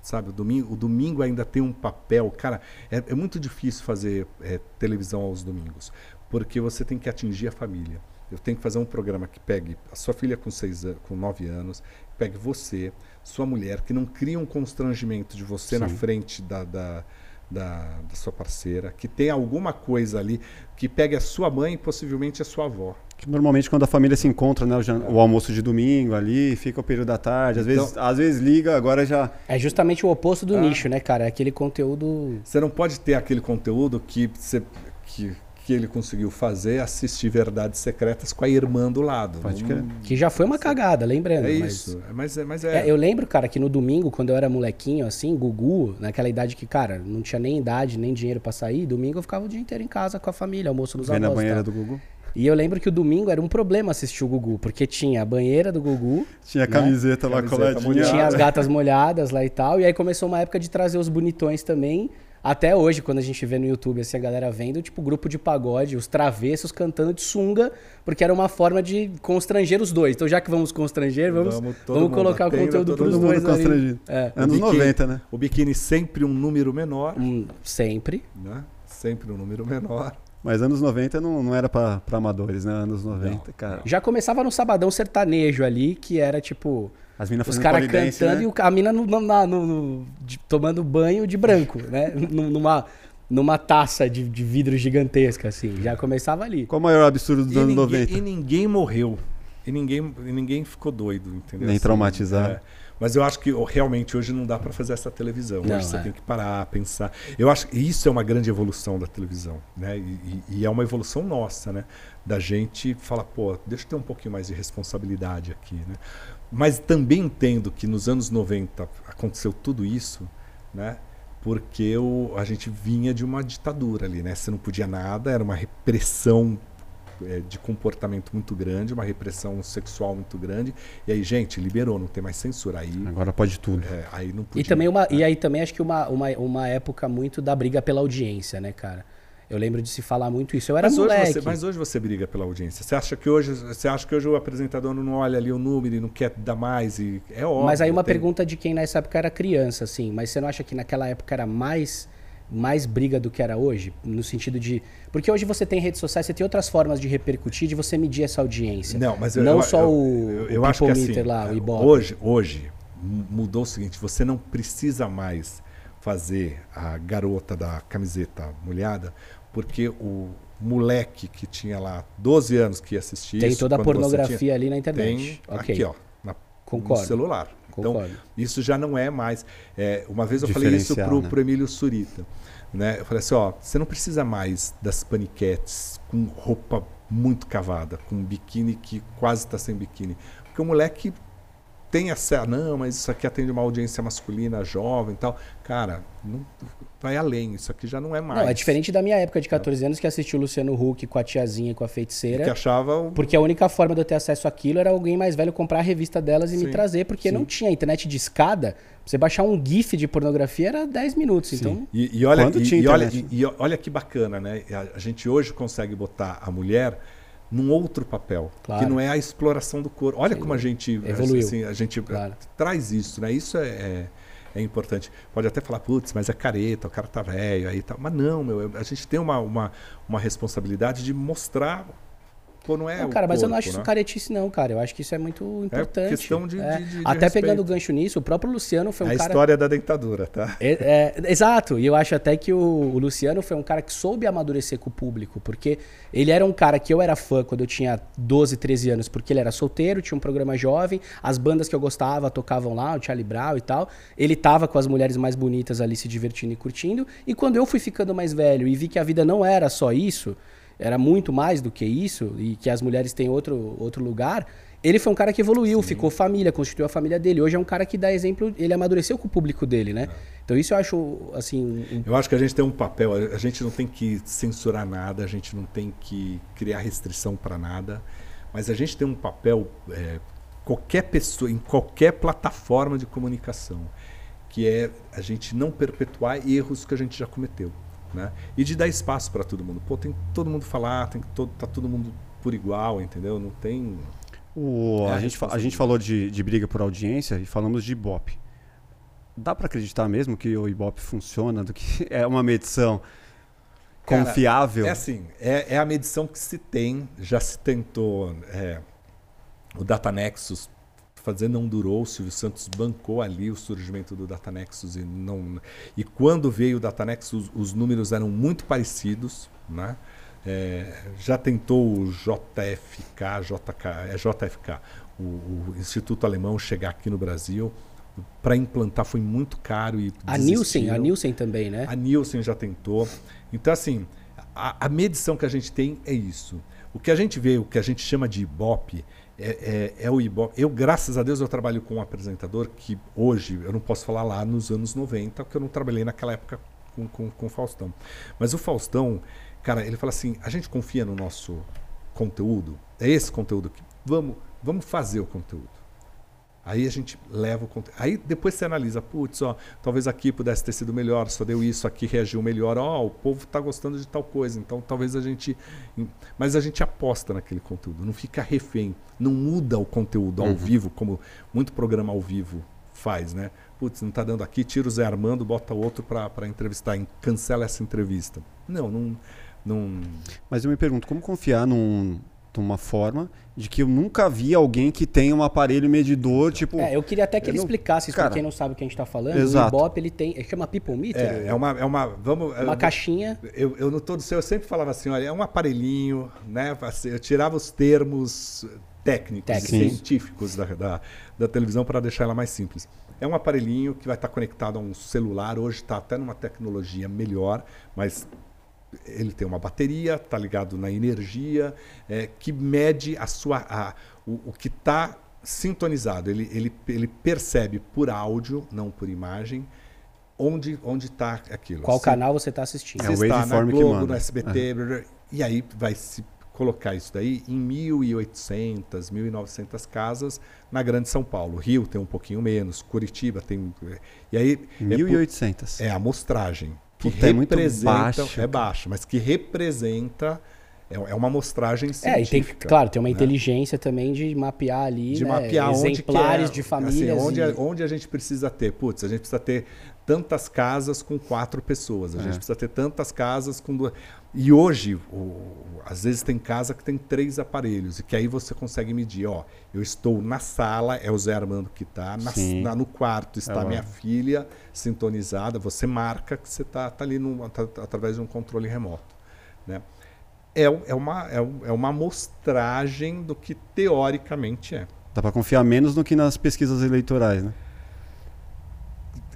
Sabe, o domingo, o domingo ainda tem um papel. Cara, é, é muito difícil fazer é, televisão aos domingos porque você tem que atingir a família. Eu tenho que fazer um programa que pegue a sua filha com seis, com nove anos, pegue você, sua mulher, que não cria um constrangimento de você na Sim. frente da, da, da, da sua parceira, que tenha alguma coisa ali que pegue a sua mãe e possivelmente a sua avó. Que normalmente quando a família se encontra, né, o, jan- o almoço de domingo ali, fica o período da tarde, às vezes, Então- às vezes liga, agora já É justamente o oposto do Ah. nicho, né, cara? É aquele conteúdo. Você não pode ter aquele conteúdo que, você, que, que ele conseguiu fazer, assistir Verdades Secretas com a irmã do lado. Pode Não- crer. Que já foi uma cagada, lembrando. É mas- isso. Mas, é- mas é, É, eu lembro, cara, que no domingo, quando eu era molequinho, assim, Gugu, naquela idade que, cara, não tinha nem idade, nem dinheiro pra sair, domingo eu ficava o dia inteiro em casa com a família, almoço nos vem na avós e banheira tal. do Gugu. E eu lembro que o domingo era um problema assistir o Gugu, porque tinha a banheira do Gugu, Tinha a Né? camiseta lá Camiseta coladinha. tinha as gatas molhadas lá e tal, e aí começou uma época de trazer os bonitões também. Até hoje, quando a gente vê no YouTube assim, a galera vendo, tipo, grupo de pagode, os travessos cantando de sunga, porque era uma forma de constranger os dois. Então, já que vamos constranger, vamos, Vamos, vamos, colocar o conteúdo Todo mundo dois ali. É, Anos biquíni- 90, né? O biquíni sempre um número menor, hum, sempre. né? Sempre um número menor. Mas anos 90 não, não era pra amadores, né? Anos 90, cara. Já começava no sabadão sertanejo ali, que era tipo. As minas Os caras polidense, cantando né? e o- a mina no- no- na- no- no- de- tomando banho de branco, né? Num- numa, numa taça de, de vidro gigantesca, assim. Já começava ali. Qual o maior absurdo dos E anos ninguém, 90? e ninguém morreu. E ninguém, e ninguém ficou doido, entendeu? Nem traumatizado. é. Mas eu acho que oh, realmente hoje não dá para fazer essa televisão. Não, hoje você é. tem que parar, pensar. Eu acho que isso é uma grande evolução da televisão, né? E, e- e é uma evolução nossa, né? Da gente falar, pô, deixa eu ter um pouquinho mais de responsabilidade aqui, né? Mas também entendo que nos anos 90 aconteceu tudo isso, né? Porque o, a gente vinha de uma ditadura ali, né? Você não podia nada, era uma repressão é, de comportamento muito grande, uma repressão sexual muito grande. E aí, gente, liberou, não tem mais censura. Aí, Agora pode tudo. é, aí não podia. E, também uma, e aí também acho que uma, uma, uma época muito da briga pela audiência, né, cara? Eu lembro de se falar muito isso. Eu era mas, hoje moleque. você, mas hoje você briga pela audiência. Você acha que hoje, você acha que hoje o apresentador não olha ali o número e não quer dar mais? E é óbvio. Mas aí uma tem- pergunta de quem nessa época era criança, assim. Mas você não acha que naquela época era mais mais briga do que era hoje? No sentido de. Porque hoje você tem redes sociais, você tem outras formas de repercutir, de você medir essa audiência. Não, mas eu, Não eu, só eu, o, eu, o eu acho que assim, lá, o Ibope. hoje, hoje mudou o seguinte, você não precisa mais fazer a garota da camiseta molhada, porque o moleque que tinha lá 12 anos que ia assistir Tem isso, toda a pornografia tinha- ali na tem internet. ok. aqui, ó, na, Concordo. no celular. Então, Concordo. isso já não é mais. é, uma vez eu falei isso pro, né? pro Emílio Surita. Né? Eu falei assim, ó, você não precisa mais das paniquetes com roupa muito cavada, com biquíni que quase está sem biquíni. Porque o moleque tem essa, não, mas isso aqui atende uma audiência masculina jovem e tal. Cara, não, vai além, isso aqui já não é mais. Não, é diferente da minha época de 14 anos que assistiu o Luciano Huck com a tiazinha e com a Que feiticeira. achava o- Porque a única forma de eu ter acesso àquilo era alguém mais velho comprar a revista delas e me Sim, trazer, porque sim. não tinha internet de escada. Pra você baixar um GIF de pornografia era 10 minutos. Então, E, e olha, Quando e, tinha e olha, e, e olha que bacana, né? A, a gente hoje consegue botar a mulher num outro papel, Claro. que não é a exploração do corpo. Olha Sem como a gente Evoluiu. assim, a gente Claro. traz isso, né? Isso é, é, é importante. Pode até falar, putz, mas é careta, o cara tá velho aí, tá. Mas não, meu, a gente tem uma, uma, uma responsabilidade de mostrar Pô, não é Não, cara, mas eu não corpo, acho isso né? caretice, não, cara. Eu acho que isso é muito importante. questão de- É. de- de- Até respeito. pegando o gancho nisso, o próprio Luciano foi um É a cara. história da dentadura, tá? É, é, exato, e eu acho até que o, o Luciano foi um cara que soube amadurecer com o público, porque ele era um cara que eu era fã quando eu tinha 12, 13 anos, porque ele era solteiro, tinha um programa jovem, as bandas que eu gostava tocavam lá, o Charlie Brown e tal. Ele tava com as mulheres mais bonitas ali se divertindo e curtindo, e quando eu fui ficando mais velho e vi que a vida não era só isso, era muito mais do que isso, e que as mulheres têm outro, outro lugar. Ele foi um cara que evoluiu, ficou família, constituiu a família dele. Hoje é um cara que dá exemplo, ele amadureceu com o público dele, né? Então isso eu acho, assim, um- Eu acho que a gente tem um papel, a a gente não tem que censurar nada, a gente não tem que criar restrição para nada, mas a gente tem um papel, é, qualquer pessoa, em qualquer plataforma de comunicação, que é a gente não perpetuar erros que a gente já cometeu. Né? E de dar espaço para todo mundo. Pô, tem que todo mundo falar, tem que todo, tá todo mundo por igual, entendeu? Não tem. O- É a a, gente, a gente falou de, de briga por audiência e falamos de Ibope. Dá para acreditar mesmo que o Ibope funciona, do que é uma medição Cara, confiável? É assim, é, é a medição que se tem, já se tentou. é, o Datanexus fazer não durou, o Silvio Santos bancou ali o surgimento do Datanexus e não. E quando veio o Datanexus, os, os números eram muito parecidos, né? É, já tentou o JFK, JK, é JFK, o, o Instituto Alemão chegar aqui no Brasil. Para implantar foi muito caro e a Nielsen, a. Nielsen também, né? A Nielsen já tentou. Então, assim, a, a medição que a gente tem é isso. O que a gente vê, o que a gente chama de Ibope, é, é, é o Ibope. Eu, graças a Deus, eu trabalho com um apresentador que hoje, eu não posso falar lá nos anos 90, porque eu não trabalhei naquela época com, com, com o Faustão. Mas o Faustão, cara, ele fala assim, a gente confia no nosso conteúdo, é esse conteúdo aqui, vamos, vamos fazer o conteúdo. Aí a gente leva o conteúdo. Aí depois você analisa, putz, ó, talvez aqui pudesse ter sido melhor, só deu isso, aqui reagiu melhor, ó, o povo está gostando de tal coisa, então talvez a gente. Mas a gente aposta naquele conteúdo, não fica refém, não muda o conteúdo ao Uhum. vivo, como muito programa ao vivo faz, né? Putz, não está dando aqui, tira o Zé Armando, bota outro para entrevistar, cancela essa entrevista. Não, não. não Mas eu me pergunto, como confiar num, numa forma de que eu nunca vi alguém que tenha um aparelho medidor, tipo... É, eu queria até que ele não- explicasse isso Cara, pra quem não sabe o que a gente tá falando. exato. O Ibope, ele tem, ele chama People Meter, é, é uma, é uma. Vamos. uma eu- caixinha. Eu, eu no todo seu, eu sempre falava assim, olha, é um aparelhinho, né? assim, Eu tirava os termos técnicos, e Técnicos. científicos da, da, da televisão para deixar ela mais simples. É um aparelhinho que vai estar conectado a um celular. Hoje está até numa tecnologia melhor, mas ele tem uma bateria, está ligado na energia, é, que mede a sua, a, o, o que está sintonizado. Ele, ele, ele percebe por áudio, não por imagem, onde onde está aquilo. Qual Se- canal você tá assistindo? É você o está na Globo, no SBT, blá, blá, e aí vai se colocar isso daí em 1.800, 1.900 casas na Grande São Paulo. Rio tem um pouquinho menos, Curitiba tem... E aí é, por- 1.800. é a amostragem. Que Puta, é muito representa, baixo, é baixa, mas que representa é, é uma amostragem É, e tem, científica. claro, tem uma né? inteligência também de mapear ali, de né, mapear onde exemplares é, de famílias. assim, onde, e- a, onde a gente precisa ter, putz, a gente precisa ter tantas casas com quatro pessoas, a É. gente precisa ter tantas casas com duas. E hoje, o- às vezes tem casa que tem três aparelhos, e que aí você consegue medir, ó, eu estou na sala, é o Zé Armando que está, no quarto está É minha filha sintonizada, você marca que você está tá ali no, tá- tá através de um controle remoto. Né? É, é, uma, é, é uma amostragem do que teoricamente é. Dá pra confiar menos do que nas pesquisas eleitorais, né?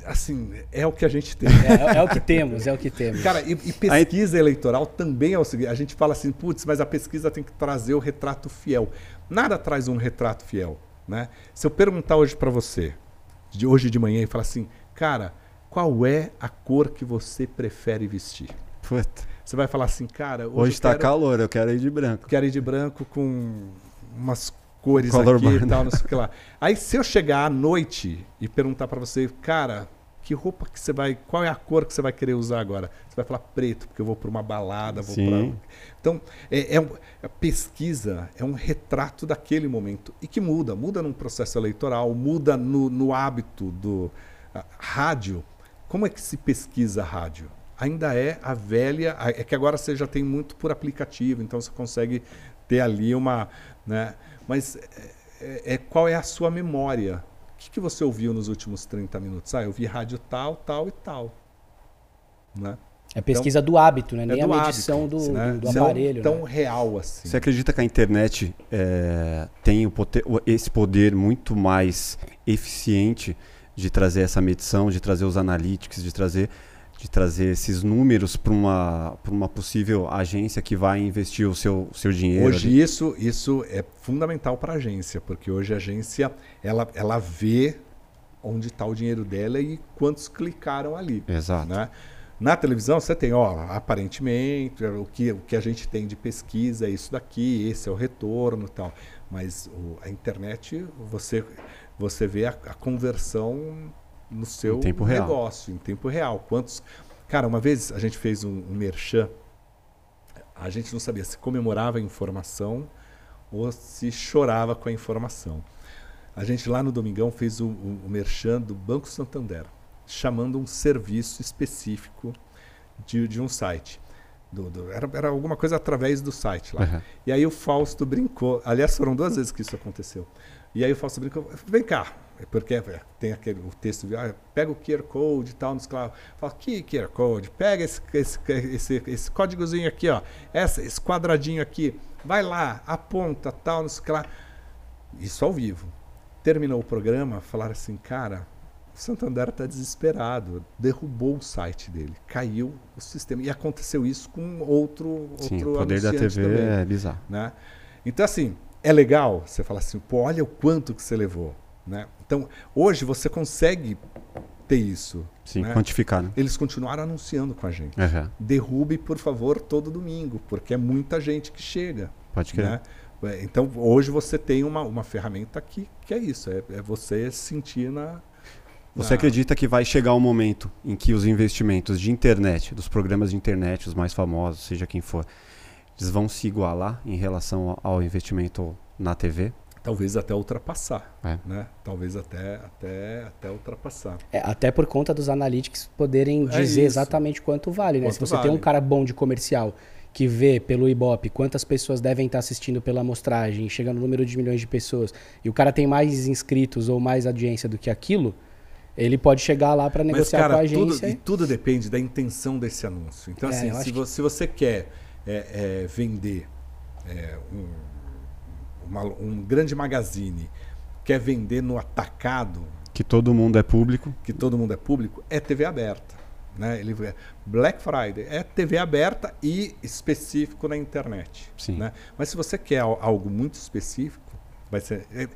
Assim, é o que a gente tem. É, é o que temos, é o que temos. Cara, e, e pesquisa eleitoral também é o seguinte: a gente fala assim, putz, mas a pesquisa tem que trazer o retrato fiel. Nada traz um retrato fiel. Né? Se eu perguntar hoje para você, de hoje de manhã, e falar assim, cara, qual é a cor que você prefere vestir? Puta. Você vai falar assim, cara, hoje, tá quero, calor, eu quero ir de branco. quero ir de branco com umas cores Color aqui e tal, não sei o que lá. Aí se eu chegar à noite e perguntar para você, cara, que roupa que você vai, qual é a cor que você vai querer usar agora? Você vai falar preto, porque eu vou para uma balada, vou Sim. para Então, é, é um- a pesquisa é um retrato daquele momento e que muda, muda num processo eleitoral, muda no, no hábito do a, rádio. Como é que se pesquisa rádio? Ainda é a velha, é que agora você já tem muito por aplicativo, então você consegue ter ali uma, né? Mas é, é- é qual é a sua memória? O que, que você ouviu nos últimos 30 minutos? Ah, eu vi rádio tal, tal e tal. Né? É pesquisa do hábito, né? É Nem do a medição hábito, do, né? do- do Não aparelho. tão né? real assim. Você acredita que a internet é, tem o- esse poder muito mais eficiente de trazer essa medição, de trazer os analytics, de trazer, de trazer esses números para uma, pra uma possível agência que vai investir o seu, seu dinheiro? Hoje ali? isso, isso é fundamental para a agência, porque hoje a agência ela, ela vê onde está o dinheiro dela e quantos clicaram ali. Exato. né? Na televisão você tem, ó, aparentemente, o que, o que a gente tem de pesquisa é isso daqui, esse é o retorno e tal. Mas o- a internet, você, você vê a, a conversão no seu Em tempo real. negócio, em tempo real. Quantos. Cara, uma vez a gente fez um, um merchan, a gente não sabia se comemorava a informação ou se chorava com a informação. A gente lá no Domingão fez o, o, o merchan do Banco Santander, chamando um serviço específico de, de um site. Do- do- era, era alguma coisa através do site lá. Aham. E aí o Fausto brincou. Aliás, foram duas vezes que isso aconteceu. E aí o Fausto brincou, vem cá. Porque é, tem aquele o texto, ah, pega o QR Code e tal, nos claro. Fala, que QR Code? Pega esse, esse, esse, esse códigozinho aqui, ó. Essa, esse quadradinho aqui. Vai lá, aponta, tal, não sei o que lá. Isso ao vivo. Terminou o programa, falaram assim, cara, o Santander está desesperado, derrubou o site dele, caiu o sistema. E aconteceu isso com outro, Sim, outro o poder da TV também é bizarro. né? Então, assim, é legal você falar assim, pô, olha o quanto que você levou, né? Então, hoje você consegue ter isso. Sim, né? quantificar, né? Eles continuaram anunciando com a gente. Aham. Derrube, por favor, todo domingo, porque é muita gente que chega. Pode crer. Né? É, Então, hoje você tem uma, uma ferramenta que, que é isso, é, é você sentir na... Você acredita que vai chegar um momento em que os investimentos de internet, dos programas de internet, os mais famosos, seja quem for, eles vão se igualar em relação ao investimento na TV? Talvez até ultrapassar, É. né? Talvez até, até, até ultrapassar. É, até por conta dos analytics poderem É dizer isso. exatamente quanto vale, né? Quanto Se você vale. tem um cara bom de comercial que vê pelo Ibope quantas pessoas devem estar assistindo pela amostragem, chega no número de milhões de pessoas, e o cara tem mais inscritos ou mais audiência do que aquilo, ele pode chegar lá para Mas, negociar cara, com a tudo, agência. e tudo depende da intenção desse anúncio. Então, É, assim, se, acho vo- se você quer é, é, vender é, um, uma- um grande magazine, quer vender no atacado, Que todo mundo é público. que todo mundo é público, é TV aberta. Né? Ele, Black Friday é TV aberta e específico na internet. Sim. Né? Mas se você quer al- algo muito específico, vai ser. é,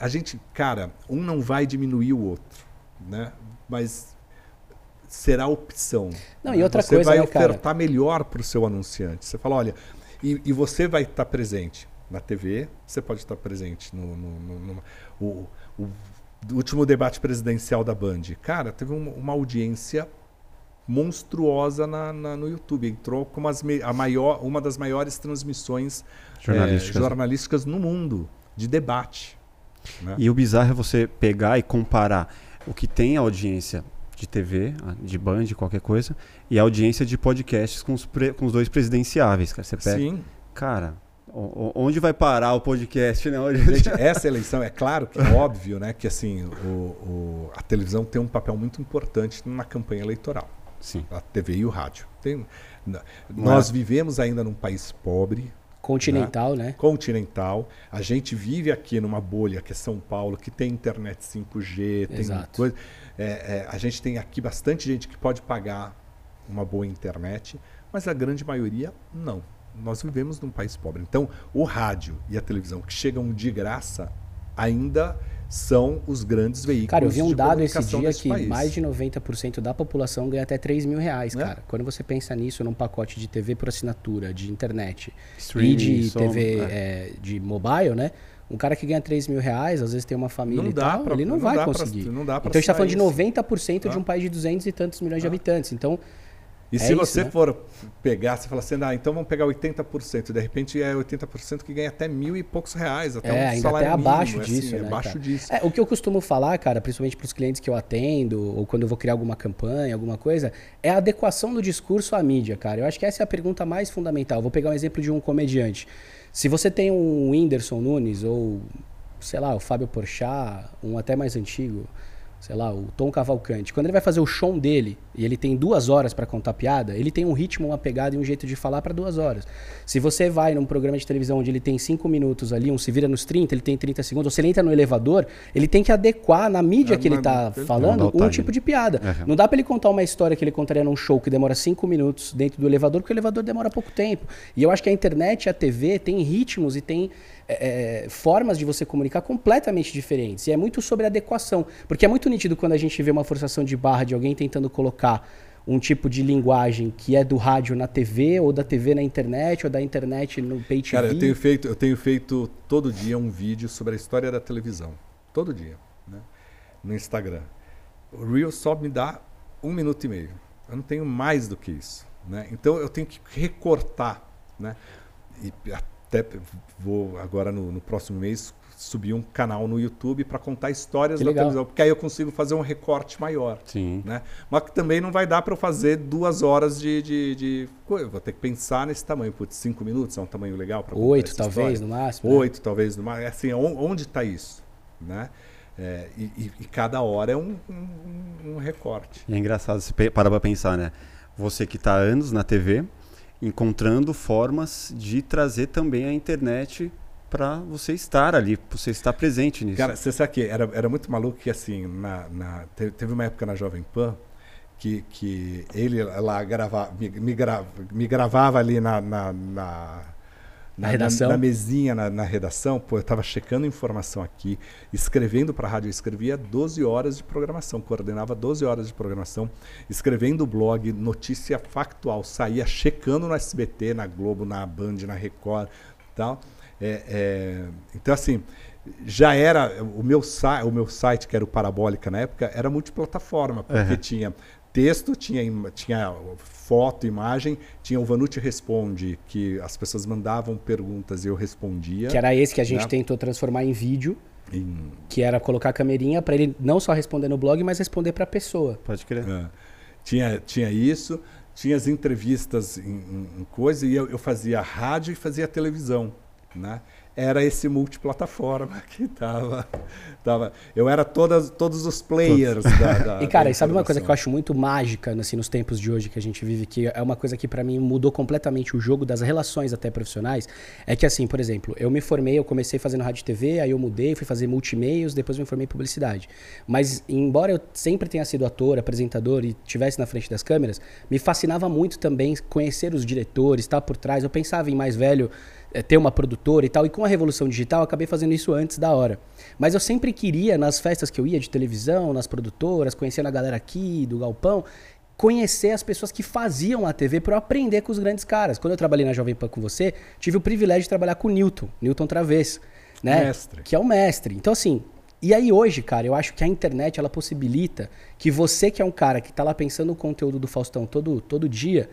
a gente, cara, um não vai diminuir o outro, né? Mas será opção. Não, né? e outra você coisa, vai né, cara? ofertar melhor para o seu anunciante. Você fala, olha, e, e você vai estar presente na TV, você pode estar presente no, no, no- no- o, o último debate presidencial da Band. Cara, teve uma, uma audiência monstruosa na, na- no YouTube. Entrou como as a maior, uma das maiores transmissões Jornalísticas. eh, jornalísticas no mundo de debate. né? E o bizarro é você pegar e comparar o que tem a audiência de TV, de Band, qualquer coisa, e a audiência de podcasts com os, pre- com os dois presidenciáveis, cara. Você pega. Sim, Cara, onde vai parar o podcast, né? Onde- Gente, essa eleição, é claro que é óbvio, né, que assim, o, o- a televisão tem um papel muito importante na campanha eleitoral. Sim. A TV e o rádio. Tem- nós vivemos ainda num país pobre, Continental, né? continental. A gente vive aqui numa bolha que é São Paulo, que tem internet 5G, tem Exato. coisa. é, é, a gente tem aqui bastante gente que pode pagar uma boa internet, mas a grande maioria não. Nós vivemos num país pobre. Então, o rádio e a televisão que chegam de graça ainda são os grandes veículos. Cara, eu vi um de dado esse comunicação dia que país. mais de 90% da população ganha até 3 mil reais, Né? cara. Quando você pensa nisso num pacote de TV por assinatura, de internet e Streaming, de som, TV é. é, de mobile, né? Um cara que ganha 3 mil reais, às vezes tem uma família Não e tal, pra- ele não, não vai dá pra- conseguir. não então a gente tá assinar falando de isso. 90% de Ah. um país de 200 e tantos milhões de habitantes. Então, E É se isso, você né? for pegar, você fala assim, ah, então vamos pegar 80%, de repente é 80% que ganha até mil e poucos reais, até É, um salário até abaixo mínimo, disso, assim, né, abaixo disso. É, o que eu costumo falar, cara, principalmente para os clientes que eu atendo, ou quando eu vou criar alguma campanha, alguma coisa, é a adequação do discurso à mídia, cara. Eu acho que essa é a pergunta mais fundamental. Vou pegar um exemplo de um comediante. Se você tem um Whindersson Nunes, ou, sei lá, o Fábio Porchat, um até mais antigo, sei lá, o Tom Cavalcante, quando ele vai fazer o show dele e ele tem duas horas para contar piada, ele tem um ritmo, uma pegada e um jeito de falar para duas horas. Se você vai num programa de televisão onde ele tem cinco minutos ali, um se vira nos 30, ele tem 30 segundos, ou se ele entra no elevador, ele tem que adequar na mídia É, que ele na- tá ele- falando o um tipo de piada. Uhum. Não dá para ele contar uma história que ele contaria num show que demora cinco minutos dentro do elevador, porque o elevador demora pouco tempo. E eu acho que a internet e a TV tem ritmos e tem é, é, formas de você comunicar completamente diferentes. E é muito sobre adequação. Porque é muito nítido quando a gente vê uma forçação de barra de alguém tentando colocar um tipo de linguagem que é do rádio na TV, ou da TV na internet, ou da internet no pay TV. Cara, eu tenho, feito, eu tenho feito todo dia um vídeo sobre a história da televisão. Todo dia. Né? No Instagram. O Reel só me dá um minuto e meio. Eu não tenho mais do que isso. Né? Então eu tenho que recortar. Né? E até vou agora no, no próximo mês subir um canal no YouTube para contar histórias Que da legal. televisão. Porque aí eu consigo fazer um recorte maior. Sim. Né? Mas que também não vai dar para eu fazer duas horas de, de, de Vou ter que pensar nesse tamanho. Putz, cinco minutos é um tamanho legal para Oito, talvez, no máximo. né? Oito, talvez. no ma- Assim, on- onde está isso? Né? É, e, e- e cada hora é um, um- um recorte. E é engraçado você pe- parar pra pensar, né? Você que está há anos na TV, encontrando formas de trazer também a internet para você estar ali, pra você estar presente nisso. Cara, você sabe que era, era muito maluco que assim, na, na- te- teve uma época na Jovem Pan que, que ele lá gravava, me, me, me gravava ali na, na, na, Na redação? Na, mesinha, na, na redação, pô, eu estava checando informação aqui, escrevendo para a rádio, eu escrevia 12 horas de programação, coordenava 12 horas de programação, escrevendo blog, notícia factual, saía checando no SBT, na Globo, na Band, na Record tal. É, é, então, assim, já era. O meu, o meu site, que era o Parabólica na época, era multiplataforma, porque Uhum. tinha texto, tinha, tinha foto, imagem, tinha o Vanucci Responde, que as pessoas mandavam perguntas e eu respondia. Que era esse que a gente Né? tentou transformar em vídeo, em- que era colocar a camerinha para ele não só responder no blog, mas responder para a pessoa. Pode crer. É. Tinha, tinha isso, tinha as entrevistas em, em- em coisa, e eu, eu fazia rádio e fazia televisão. Né? Era esse multiplataforma que tava. tava eu era todas, todos os players da, da. E cara, e sabe uma coisa que eu acho muito mágica assim, nos tempos de hoje que a gente vive, que é uma coisa que pra mim mudou completamente o jogo das relações até profissionais, é que assim, por exemplo, eu me formei, eu comecei fazendo rádio e TV, aí eu mudei, fui fazer multimeios, depois me formei em publicidade. Mas embora eu sempre tenha sido ator, apresentador e tivesse na frente das câmeras, me fascinava muito também conhecer os diretores, estar por trás. Eu pensava em mais velho eh, ter uma produtora e tal, e com a revolução digital eu acabei fazendo isso antes da hora. Mas eu sempre queria, nas festas que eu ia de televisão, nas produtoras, conhecendo a galera aqui do Galpão, conhecer as pessoas que faziam a TV para eu aprender com os grandes caras. Quando eu trabalhei na Jovem Pan com você, tive o privilégio de trabalhar com o Newton, Newton Traves, né? Mestre. Que é o mestre. Então, assim, E aí hoje, cara, eu acho que a internet ela possibilita que você que é um cara que tá lá pensando no conteúdo do Faustão todo, todo dia,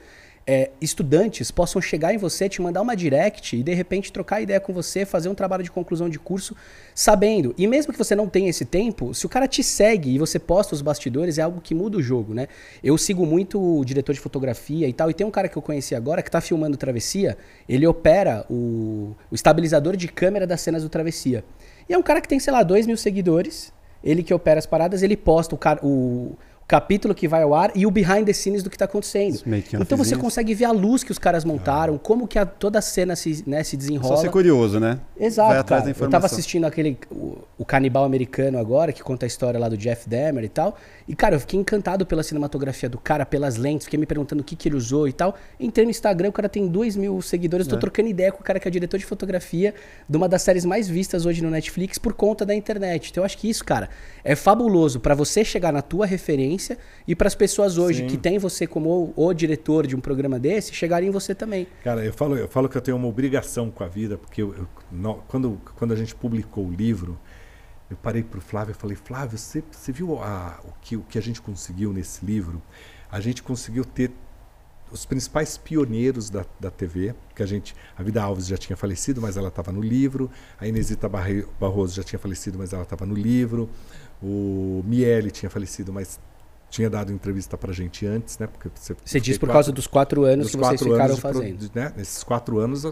é, estudantes possam chegar em você, te mandar uma direct e de repente trocar ideia com você, fazer um trabalho de conclusão de curso, sabendo. E mesmo que você não tenha esse tempo, se o cara te segue e você posta os bastidores, é algo que muda o jogo, né? Eu sigo muito o diretor de fotografia e tal, e tem um cara que eu conheci agora que tá filmando Travessia, ele opera o, o estabilizador de câmera das cenas do Travessia. E é um cara que tem, sei lá, 2 mil seguidores, ele que opera as paradas, ele posta o, o capítulo que vai ao ar e o behind the scenes do que está acontecendo. Então você consegue ver a luz que os caras montaram, ah. como que a, toda a cena se, né, se desenrola. Só ser curioso, né? Exato, vai cara. Eu tava assistindo aquele o, o, Canibal Americano agora, que conta a história lá do Jeff Demer e tal. E, cara, eu fiquei encantado pela cinematografia do cara, pelas lentes, fiquei me perguntando o que, que ele usou e tal. Entrei no Instagram, o cara tem 2 mil seguidores, é. tô trocando ideia com o cara que é diretor de fotografia de uma das séries mais vistas hoje no Netflix por conta da internet. Então eu acho que isso, cara, é fabuloso para você chegar na tua referência e para as pessoas hoje Sim. que têm você como o, o, diretor de um programa desse, chegarem em você também. Cara, eu falo, eu falo que eu tenho uma obrigação com a vida, porque eu, eu, quando, quando a gente publicou o livro, eu parei para o Flávio e falei, Flávio, você, você viu a, o, que, o que a gente conseguiu nesse livro? A gente conseguiu ter os principais pioneiros da, da TV, que a gente, a Vida Alves já tinha falecido, mas ela estava no livro, a Inesita Barroso já tinha falecido, mas ela estava no livro, o Miele tinha falecido, mas tinha dado entrevista para a gente antes, né? Porque você, você diz por quatro, causa dos quatro anos dos que vocês ficaram fazendo. Né? Nesses quatro anos,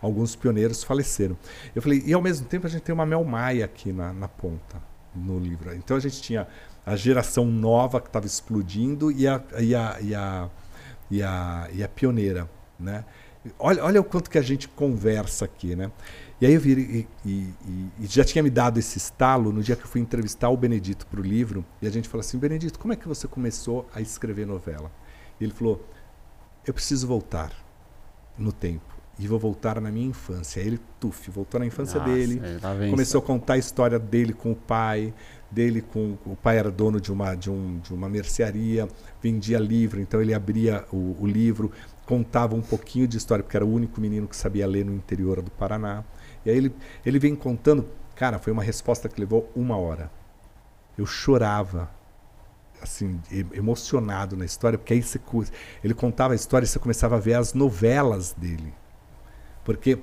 alguns pioneiros faleceram. Eu falei, e ao mesmo tempo a gente tem uma Mel Maia aqui na, na ponta, no livro. Então a gente tinha a geração nova que estava explodindo e a, e, a, e, a, e, a, e a pioneira, né? Olha, olha o quanto que a gente conversa aqui, né? E aí eu vi e, e, e, já tinha me dado esse estalo no dia que eu fui entrevistar o Benedito para o livro. E a gente falou assim: Benedito, como é que você começou a escrever novela? E ele falou: Eu preciso voltar no tempo. E vou voltar na minha infância. Aí ele, tuf, voltou na infância Nossa, dele. Tá começou a contar a história dele com o pai. Dele com o pai era dono de uma, de, um, de uma mercearia, vendia livro, então ele abria o, o livro, contava um pouquinho de história, porque era o único menino que sabia ler no interior do Paraná. E aí ele, ele vem contando. Cara, foi uma resposta que levou uma hora. Eu chorava, assim, emocionado na história, porque aí você, ele contava a história e você começava a ver as novelas dele. Porque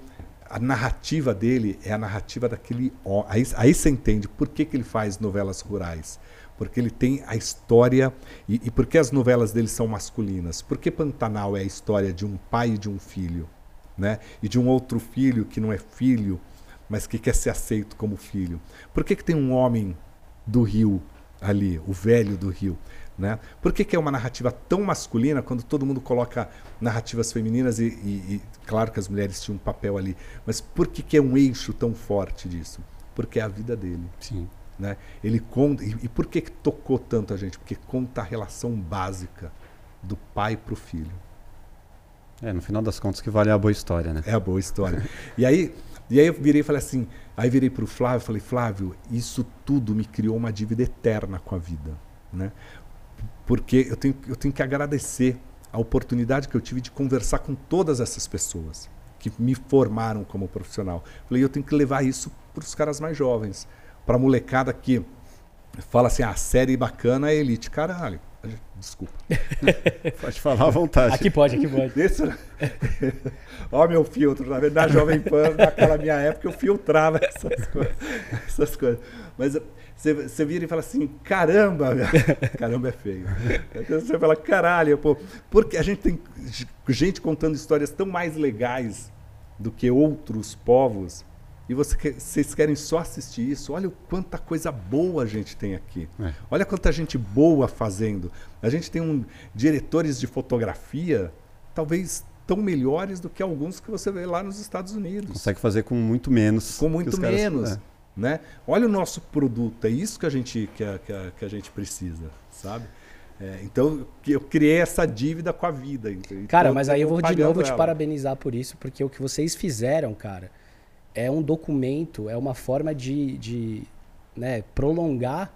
a narrativa dele é a narrativa daquele. Aí, aí você entende por que, que ele faz novelas rurais. Porque ele tem a história. E, e por que as novelas dele são masculinas? Porque Pantanal é a história de um pai e de um filho né? e de um outro filho que não é filho, mas que quer ser aceito como filho. Por que, que tem um homem do rio ali, o velho do rio? Né? Por que, que é uma narrativa tão masculina quando todo mundo coloca narrativas femininas e, e, e claro que as mulheres tinham um papel ali, mas por que, que é um eixo tão forte disso? Porque é a vida dele. Sim. Né? Ele conta e, e por que, que tocou tanto a gente? Porque conta a relação básica do pai para o filho. É, no final das contas que vale a boa história, né? É a boa história. e aí, e aí eu virei e falei assim, aí virei para o Flávio e falei, Flávio, isso tudo me criou uma dívida eterna com a vida, né? Porque eu tenho, eu tenho que agradecer a oportunidade que eu tive de conversar com todas essas pessoas que me formaram como profissional. Falei, eu tenho que levar isso para os caras mais jovens, para a molecada que fala assim, ah, série bacana é elite. Caralho, Desculpa. pode falar à vontade. Aqui pode, aqui pode. Ó, meu filtro, na verdade, na Jovem Pan, naquela minha época, eu filtrava essas, coisas, essas coisas. Mas você, você vira e fala assim: caramba, caramba é feio. Então você fala, caralho, pô, porque a gente tem gente contando histórias tão mais legais do que outros povos e você, vocês querem só assistir isso, olha o quanta coisa boa a gente tem aqui. É. Olha quanta gente boa fazendo. A gente tem um, diretores de fotografia, talvez tão melhores do que alguns que você vê lá nos Estados Unidos. Consegue fazer com muito menos. Com muito menos. Caras, é. né? Olha o nosso produto, é isso que a gente, que a, que a, que a gente precisa, sabe? É, então eu criei essa dívida com a vida. Então, cara, mas aí eu vou de novo ela. te parabenizar por isso, porque o que vocês fizeram, cara é um documento, é uma forma de, de né, prolongar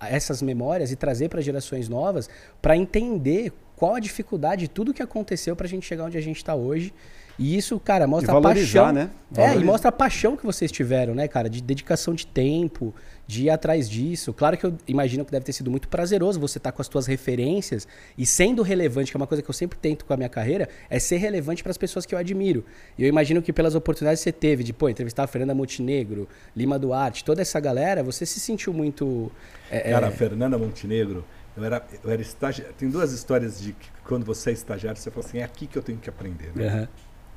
essas memórias e trazer para gerações novas para entender qual a dificuldade de tudo que aconteceu para a gente chegar onde a gente está hoje. E isso, cara, mostra a paixão. né? É, e mostra a paixão que vocês tiveram, né, cara? De dedicação de tempo, de ir atrás disso. Claro que eu imagino que deve ter sido muito prazeroso você estar com as tuas referências e sendo relevante, que é uma coisa que eu sempre tento com a minha carreira, é ser relevante para as pessoas que eu admiro. E eu imagino que pelas oportunidades que você teve de, pô, entrevistar a Fernanda Montenegro, Lima Duarte, toda essa galera, você se sentiu muito. é, Cara, é, a Fernanda Montenegro, eu era, eu era estagiário. Tem duas histórias de que quando você é estagiário, você fala assim, é aqui que eu tenho que aprender. Né? aham.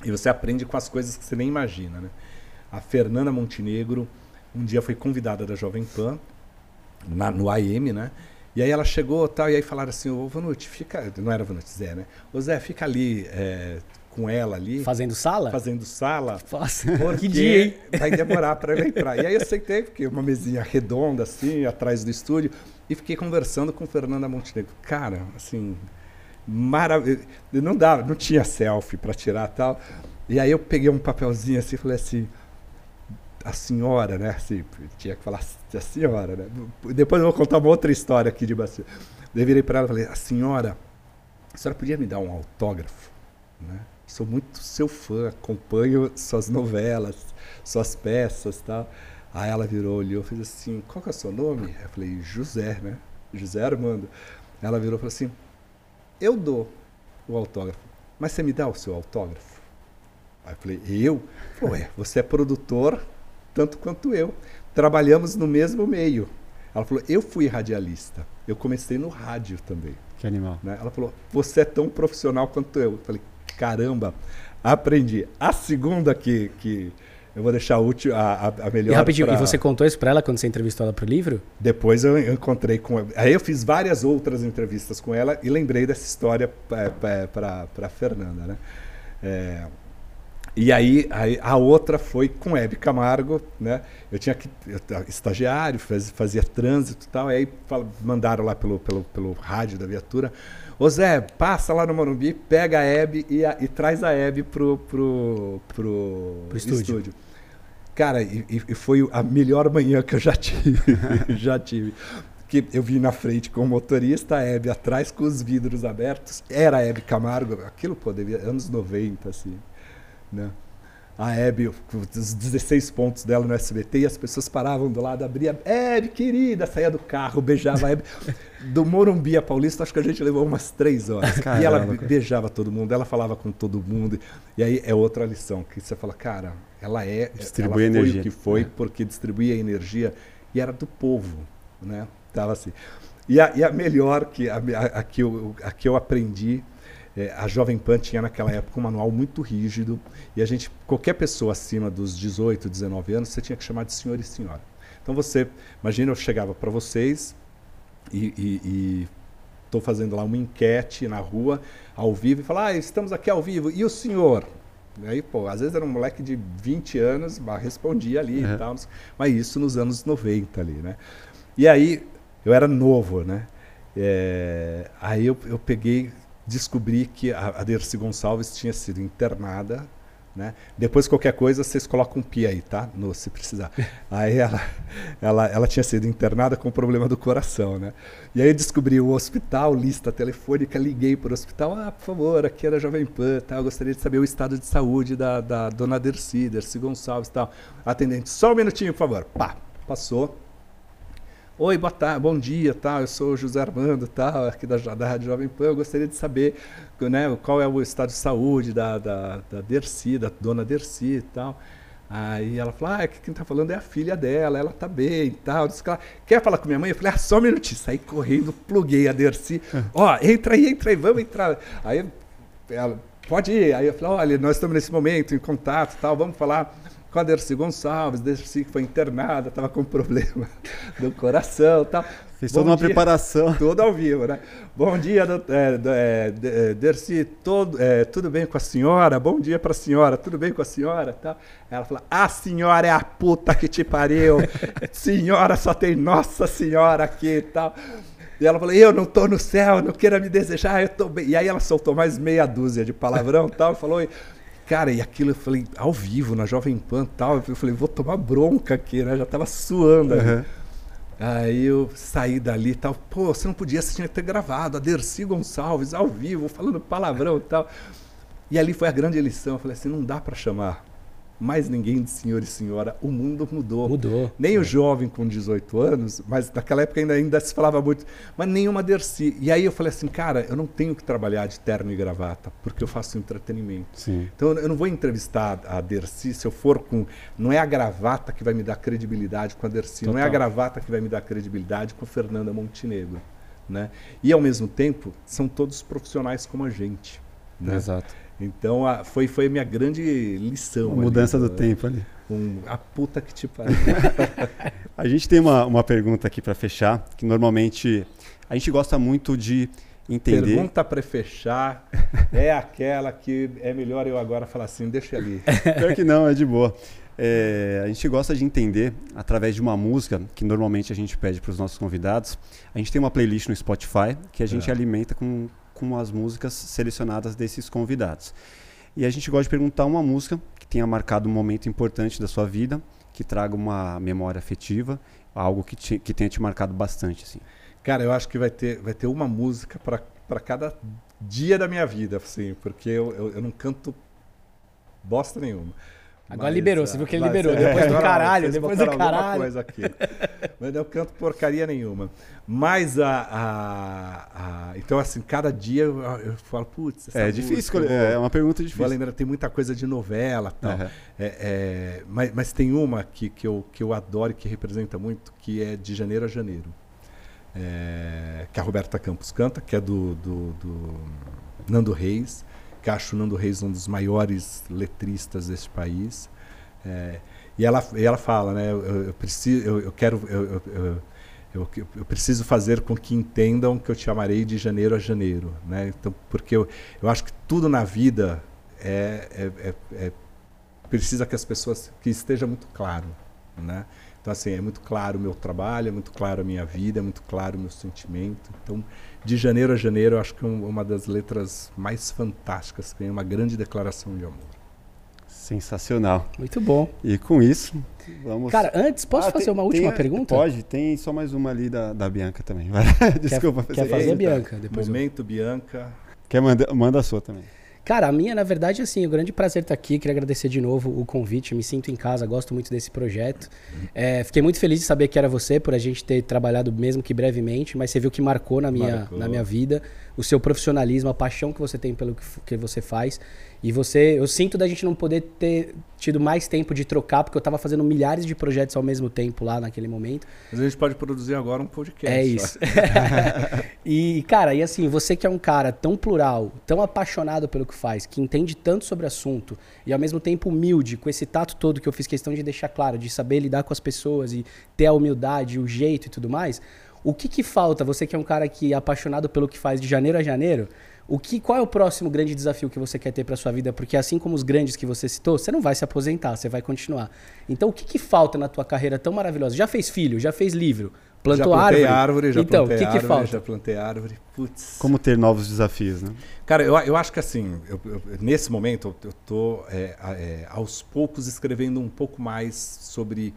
E você aprende com as coisas que você nem imagina, né? A Fernanda Montenegro um dia foi convidada da Jovem Pan na, no AM, né? E aí ela chegou tal, e aí falaram assim, ô Vanucci, fica. Não era Vanucci, Zé, né? Ô Zé, fica ali é, com ela ali, Fazendo sala? fazendo sala. Nossa, que dia, hein? vai demorar para eu entrar. E aí eu aceitei, porque uma mesinha redonda assim, atrás do estúdio, e fiquei conversando com Fernanda Montenegro. Cara, assim, maravilhoso. Não dava, não tinha selfie para tirar tal. E aí eu peguei um papelzinho assim e falei assim, a senhora, né? Assim, tinha que falar a senhora, né? Depois eu vou contar uma outra história aqui de. Daí eu virei para ela e falei, a senhora, a senhora podia me dar um autógrafo? Né? Sou muito seu fã, acompanho suas novelas, suas peças tal. Aí ela virou, olhou fez assim, qual que é o seu nome? Eu falei, José, né? José Armando. Ela virou e falou assim, eu dou o autógrafo, mas você me dá o seu autógrafo? Aí eu falei, eu? Ué, você é produtor tanto quanto eu. Trabalhamos no mesmo meio. Ela falou, eu fui radialista. Eu comecei no rádio também. Que animal. né? Ela falou, você é tão profissional quanto eu. Eu falei, caramba, aprendi. A segunda que, que eu vou deixar a, última, a, a- melhor. E rapidinho, pra- e você contou isso pra ela quando você entrevistou ela pro livro? Depois eu eu encontrei com ela. Aí eu fiz várias outras entrevistas com ela e lembrei dessa história para a Fernanda, né? É, e aí, aí a outra foi com Hebe Camargo, né? Eu tinha que eu, ta- estagiário, faz- fazia trânsito e tal, aí fala- mandaram lá pelo, pelo, pelo rádio da viatura. Ô Zé, passa lá no Morumbi, pega a Hebe e, a- e traz a Hebe pro, pro, pro, Pro estúdio. Cara, e, e- e foi a melhor manhã que eu já tive. já tive. Que eu vi na frente com o motorista, a Hebe atrás com os vidros abertos. Era a Hebe Camargo, aquilo, pô, devia, anos 90, assim. Né? A Hebe, os 16 pontos dela no SBT, e as pessoas paravam do lado, abria, Hebe, querida, saía do carro, beijava a Hebe. Do Morumbi a Paulista, acho que a gente levou umas três horas. e ela Caramba, be- cara. beijava todo mundo, ela falava com todo mundo. E aí é outra lição, que você fala, cara, ela é. Distribui ela energia. o que foi, É. porque distribuía energia e era do povo, né? Tava assim. E a, e a melhor que a, a, a que eu, a que eu aprendi, é, a Jovem Pan tinha naquela época um manual muito rígido e a gente, qualquer pessoa acima dos 18, 19 anos, você tinha que chamar de senhor e senhora. Então você, imagina eu chegava para vocês e estou fazendo lá uma enquete na rua, ao vivo, e falar, ah, estamos aqui ao vivo, e o senhor? E aí, pô, às vezes era um moleque de 20 anos, mas respondia ali Uhum. e tal, mas isso nos anos 90 ali, né? E aí, eu era novo, né? É, aí eu, eu peguei, descobri que a, a Dercy Gonçalves tinha sido internada, né? Depois, qualquer coisa, vocês colocam um pi aí, tá? No, se precisar. Aí ela, ela, ela tinha sido internada com problema do coração, né? E aí descobri o hospital, lista telefônica, liguei para o hospital, ah, por favor, aqui era Jovem Pan, tá? eu gostaria de saber o estado de saúde da, da dona Dercy, Dercy Gonçalves tal. Atendente, só um minutinho, por favor. Pá, passou. Oi, boa tarde, bom dia, tal. Eu sou o José Armando, tal, aqui da, da Rádio Jovem Pan. Eu gostaria de saber, né, qual é o estado de saúde da, da, da Dercy, da dona Dercy e tal. Aí ela falou, ah, é que quem tá falando é a filha dela, ela tá bem e tal. Disse que ela, Quer falar com minha mãe? Eu falei, ah, só um minutinho. Saí correndo, pluguei a Dercy. Ó, entra aí, entra aí, vamos entrar. Aí ela, pode ir. Aí eu falei, olha, nós estamos nesse momento em contato tal, vamos falar com a Dercy Gonçalves, Dercy que foi internada, estava com problema do coração e tal. Bom toda uma dia. preparação. Tudo ao vivo, né? Bom dia, é, é, é, Dercy, todo, é, tudo bem com a senhora? Bom dia para a senhora, tudo bem com a senhora? Tal. Ela falou, a senhora é a puta que te pariu, senhora só tem Nossa Senhora aqui e tal. E ela falou, eu não tô no céu, não queira me desejar, eu tô bem. E aí ela soltou mais meia dúzia de palavrão e tal, e falou, cara, e aquilo eu falei, ao vivo, na Jovem Pan e tal, eu falei, vou tomar bronca aqui, né? Já tava suando. Uhum. Aí eu saí dali e tal. Pô, você não podia, você tinha que ter gravado a Dercy Gonçalves ao vivo, falando palavrão e tal. E ali foi a grande lição. Eu falei assim, não dá para chamar mais ninguém de senhor e senhora. O mundo mudou. Mudou. Nem é. o jovem com 18 anos, mas naquela época ainda, ainda se falava muito, mas nenhuma Dercy. E aí eu falei assim, cara, eu não tenho que trabalhar de terno e gravata, porque eu faço entretenimento. Sim. Então eu não vou entrevistar a Dercy se eu for com. Não é a gravata que vai me dar credibilidade com a Dercy, Total. não é a gravata que vai me dar credibilidade com a Fernanda Montenegro. Né? E ao mesmo tempo, são todos profissionais como a gente. Né? Exato. Então a, foi, foi a minha grande lição. A mudança ali, do né? tempo ali. Um, a puta que te pariu. a gente tem uma, uma pergunta aqui para fechar, que normalmente a gente gosta muito de entender. Pergunta para fechar é aquela que é melhor eu agora falar assim, deixa ali. Pior que não, é de boa. É, a gente gosta de entender através de uma música que normalmente a gente pede para os nossos convidados. A gente tem uma playlist no Spotify que a gente é. alimenta com com as músicas selecionadas desses convidados. E a gente gosta de perguntar uma música que tenha marcado um momento importante da sua vida, que traga uma memória afetiva, algo que, te, que tenha te marcado bastante. Assim. Cara, eu acho que vai ter, vai ter uma música para cada dia da minha vida, assim, porque eu, eu, eu não canto bosta nenhuma. Agora mas, liberou, você viu que ele liberou. É, depois do caralho, depois do caralho. Coisa aqui. mas eu canto porcaria nenhuma. Mas a. a, a então, assim, cada dia eu, eu falo, putz. É difícil, vou, é uma pergunta difícil. Vou lembrar, tem muita coisa de novela tal. Uhum. É, é, mas, mas tem uma que, que, eu, que eu adoro e que representa muito, que é de janeiro a janeiro. É, que a Roberta Campos canta, que é do, do, do Nando Reis que acho o Nando Reis um dos maiores letristas desse país. É, e, ela, e ela fala, né, eu, eu preciso, eu, eu quero, eu, eu, eu, preciso fazer com que entendam que eu te amarei de janeiro a janeiro, né? Então, porque eu, eu acho que tudo na vida é, é, é, é precisa que as pessoas que esteja muito claro, né? Então assim é muito claro o meu trabalho, é muito claro a minha vida, é muito claro o meu sentimento. Então de janeiro a janeiro, eu acho que é uma das letras mais fantásticas, tem uma grande declaração de amor. Sensacional. Muito bom. E com isso, vamos. Cara, antes, posso ah, fazer tem, uma última tem, pergunta? Pode, tem só mais uma ali da, da Bianca também. Desculpa. Quer, quer fazer, Bianca? Depois Momento, eu... Bianca. Quer manda, manda a sua também. Cara, a minha, na verdade, assim, o grande prazer estar aqui. Queria agradecer de novo o convite. Me sinto em casa, gosto muito desse projeto. É, fiquei muito feliz de saber que era você, por a gente ter trabalhado mesmo que brevemente, mas você viu que marcou na minha, marcou. Na minha vida o seu profissionalismo, a paixão que você tem pelo que, que você faz. E você, eu sinto da gente não poder ter tido mais tempo de trocar, porque eu estava fazendo milhares de projetos ao mesmo tempo lá naquele momento. Mas a gente pode produzir agora um podcast. É isso. e, cara, e assim, você que é um cara tão plural, tão apaixonado pelo que faz, que entende tanto sobre o assunto, e ao mesmo tempo humilde, com esse tato todo que eu fiz questão de deixar claro, de saber lidar com as pessoas e ter a humildade, o jeito e tudo mais, o que que falta? Você que é um cara que é apaixonado pelo que faz de janeiro a janeiro, o que, qual é o próximo grande desafio que você quer ter para sua vida? Porque assim como os grandes que você citou, você não vai se aposentar, você vai continuar. Então, o que, que falta na tua carreira tão maravilhosa? Já fez filho, já fez livro, plantou já plantei árvore. árvore já então, o que, que falta? Já plantei árvore. Putz. Como ter novos desafios, né? Cara, eu, eu acho que assim, eu, eu, nesse momento, eu estou é, é, aos poucos escrevendo um pouco mais sobre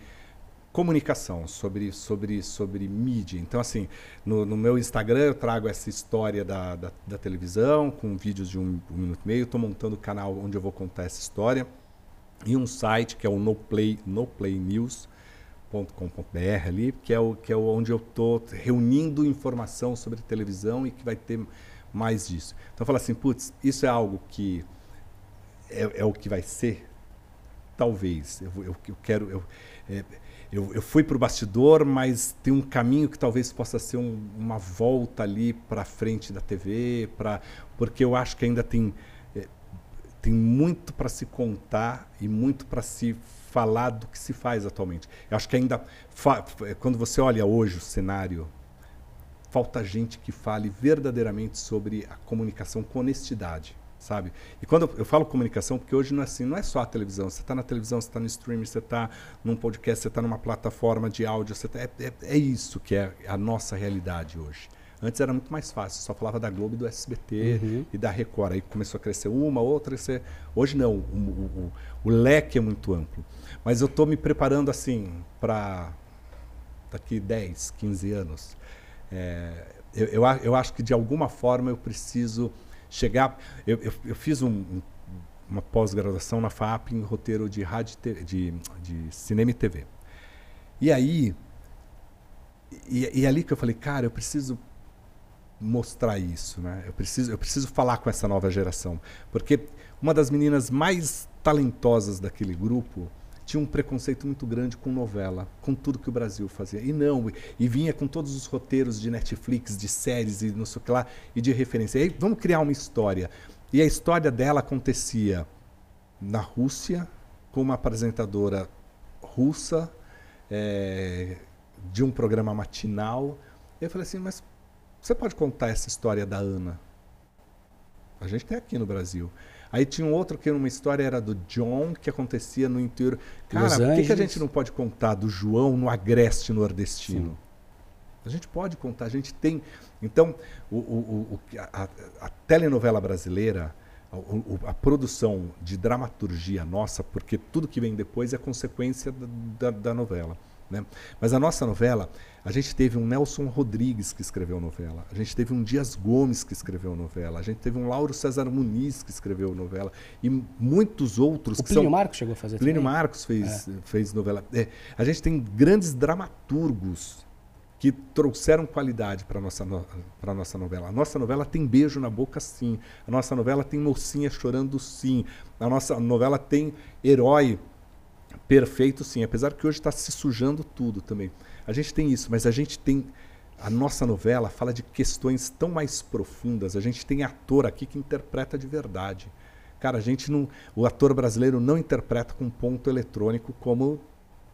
comunicação, sobre, sobre, sobre mídia. Então, assim, no, no meu Instagram eu trago essa história da, da, da televisão, com vídeos de um, um minuto e meio. Estou montando o canal onde eu vou contar essa história. E um site que é o NoPlay, noplaynews.com.br ali, que é, o, que é onde eu estou reunindo informação sobre televisão e que vai ter mais disso. Então, falo assim, putz, isso é algo que é, é o que vai ser? Talvez. Eu, eu, eu quero... Eu, é, eu, eu fui para o bastidor, mas tem um caminho que talvez possa ser um, uma volta ali para frente da TV, pra, porque eu acho que ainda tem, é, tem muito para se contar e muito para se falar do que se faz atualmente. Eu acho que ainda, quando você olha hoje o cenário, falta gente que fale verdadeiramente sobre a comunicação com honestidade sabe? E quando eu, falo comunicação, porque hoje não é assim, não é só a televisão. Você está na televisão, você está no streaming, você está num podcast, você está numa plataforma de áudio, você tá, é, é, é, isso que é a nossa realidade hoje. Antes era muito mais fácil, só falava da Globo e do SBT uhum. e da Record. Aí começou a crescer uma, outra. Hoje não, o, o, o, leque é muito amplo. Mas eu estou me preparando assim para daqui 10, 15 anos. É, eu, eu, eu acho que de alguma forma eu preciso chegar. Eu, eu, eu fiz um, uma pós-graduação na FAP em roteiro de, rádio, de, de cinema e TV. E aí, e, e ali que eu falei, cara, eu preciso mostrar isso, né? Eu preciso, eu preciso falar com essa nova geração, porque uma das meninas mais talentosas daquele grupo tinha um preconceito muito grande com novela, com tudo que o Brasil fazia. E não, e vinha com todos os roteiros de Netflix, de séries e não sei o que lá, e de referência. E aí, vamos criar uma história. E a história dela acontecia na Rússia, com uma apresentadora russa, é, de um programa matinal. E eu falei assim, mas você pode contar essa história da Ana? A gente tem aqui no Brasil. Aí tinha um outro que uma história era do John, que acontecia no interior. Cara, por que, que, a gente não pode contar do João no agreste nordestino? Sim. A gente pode contar, a gente tem. Então, o, o, o a, a, telenovela brasileira, a, a, produção de dramaturgia nossa, porque tudo que vem depois é consequência da, da, da novela. Né? Mas a nossa novela, a gente teve um Nelson Rodrigues que escreveu novela, a gente teve um Dias Gomes que escreveu novela, a gente teve um Lauro César Muniz que escreveu novela e muitos outros. O Plínio são... Marcos chegou a fazer Plínio também. Marcos fez, é. fez novela. É, a gente tem grandes dramaturgos que trouxeram qualidade para a nossa, no... nossa novela. A nossa novela tem beijo na boca, sim. A nossa novela tem mocinha chorando, sim. A nossa novela tem herói perfeito, sim. Apesar que hoje está se sujando tudo também. A gente tem isso, mas a gente tem. A nossa novela fala de questões tão mais profundas. A gente tem ator aqui que interpreta de verdade. Cara, a gente não. O ator brasileiro não interpreta com ponto eletrônico como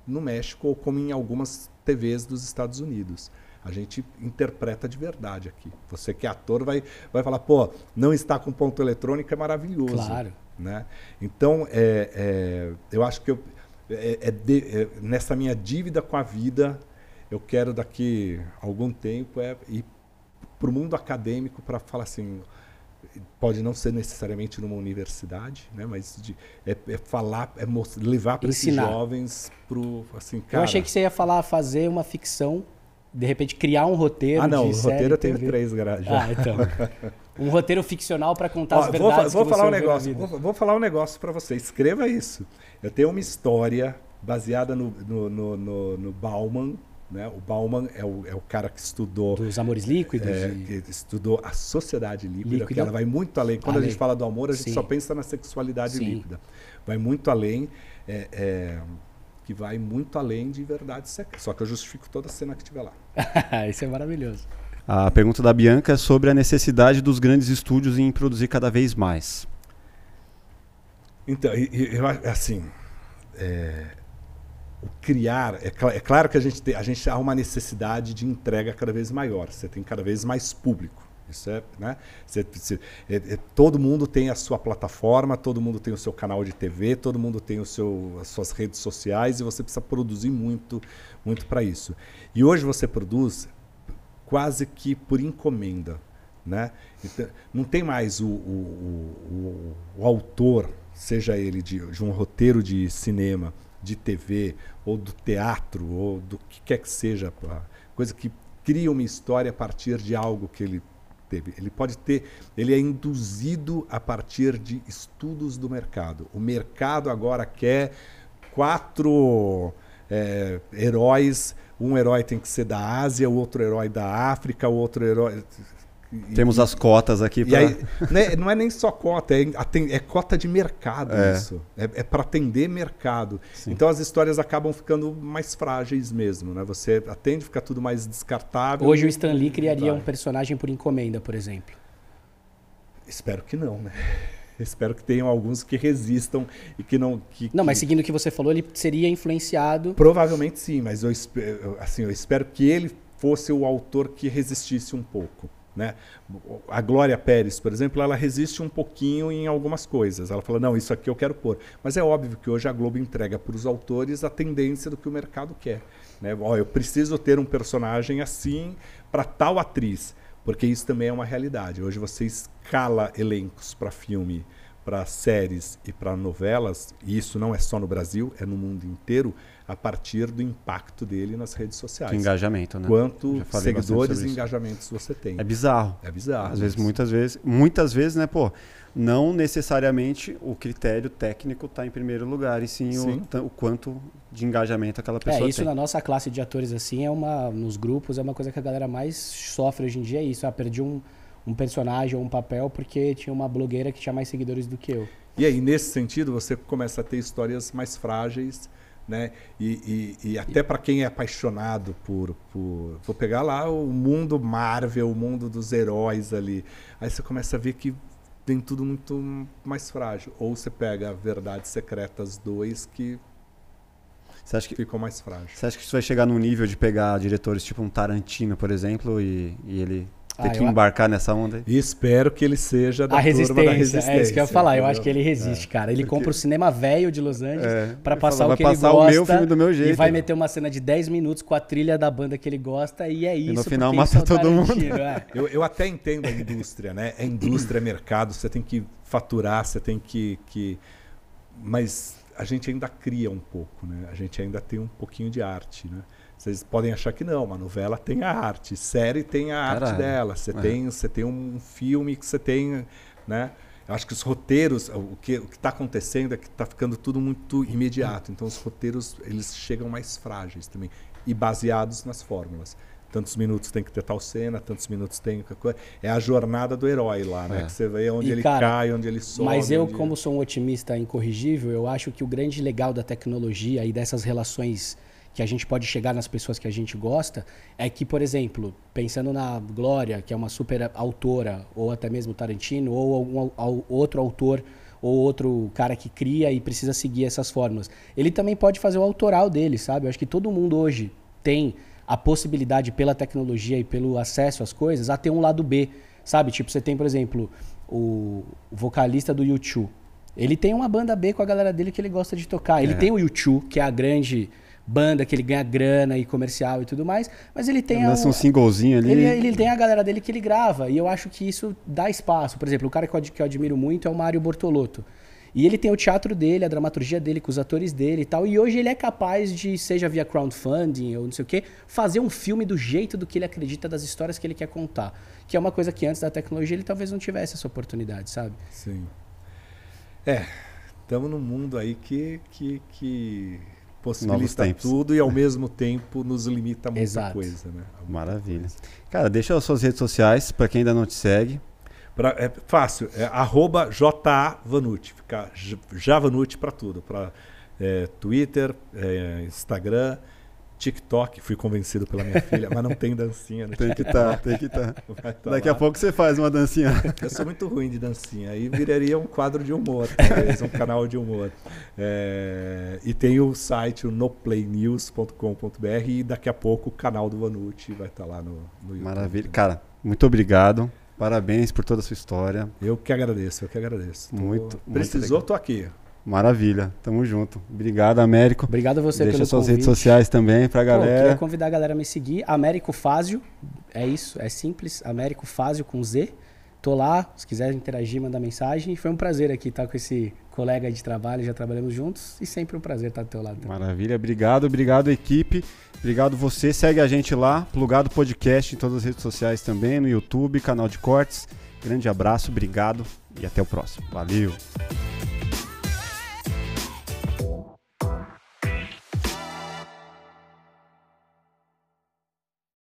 no México ou como em algumas TVs dos Estados Unidos. A gente interpreta de verdade aqui. Você que é ator vai, vai falar, pô, não está com ponto eletrônico é maravilhoso. Claro. Né? Então, é, é, eu acho que eu, é, é de, é, nessa minha dívida com a vida, eu quero daqui algum tempo é ir para o mundo acadêmico para falar assim, pode não ser necessariamente numa universidade, né, mas de, é, é falar, é levar para esses jovens para assim, cara. Eu achei que você ia falar fazer uma ficção, de repente criar um roteiro. Ah, não, o roteiro eu tenho três já. Ah, então. um roteiro ficcional para contar Ó, as verdades vou, vou falar um negócio, vou, vou, falar um negócio para você. Escreva isso. Eu tenho uma história baseada no, no, no, no, no Bauman. Né? O Bauman é o, é o cara que estudou. Dos amores líquidos. É, que estudou a sociedade líquida, líquida, que ela vai muito além. Quando além. a gente fala do amor, a gente Sim. só pensa na sexualidade Sim. líquida. Vai muito além. É, é, que vai muito além de verdade secreta. Só que eu justifico toda a cena que tiver lá. Isso é maravilhoso. A pergunta da Bianca é sobre a necessidade dos grandes estúdios em produzir cada vez mais. Então, eu, assim, é, criar, é, cl é, claro que a gente, tem, a gente há uma necessidade de entrega cada vez maior, você tem cada vez mais público. Isso é, né? Você, você, é, é, todo mundo tem a sua plataforma, todo mundo tem o seu canal de TV, todo mundo tem o seu, as suas redes sociais e você precisa produzir muito, muito para isso. E hoje você produz quase que por encomenda, né? Então, não tem mais o, o, o, o autor, seja ele de, de um roteiro de cinema, de TV, ou do teatro, ou do que quer que seja, coisa que cria uma história a partir de algo que ele teve. Ele pode ter, ele é induzido a partir de estudos do mercado. O mercado agora quer quatro é, heróis. Um herói tem que ser da Ásia, o outro herói da África, o outro herói. Temos as cotas aqui. Pra... Aí, né, não é nem só cota, é, é cota de mercado é. isso. É, é para atender mercado. Sim. Então as histórias acabam ficando mais frágeis mesmo. Né? Você atende, fica tudo mais descartável. Hoje o Stan Lee criaria vai. um personagem por encomenda, por exemplo. Espero que não, né? Espero que tenham alguns que resistam e que não. Que, não, mas seguindo o que você falou, ele seria influenciado. Provavelmente sim, mas eu, assim, eu espero que ele fosse o autor que resistisse um pouco. Né? A Glória Pérez, por exemplo, ela resiste um pouquinho em algumas coisas. Ela fala, não, isso aqui eu quero pôr. Mas é óbvio que hoje a Globo entrega para os autores a tendência do que o mercado quer. Né? Ó, eu preciso ter um personagem assim para tal atriz, porque isso também é uma realidade. Hoje você escala elencos para filme, para séries e para novelas, e isso não é só no Brasil, é no mundo inteiro. A partir do impacto dele nas redes sociais. Que engajamento, né? Quanto seguidores e engajamentos você tem. É bizarro. É bizarro. Às vezes, muitas vezes, muitas vezes, né, pô, não necessariamente o critério técnico está em primeiro lugar, e sim, sim. O, o, quanto de engajamento aquela pessoa tem. É, isso tem. na nossa classe de atores, assim, é uma. Nos grupos, é uma coisa que a galera mais sofre hoje em dia, é isso. Ah, perdi um, um personagem ou um papel porque tinha uma blogueira que tinha mais seguidores do que eu. E aí, nesse sentido, você começa a ter histórias mais frágeis né? E, e, e até para quem é apaixonado por, por. Vou pegar lá o mundo Marvel, o mundo dos heróis ali. Aí você começa a ver que tem tudo muito mais frágil. Ou você pega Verdades Secretas 2, que você acha que ficou mais frágil. Você acha que isso vai chegar num nível de pegar diretores tipo um Tarantino, por exemplo, e, e ele ter ah, que embarcar nessa onda. E espero que ele seja da a resistência, da resistência. É isso que eu ia falar. Entendeu? Eu acho que ele resiste, é, cara. Ele porque... compra o cinema velho de Los Angeles é, para passar o que ele gosta. o meu filme do meu jeito. E vai meter uma cena de 10 minutos com a trilha da banda que ele gosta e é isso. E no final mata é todo mundo. É. Eu, eu até entendo a indústria, né? É indústria, é mercado, você tem que faturar, você tem que, que... Mas a gente ainda cria um pouco, né? A gente ainda tem um pouquinho de arte, né? Vocês podem achar que não, uma novela tem a arte, série tem a Caralho. arte dela, você é. tem, você tem um filme que você tem, né? Eu acho que os roteiros, o que o está acontecendo é que está ficando tudo muito imediato. Então os roteiros eles chegam mais frágeis também e baseados nas fórmulas. Tantos minutos tem que ter tal cena, tantos minutos tem é a jornada do herói lá, né? É. Que você vê onde e ele cara, cai, onde ele sobe. Mas eu, como sou um otimista incorrigível, eu acho que o grande legal da tecnologia e dessas relações que a gente pode chegar nas pessoas que a gente gosta, é que, por exemplo, pensando na Glória, que é uma super autora, ou até mesmo Tarantino, ou algum outro autor, ou outro cara que cria e precisa seguir essas fórmulas, ele também pode fazer o autoral dele, sabe? Eu acho que todo mundo hoje tem a possibilidade, pela tecnologia e pelo acesso às coisas, a ter um lado B, sabe? Tipo, você tem, por exemplo, o vocalista do YouTube. Ele tem uma banda B com a galera dele que ele gosta de tocar. Ele é. tem o YouTube, que é a grande banda que ele ganha grana e comercial e tudo mais, mas ele tem Lança um, um singlezinho ali. Ele, ele, tem a galera dele que ele grava e eu acho que isso dá espaço. Por exemplo, o cara que eu, que eu admiro muito é o Mário Bortolotto. E ele tem o teatro dele, a dramaturgia dele, com os atores dele e tal. E hoje ele é capaz de, seja via crowdfunding ou não sei o quê, fazer um filme do jeito do que ele acredita, das histórias que ele quer contar. Que é uma coisa que antes da tecnologia ele talvez não tivesse essa oportunidade, sabe? Sim. É, estamos num mundo aí que, que, que possibilita tudo e ao mesmo tempo nos limita muita Exato. coisa. Né? Maravilha. Coisa. Cara, deixa as suas redes sociais para quem ainda não te segue. Pra, é fácil, é arroba JAVanucci, fica Javanucci para tudo, para é, Twitter, é, Instagram, TikTok, fui convencido pela minha filha, mas não tem dancinha no Tem que estar, tá, tem que estar. Tá. tá Daqui lá. a pouco você faz uma dancinha. Eu sou muito ruim de dancinha, aí viraria um quadro de humor, talvez, um canal de humor. É, e tem o site o noplaynews.com.br e daqui a pouco o canal do Vanucci vai estar tá lá no, no YouTube. Maravilha. Cara, muito obrigado. Parabéns por toda a sua história. Eu que agradeço, eu que agradeço. Tô... Muito. Precisou, muito tô aqui. Maravilha, tamo junto. Obrigado, Américo. Obrigado a você Deixa pelo suas redes sociais também pra galera. Pô, queria convidar a galera a me seguir. Américo Fázio, é isso, é simples. Américo Fázio com Z. Tô lá, se quiser interagir, mandar mensagem. Foi um prazer aqui estar com esse colega de trabalho, já trabalhamos juntos e sempre um prazer estar do teu lado. Também. Maravilha, obrigado, obrigado equipe. Obrigado você, segue a gente lá, Plugado Podcast em todas as redes sociais também, no YouTube, canal de cortes. Grande abraço, obrigado e até o próximo. Valeu!